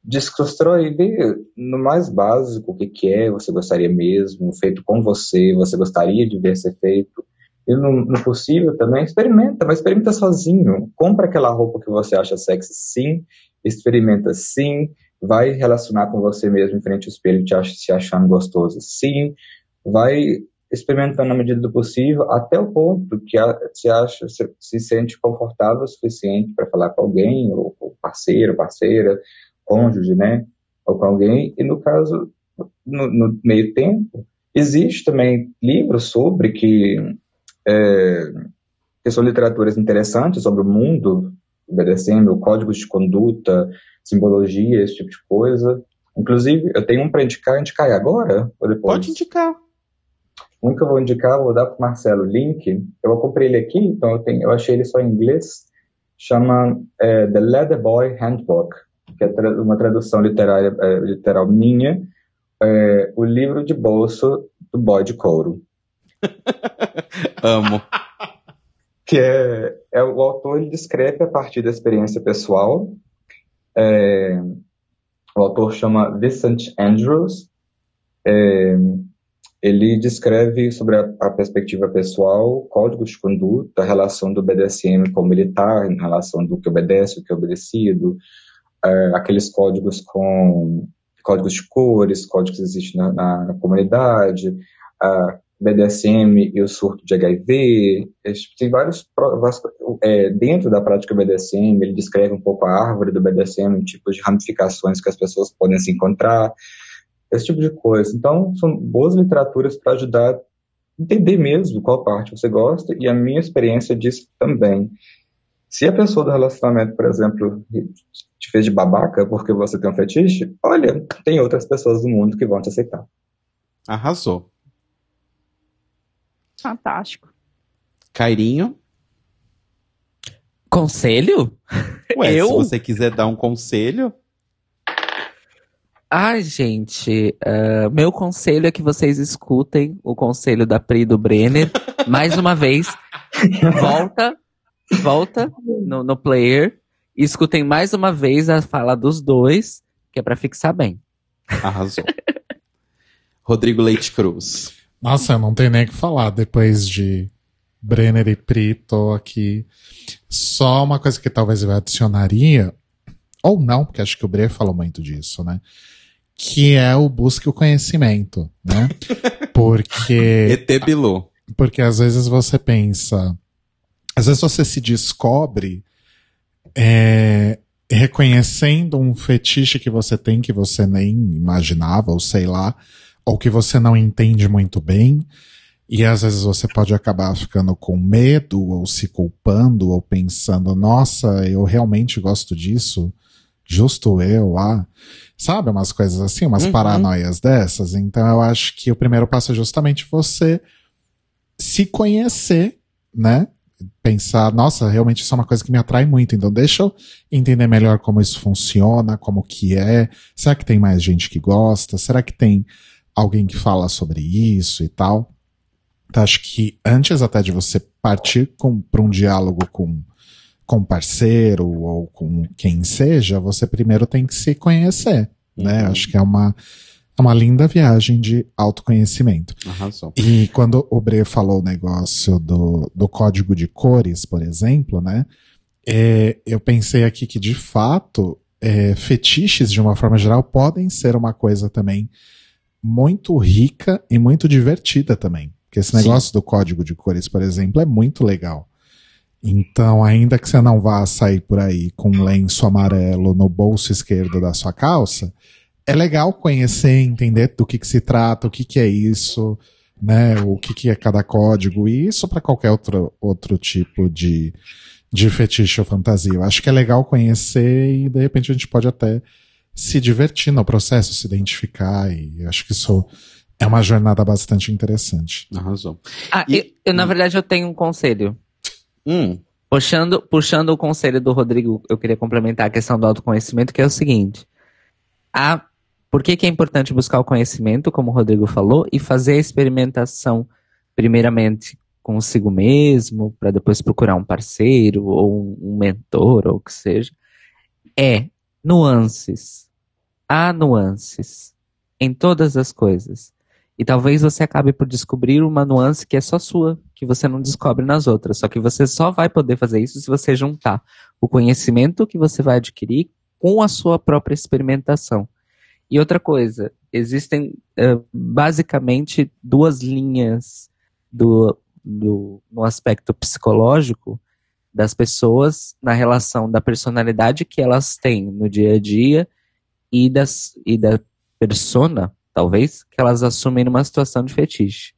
desconstrói, vê no mais básico o que, que é, você gostaria mesmo, feito com você, você gostaria de ver ser feito. E no, no possível também, experimenta, mas experimenta sozinho. Compra aquela roupa que você acha sexy, sim, experimenta sim, vai relacionar com você mesmo em frente ao espelho, te acha, se achando gostoso, sim, vai experimentando na medida do possível, até o ponto que se acha, se, se sente confortável o suficiente para falar com alguém, ou, ou parceiro, parceira, cônjuge, né, ou com alguém, e no caso, no, no meio tempo, existe também livros sobre que, é, que são literaturas interessantes sobre o mundo, obedecendo códigos de conduta, simbologia, esse tipo de coisa. Inclusive, eu tenho um para indicar, indicar agora ou depois? Pode indicar. Um que eu vou indicar, vou dar para o Marcelo o link. Eu comprei ele aqui, então eu, tenho, eu achei ele só em inglês. Chama é, The Leather Boy Handbook, que é uma tradução literária, é, literal minha. É, o livro de bolso do boy de couro. [LAUGHS] Amo. Que é, é o autor ele descreve a partir da experiência pessoal. É, o autor chama Vincent Andrews. É, ele descreve sobre a, a, perspectiva pessoal, códigos de conduta, a relação do BDSM com o militar, em relação do que obedece, o que é obedecido, é, aqueles códigos com códigos de cores, códigos que existem na, na comunidade, BDSM e o surto de HIV, tem vários é, dentro da prática BDSM, ele descreve um pouco a árvore do BDSM, tipos de ramificações que as pessoas podem se encontrar, esse tipo de coisa. Então, são boas literaturas para ajudar a entender mesmo qual parte você gosta, e a minha experiência diz também. Se a pessoa do relacionamento, por exemplo, te fez de babaca porque você tem um fetiche, olha, tem outras pessoas do mundo que vão te aceitar. Arrasou. Fantástico. Cairinho? Conselho? Ué, Eu? se você quiser dar um conselho. Ai, gente, uh, meu conselho é que vocês escutem o conselho da Pri e do Brenner. [LAUGHS] Mais uma vez, volta, volta no, no player e escutem mais uma vez a fala dos dois, que é pra fixar bem. Arrasou. Rodrigo Leite Cruz. Nossa, eu não tenho nem o que falar depois de Brenner e Pri, tô aqui. Só uma coisa que talvez eu adicionaria, ou não, porque acho que o Bre falou muito disso, né? Que é o busque o conhecimento, né? [LAUGHS] Porque. ET Bilu. Porque às vezes você pensa. Às vezes você se descobre é, reconhecendo um fetiche que você tem que você nem imaginava, ou sei lá, ou que você não entende muito bem. E às vezes você pode acabar ficando com medo, ou se culpando, ou pensando, nossa, eu realmente gosto disso. Justo eu, ah. Sabe, umas coisas assim, umas Uhum. paranoias dessas. Então eu acho que o primeiro passo é justamente você se conhecer, né? Pensar, nossa, realmente isso é uma coisa que me atrai muito. Então deixa eu entender melhor como isso funciona, como que é. Será que tem mais gente que gosta? Será que tem alguém que fala sobre isso e tal? Então, acho que antes até de você partir para um diálogo com com parceiro ou com quem seja, você primeiro tem que se conhecer, né? Uhum. Acho que é uma É uma linda viagem de autoconhecimento. Arrasou. E quando o Bre falou o negócio do, do código de cores, por exemplo, né? é, eu pensei aqui que, de fato, é, fetiches, de uma forma geral, podem ser uma coisa também muito rica e muito divertida também. Porque esse Sim. negócio do código de cores, por exemplo, é muito legal. Então, ainda que você não vá sair por aí com um lenço amarelo no bolso esquerdo da sua calça, é legal conhecer, entender do que, que se trata, o que, que é isso, né? O que, que é cada código, e isso para qualquer outro, outro tipo de, de fetiche ou fantasia. Eu acho que é legal conhecer e de repente a gente pode até se divertir no processo, se identificar, e acho que isso é uma jornada bastante interessante. Arrasou. Ah, E- eu, eu, na verdade, eu tenho um conselho. Hum, Puxando, puxando o conselho do Rodrigo, eu queria complementar a questão do autoconhecimento, que é o seguinte. A, por que, que é importante buscar o conhecimento, como o Rodrigo falou, e fazer a experimentação, primeiramente, consigo mesmo, para depois procurar um parceiro, ou um, mentor, ou o que seja, é nuances. Há nuances em todas as coisas. E talvez você acabe por descobrir uma nuance que é só sua, que você não descobre nas outras. Só que você só vai poder fazer isso se você juntar o conhecimento que você vai adquirir com a sua própria experimentação. E outra coisa, existem eh, basicamente duas linhas do, do, no aspecto psicológico das pessoas na relação da personalidade que elas têm no dia a dia e, das, e da persona, talvez, que elas assumem numa situação de fetiche.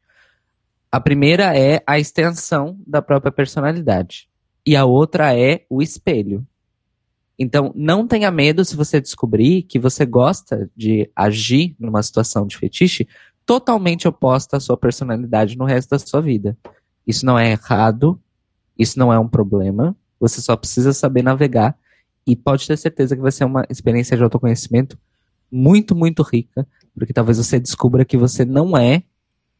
A primeira é a extensão da própria personalidade. E a outra é o espelho. Então, não tenha medo se você descobrir que você gosta de agir numa situação de fetiche totalmente oposta à sua personalidade no resto da sua vida. Isso não é errado, isso não é um problema, você só precisa saber navegar e pode ter certeza que vai ser uma experiência de autoconhecimento muito, muito rica, porque talvez você descubra que você não é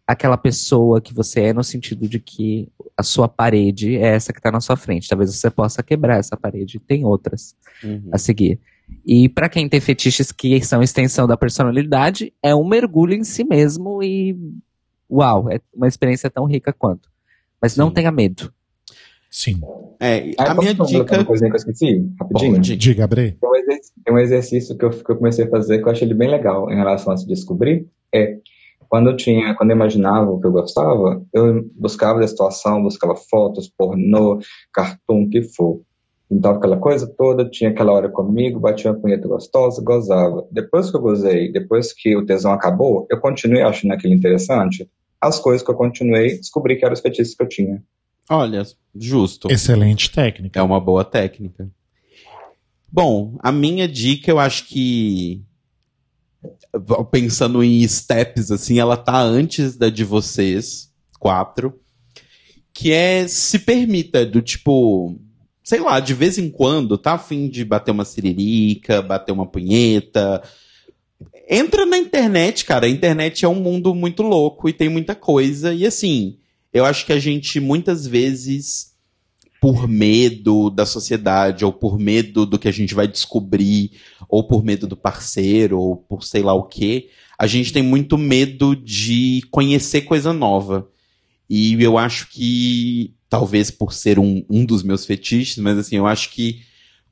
aquela pessoa que você é no sentido de que a sua parede é essa que está na sua frente. Talvez você possa quebrar essa parede, tem outras uhum. a seguir. E para quem tem fetiches que são extensão da personalidade, é um mergulho em si mesmo e uau, é uma experiência tão rica quanto. Mas não Sim. tenha medo. Sim. É, Ah, a minha colocar dica. Uma coisinha que eu esqueci, rapidinho. Pode. Diga, Bre. Tem um, exercício, tem um exercício que eu, que eu comecei a fazer que eu achei ele bem legal em relação a se descobrir. É quando eu tinha, quando eu imaginava o que eu gostava, eu buscava da situação, buscava fotos, pornô, cartoon, o que for. Então aquela coisa toda, tinha aquela hora comigo, batia uma punheta gostosa, gozava. Depois que eu gozei, depois que o tesão acabou, eu continuei achando aquilo interessante. As coisas que eu continuei, descobri que eram os fetiches que eu tinha. Olha, justo. Excelente técnica. É uma boa técnica. Bom, a minha dica, eu acho que. Pensando em steps, assim, ela tá antes da de vocês, quatro. Que é se permita, do tipo. Sei lá, de vez em quando, tá afim de bater uma siririca, bater uma punheta. Entra na internet, cara. A internet é um mundo muito louco e tem muita coisa. E assim, eu acho que a gente muitas vezes por medo da sociedade, ou por medo do que a gente vai descobrir, ou por medo do parceiro, ou por sei lá o quê, a gente tem muito medo de conhecer coisa nova. E eu acho que, talvez por ser um, um dos meus fetiches, mas assim, eu acho que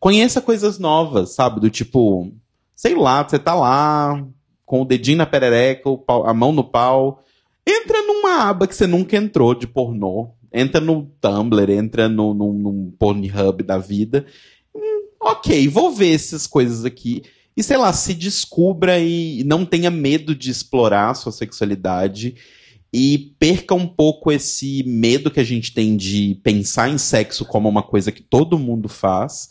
conheça coisas novas, sabe? Do tipo, sei lá, você tá lá, com o dedinho na perereca, a mão no pau, entra numa aba que você nunca entrou de pornô. Entra no Tumblr, entra no, no, Pornhub da vida. Hum, ok, vou ver essas coisas aqui. E sei lá, se descubra e não tenha medo de explorar a sua sexualidade. E perca um pouco esse medo que a gente tem de pensar em sexo como uma coisa que todo mundo faz.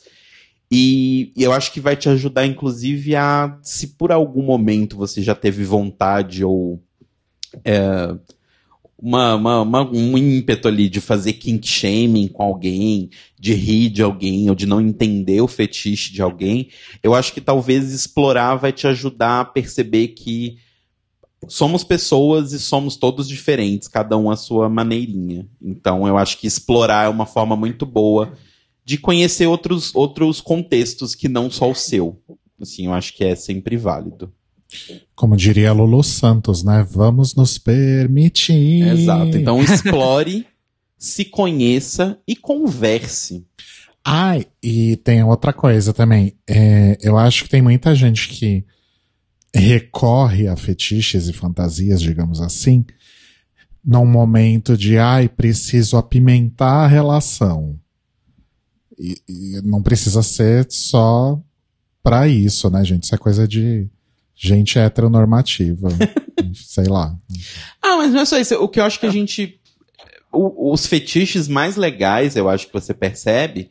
E eu acho que vai te ajudar, inclusive, a se por algum momento você já teve vontade ou é, uma, uma- uma- um ímpeto ali de fazer kink shaming com alguém, de rir de alguém ou de não entender o fetiche de alguém, eu acho que talvez explorar vai te ajudar a perceber que somos pessoas e somos todos diferentes, cada um à sua maneirinha. Então eu acho que explorar é uma forma muito boa de conhecer outros, outros contextos que não só o seu. Assim, eu acho que é sempre válido. Como diria Lulu Santos, né? Vamos nos permitir. Exato. Então explore, [LAUGHS] se conheça e converse. Ai, e tem outra coisa também. É, eu acho que tem muita gente que recorre a fetiches e fantasias, digamos assim, num momento de ai, preciso apimentar a relação. E, e não precisa ser só pra isso, né, gente? Isso é coisa de gente heteronormativa. [LAUGHS] sei lá. Ah, mas não é só isso. O que eu acho que a gente. o- os fetiches mais legais, eu acho que você percebe,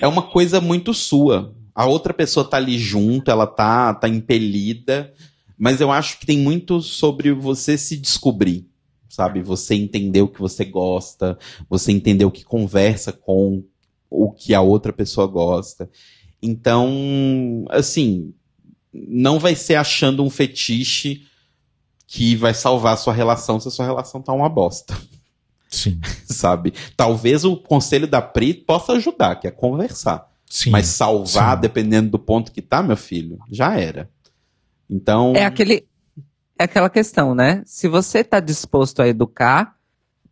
é uma coisa muito sua. A outra pessoa tá ali junto, ela tá, tá impelida, mas eu acho que tem muito sobre você se descobrir, sabe? Você entender o que você gosta, você entender o que conversa com o que a outra pessoa gosta. Então, assim, não vai ser achando um fetiche que vai salvar a sua relação se a sua relação tá uma bosta, Sim. [LAUGHS] sabe? Talvez o conselho da Pri possa ajudar, que é conversar. Sim. Mas salvar, sim. dependendo do ponto que tá, meu filho, já era. Então, É aquele. É aquela questão, né? Se você tá disposto a educar,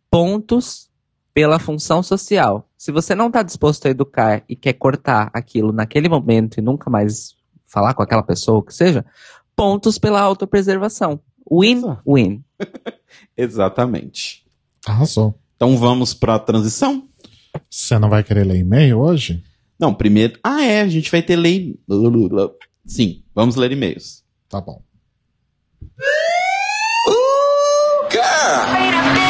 pontos pela função social. Se você não tá disposto a educar e quer cortar aquilo naquele momento e nunca mais falar com aquela pessoa, o que seja, pontos pela autopreservação. Win-win. [LAUGHS] exatamente. Arrasou. Então vamos pra transição? Você não vai querer ler e-mail hoje? Não, primeiro. Ah, é, a gente vai ter lei. Sim, vamos ler e-mails. Tá bom. Wait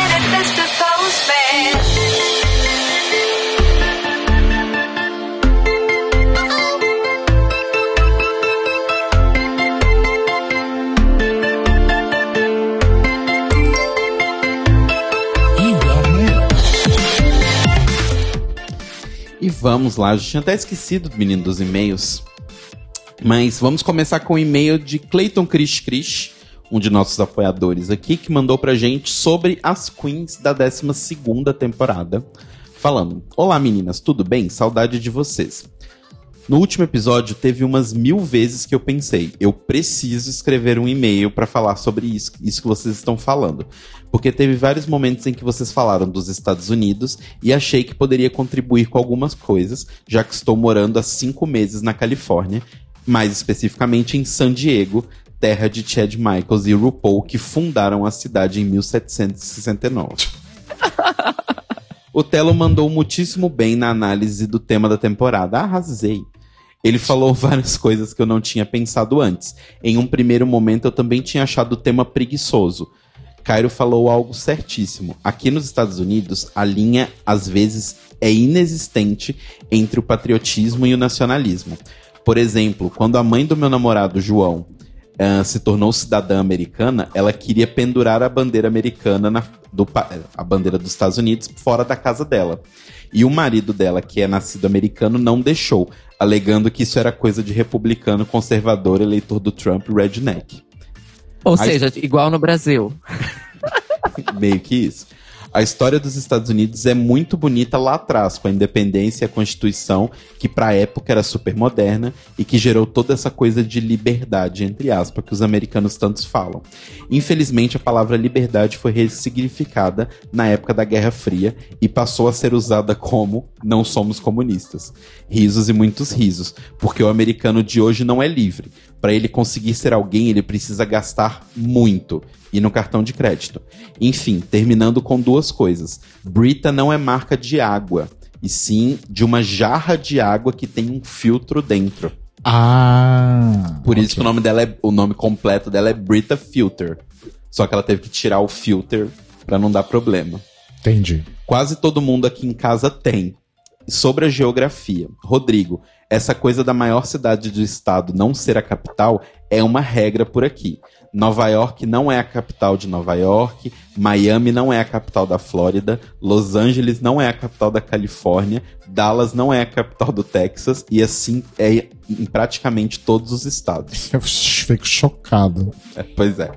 vamos lá, eu tinha até esquecido do menino dos e-mails. Mas vamos começar com o e-mail de Clayton Chris Chris, um de nossos apoiadores aqui, que mandou pra gente sobre as queens da 12 temporada. Falando: Olá meninas, tudo bem? Saudade de vocês. No último episódio, teve umas mil vezes que eu pensei, eu preciso escrever um e-mail pra falar sobre isso, isso que vocês estão falando. Porque teve vários momentos em que vocês falaram dos Estados Unidos e achei que poderia contribuir com algumas coisas, já que estou morando há cinco meses na Califórnia, mais especificamente em San Diego, terra de Chad Michaels e RuPaul, que fundaram a cidade em 1769. O Telo mandou muitíssimo bem na análise do tema da temporada. Arrasei. Ele falou várias coisas que eu não tinha pensado antes. Em um primeiro momento, eu também tinha achado o tema preguiçoso. Cairo falou algo certíssimo. Aqui nos Estados Unidos, a linha, às vezes, é inexistente entre o patriotismo e o nacionalismo. Por exemplo, quando a mãe do meu namorado, João, ah, se tornou cidadã americana, ela queria pendurar a bandeira americana, na, do, pa- a bandeira dos Estados Unidos, fora da casa dela. E o marido dela, que é nascido americano, não deixou, alegando que isso era coisa de republicano, conservador, eleitor do Trump, redneck. Ou Aí- seja, igual no Brasil. Meio que isso. A história dos Estados Unidos é muito bonita lá atrás, com a independência e a Constituição, que pra época era super moderna e que gerou toda essa coisa de liberdade, entre aspas, que os americanos tantos falam. Infelizmente, a palavra liberdade foi ressignificada na época da Guerra Fria e passou a ser usada como não somos comunistas. Risos e muitos risos, porque o americano de hoje não é livre. Para ele conseguir ser alguém, ele precisa gastar muito e no cartão de crédito. Enfim, terminando com duas coisas. Brita não é marca de água, e sim de uma jarra de água que tem um filtro dentro. Ah. Por isso ok. que o nome dela é o nome completo dela é Brita Filter. Só que ela teve que tirar o filter para não dar problema. Entendi. Quase todo mundo aqui em casa tem. Sobre a geografia, Rodrigo, essa coisa da maior cidade do estado não ser a capital é uma regra por aqui. Nova York não é a capital de Nova York, Miami não é a capital da Flórida, Los Angeles não é a capital da Califórnia, Dallas não é a capital do Texas e assim é em praticamente todos os estados. [LAUGHS] Eu fico chocado. É, pois é.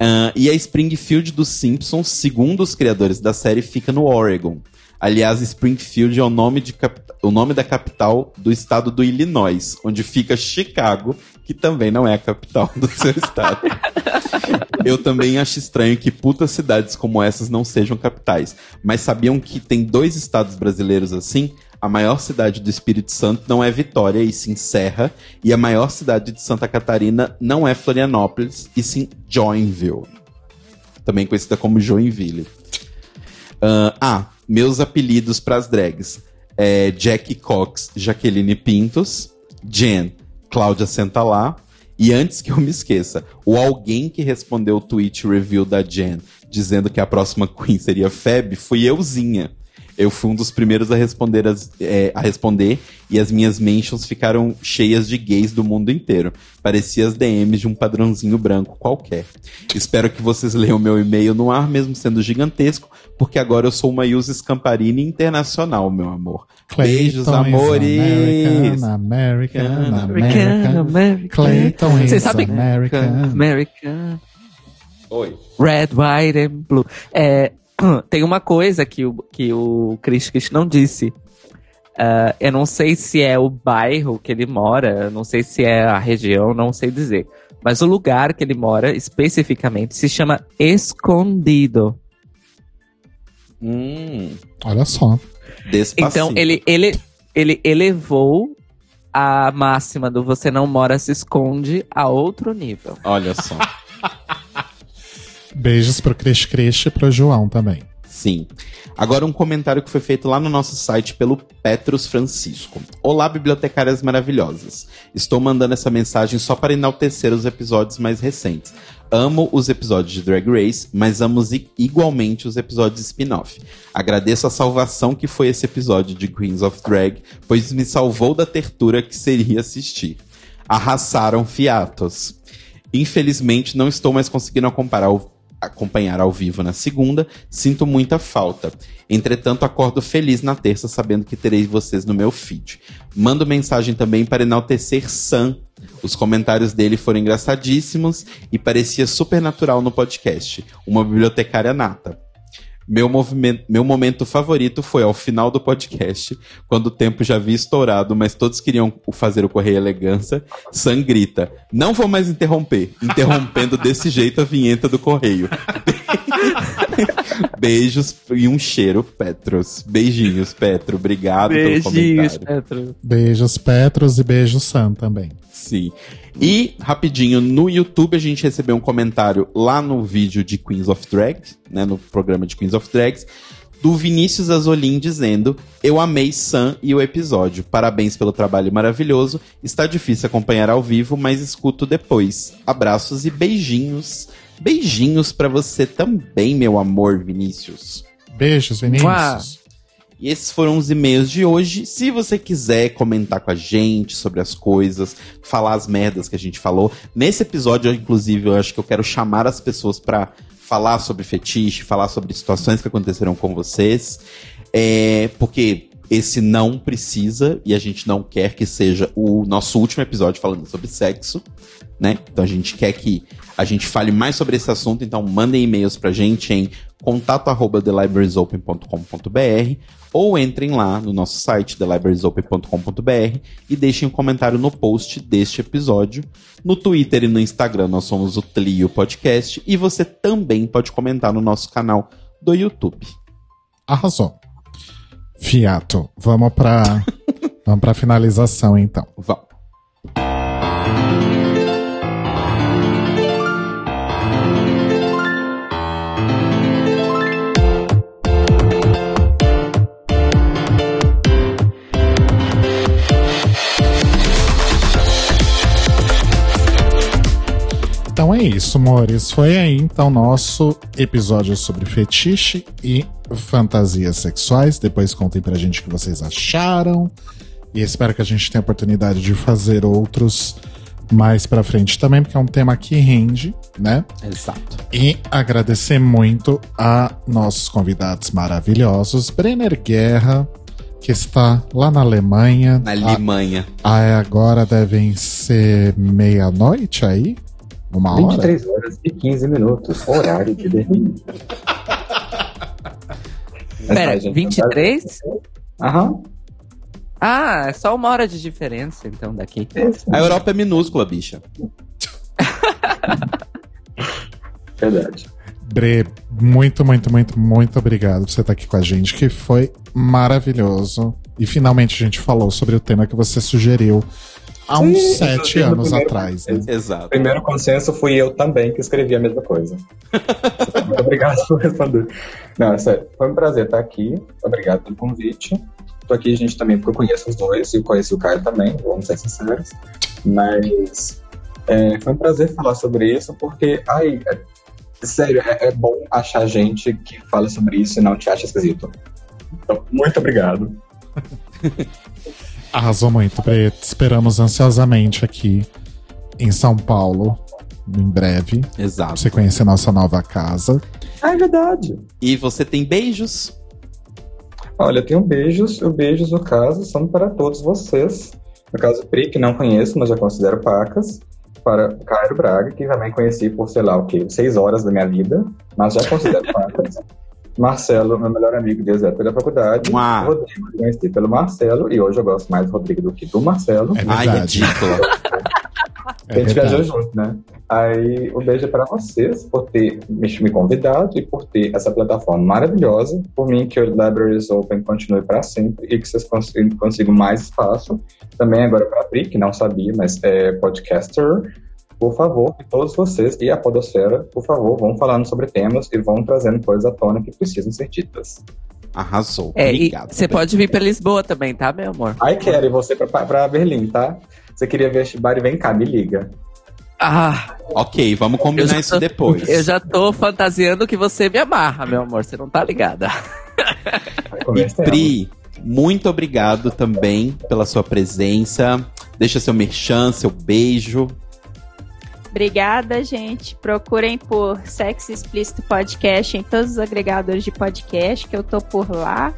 Ah, e a Springfield dos Simpsons, segundo os criadores da série, fica no Oregon. Aliás, Springfield é o nome, de o nome da capital do estado do Illinois, onde fica Chicago, que também não é a capital do [LAUGHS] seu estado. Eu também acho estranho que putas cidades como essas não sejam capitais. Mas sabiam que tem dois estados brasileiros assim? A maior cidade do Espírito Santo não é Vitória, e sim Serra. E a maior cidade de Santa Catarina não é Florianópolis, e sim Joinville. Também conhecida como Joinville. Ahn, ah, meus apelidos pras drags. É Jack Cox, Jaqueline Pintos, Jen, Cláudia Sentalá. E antes que eu me esqueça, o alguém que respondeu o tweet review da Jen dizendo que a próxima Queen seria Feb fui euzinha. Eu fui um dos primeiros a responder, as- é, a responder e as minhas mentions ficaram cheias de gays do mundo inteiro. Parecia as DMs de um padrãozinho branco qualquer. Espero que vocês leiam meu e-mail no ar, mesmo sendo gigantesco, porque agora eu sou uma Ilse Scamparini internacional, meu amor. Beijos, Clayton is amores! American, American, American, American. American. Clayton Vocês sabem- American. American. Oi. Red, white and blue. É, [COUGHS] tem uma coisa que o, que o Chris Chris não disse. Ah, eu não sei se é o bairro que ele mora, não sei se é a região, não sei dizer. Mas o lugar que ele mora, especificamente, se chama Escondido. Hum, Olha só. despacito. Então ele, ele, ele elevou a máxima do você não mora, se esconde a outro nível. Olha só. [LAUGHS] Beijos pro Cris Cris e pro João também. Sim. Agora um comentário que foi feito lá no nosso site pelo Petrus Francisco. Olá, bibliotecárias maravilhosas. Estou mandando essa mensagem só para enaltecer os episódios mais recentes. Amo os episódios de Drag Race, mas amo igualmente os episódios spin-off. Agradeço a salvação que foi esse episódio de Queens of Drag, pois me salvou da tertura que seria assistir. Arrasaram fiatos. Infelizmente, não estou mais conseguindo acompanhar ao, acompanhar ao vivo na segunda. Sinto muita falta. Entretanto, acordo feliz na terça, sabendo que terei vocês no meu feed. Mando mensagem também para enaltecer Sam. Os comentários dele foram engraçadíssimos e parecia super natural no podcast. Uma bibliotecária nata. Meu, movimento, meu momento favorito foi ao final do podcast, quando o tempo já havia estourado, mas todos queriam fazer o Correio Elegância. Sam grita: Não vou mais interromper, interrompendo desse jeito a vinheta do Correio. [LAUGHS] Beijos e um cheiro, Petros. Beijinhos, Petro. Obrigado pelo Beijinhos, comentário. Petro. Beijos Petros e beijos Sam também. Sim. E, rapidinho, no YouTube a gente recebeu um comentário lá no vídeo de Queens of Drag, né, no programa de Queens of Drags, do Vinícius Azolin dizendo: Eu amei Sam e o episódio. Parabéns pelo trabalho maravilhoso. Está difícil acompanhar ao vivo, mas escuto depois. Abraços e beijinhos. Beijinhos pra você também, meu amor, Vinícius. Beijos, Vinícius. E esses foram os e-mails de hoje. Se você quiser comentar com a gente sobre as coisas, falar as merdas que a gente falou, nesse episódio, inclusive, eu acho que eu quero chamar as pessoas pra falar sobre fetiche, falar sobre situações que aconteceram com vocês. É, porque esse não precisa e a gente não quer que seja o nosso último episódio falando sobre sexo, né? Então a gente quer que a gente fale mais sobre esse assunto, então mandem e-mails pra gente em contato@thelibrariesopen.com.br ou entrem lá no nosso site thelibrariesopen.com.br e deixem um comentário no post deste episódio. No Twitter e no Instagram nós somos o Tlio Podcast e você também pode comentar no nosso canal do YouTube. Arrasou. Fiato. Vamos pra, [LAUGHS] vamos pra finalização, então. Vamos. Então é isso, amores. Foi aí, então, nosso episódio sobre fetiche e fantasias sexuais. Depois contem pra gente o que vocês acharam. E espero que a gente tenha a oportunidade de fazer outros mais pra frente também, porque é um tema que rende, né? Exato. E agradecer muito a nossos convidados maravilhosos. Brenner Guerra, que está lá na Alemanha. Na Alemanha. Ah, agora devem ser meia-noite aí? Uma hora? 23 horas e 15 minutos, horário de dormir. [LAUGHS] Pera, Ai, gente, 23? Aham. Ah, é só uma hora de diferença, então, daqui. A Europa é minúscula, bicha. [LAUGHS] Verdade. Bre, muito, muito, muito, muito obrigado por você estar aqui com a gente, que foi maravilhoso. E finalmente a gente falou sobre o tema que você sugeriu há uns Sim, sete anos atrás. Né? Exato. Primeiro consenso fui eu também que escrevi a mesma coisa. [LAUGHS] Muito obrigado por responder. Não, é sério. Foi um prazer estar aqui. Obrigado pelo convite. Tô aqui, gente, também porque eu conheço os dois e conheci o Caio também, vamos ser sinceros. Mas é, foi um prazer falar sobre isso, porque, ai, é- sério, é, é bom achar gente que fala sobre isso e não te acha esquisito. Então, muito obrigado. [LAUGHS] Arrasou muito, Bre. Te Esperamos ansiosamente aqui em São Paulo, em breve, pra Exato. você conhecer nossa nova casa. Ah, é verdade. E você tem beijos? Olha, eu tenho beijos. Os beijos, no caso, são para todos vocês. No caso, Pri, que não conheço, mas já considero pacas. Para Cairo Braga, que também conheci por, sei lá, o quê? Seis horas da minha vida, mas já considero [LAUGHS] pacas. Marcelo, meu melhor amigo desde a época da faculdade. Uau. Rodrigo, conheci pelo Marcelo, e hoje eu gosto mais do Rodrigo do que do Marcelo. É Ai, verdade. ridícula. É a gente viajou junto, né? Aí, o beijo é para vocês por ter me me convidado e por ter essa plataforma maravilhosa. Por mim, que o Libraries Open continue para sempre e que vocês consigam, consigam mais espaço. Também agora para a Pri, que não sabia, mas é podcaster. Por favor, que todos vocês e a Podosfera, por favor, vão falando sobre temas e vão trazendo coisas à tona que precisam ser ditas. Arrasou. É, e Obrigado. você pode vir pra Lisboa também, tá, meu amor? Ai, quero e você para Berlim, tá? Você queria ver Shibari, vem cá, me liga. Ah, Ok, vamos combinar já isso tô- depois. eu já tô fantasiando que você me amarra, meu amor. Você não tá ligada. Vai E. Pri, muito obrigado também pela sua presença. Deixa seu merchan, seu beijo. Obrigada, gente. Procurem por Sexo Explícito Podcast em todos os agregadores de podcast, que eu tô por lá.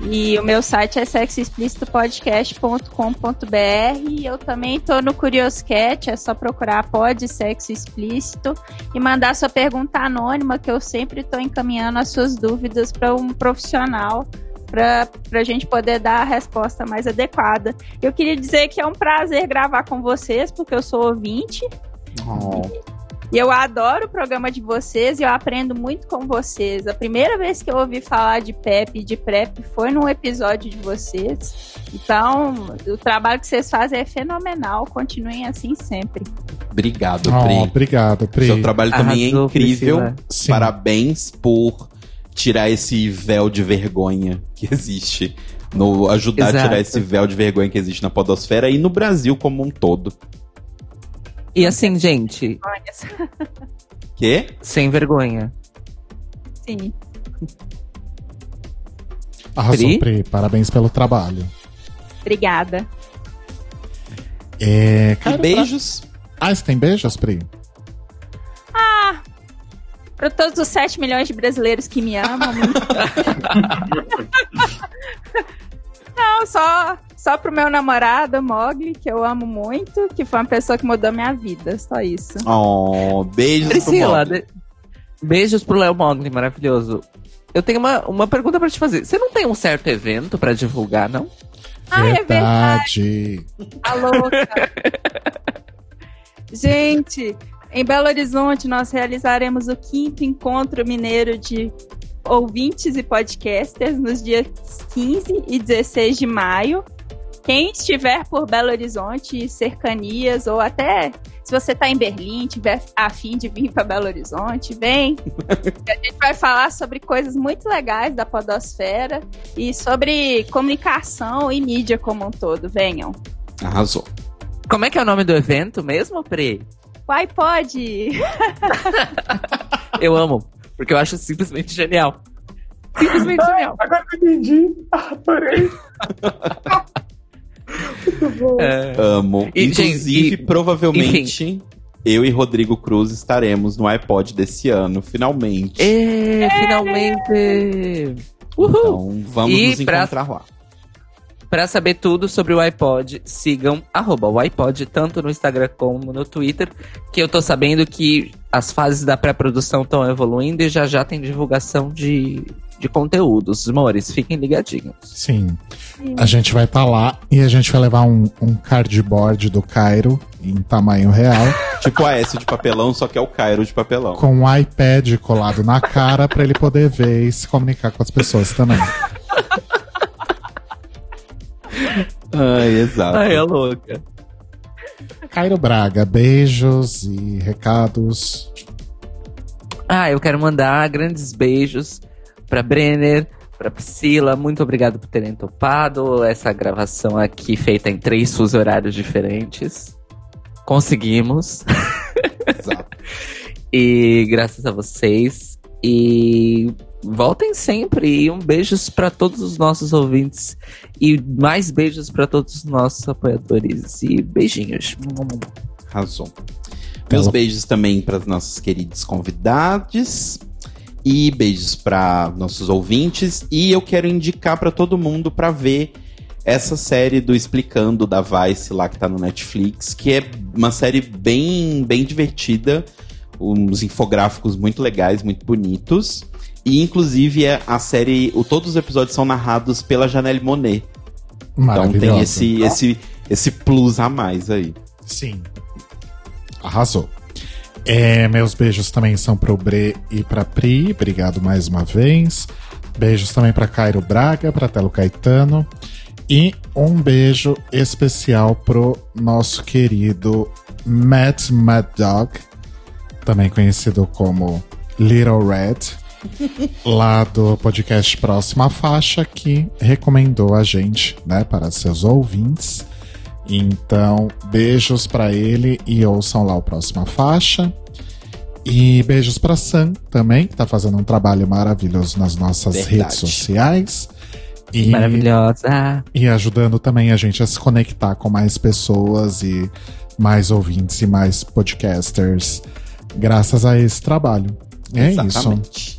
E o meu site é sexoexplicitopodcast.com.br. E eu também tô no Curioscat, é só procurar Pod Sexo Explícito e mandar sua pergunta anônima, que eu sempre tô encaminhando as suas dúvidas para um profissional. Para a gente poder dar a resposta mais adequada. Eu queria dizer que é um prazer gravar com vocês, porque eu sou ouvinte. E eu adoro o programa de vocês e eu aprendo muito com vocês. A primeira vez que eu ouvi falar de PEP e de PrEP foi num episódio de vocês. Então, o trabalho que vocês fazem é fenomenal. Continuem assim sempre. Obrigado, Oh, Pri. obrigado, Pri. Seu trabalho também é incrível. Parabéns por tirar esse véu de vergonha que existe. No, ajudar Exato. a tirar esse véu de vergonha que existe na podosfera e no Brasil como um todo. E assim, gente, Que? sem vergonha. Sim. Arrasou, Pri? Pri. Parabéns pelo trabalho. Obrigada. É, E cara, beijos. Ah, você tem beijos, Pri? Para todos os 7 milhões de brasileiros que me amam. [LAUGHS] [LAUGHS] Não, só, só pro meu namorado, Mogli, que eu amo muito, que foi uma pessoa que mudou minha vida. Só isso. Oh, beijos Priscila, pro Mogli. beijos pro Léo Mogli, maravilhoso. Eu tenho uma, uma pergunta pra te fazer. Você não tem um certo evento pra divulgar, não? Ah, é verdade. A louca. [LAUGHS] Gente, em Belo Horizonte nós realizaremos o quinto encontro mineiro de ouvintes e podcasters nos dias 15 e 16 de maio. Quem estiver por Belo Horizonte, cercanias, ou até se você está em Berlim, tiver a fim de vir para Belo Horizonte, vem. [LAUGHS] a gente vai falar sobre coisas muito legais da podosfera e sobre comunicação e mídia como um todo. Venham. Arrasou. Como é que é o nome do evento mesmo, Pri? Uai, pode! [LAUGHS] Eu amo, porque eu acho simplesmente genial. Simplesmente genial. Agora que eu entendi. Adorei. [LAUGHS] É. Amo. E, Inclusive, gente, e- provavelmente, eu e Rodrigo Cruz estaremos no iPod desse ano, finalmente. É, finalmente! Uhul! Então, vamos E nos pra- encontrar lá. Pra saber tudo sobre o iPod, sigam arroba o iPod, tanto no Instagram como no Twitter, que eu tô sabendo que as fases da pré-produção estão evoluindo e já já tem divulgação de de conteúdos. Amores, fiquem ligadinhos. Sim. A gente vai estar lá e a gente vai levar um, um cardboard do Cairo em tamanho real, [LAUGHS] Tipo a S de papelão, só que é o Cairo de papelão. com um iPad colado na cara pra ele poder ver e se comunicar com as pessoas também. [LAUGHS] Ai, exato. Ai, é louca. Cairo Braga, beijos e recados. Ah, eu quero mandar grandes beijos pra Brenner, pra Priscila. Muito obrigado por terem topado essa gravação aqui feita em três fusos horários diferentes. Conseguimos. exato. [LAUGHS] E graças a vocês. E voltem sempre. E um beijos pra todos os nossos ouvintes. E mais beijos pra todos os nossos apoiadores. E beijinhos. Razão. Meus Pelo- beijos também para as nossas queridas convidadas. E beijos para nossos ouvintes. E eu quero indicar para todo mundo para ver essa série do Explicando da Vice lá que tá no Netflix, que é uma série bem, bem divertida, uns infográficos muito legais, muito bonitos. E inclusive é a série, o, todos os episódios são narrados pela Janelle Monet. Então tem esse, esse, esse plus a mais aí. Sim. Arrasou. É, meus beijos também são pro Bre e pra Pri. Obrigado mais uma vez. Beijos também pra Cairo Braga, pra Telo Caetano. E um beijo especial pro nosso querido Matt Mad Dog, também conhecido como Little Red, lá do podcast Próxima Faixa, que recomendou a gente, né, para seus ouvintes. Então, beijos pra ele e ouçam lá o Próxima Faixa. E beijos pra Sam também, que tá fazendo um trabalho maravilhoso nas nossas Verdade. redes sociais. E, Maravilhosa. e ajudando também a gente a se conectar com mais pessoas e mais ouvintes e mais podcasters, graças a esse trabalho. É isso.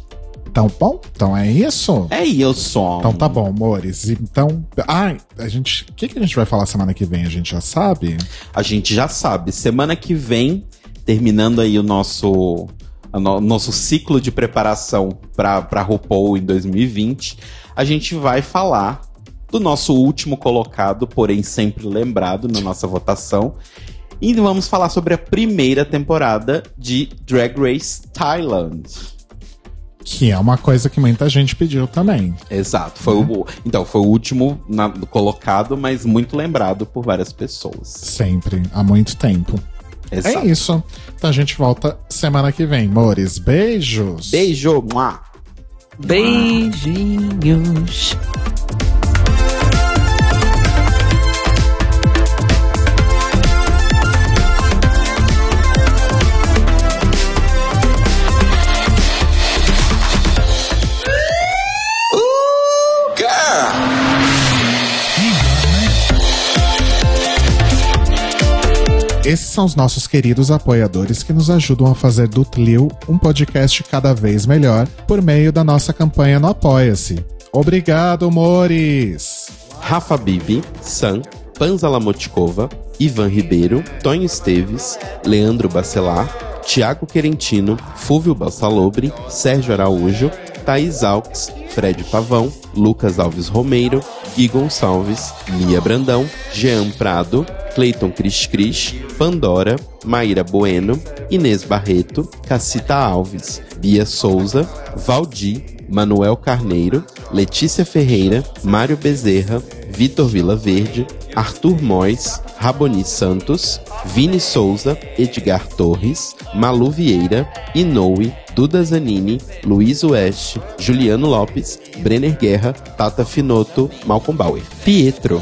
Então, bom, então é isso. É isso. Então tá bom, amores. Então, ai, a gente, o que, que a gente vai falar semana que vem? A gente já sabe? A gente já sabe. Semana que vem, terminando aí o nosso, no- nosso ciclo de preparação para para RuPaul em 2020, a gente vai falar do nosso último colocado, porém sempre lembrado na nossa votação. E vamos falar sobre a primeira temporada de Drag Race Thailand. Que é uma coisa que muita gente pediu também. Exato. Foi o, então, foi o último na- colocado, mas muito lembrado por várias pessoas. Sempre, há muito tempo. Exato. É isso. Então a gente volta semana que vem, amores. Beijos. Beijo! Mua. Beijinhos. Esses são os nossos queridos apoiadores que nos ajudam a fazer do Tlil um podcast cada vez melhor por meio da nossa campanha no Apoia-se. Obrigado, amores! Rafa Bibi, Sam, Panza Lamotkova, Ivan Ribeiro, Tonho Esteves, Leandro Bacelar, Tiago Querentino, Fúvio Balsalobre, Sérgio Araújo, Thaís Alves, Fred Pavão, Lucas Alves Romeiro, Gui Gonçalves, Lia Brandão, Jean Prado, Cleiton Cris Cris, Pandora, Maíra Bueno, Inês Barreto, Cacita Alves, Bia Souza, Valdi, Manuel Carneiro, Letícia Ferreira, Mário Bezerra, Vitor Vila Verde, Arthur Mois, Raboni Santos, Vini Souza, Edgar Torres, Malu Vieira, Inoue, Duda Zanini, Luiz Oeste, Juliano Lopes, Brenner Guerra, Tata Finoto, Malcolm Bauer. Pietro,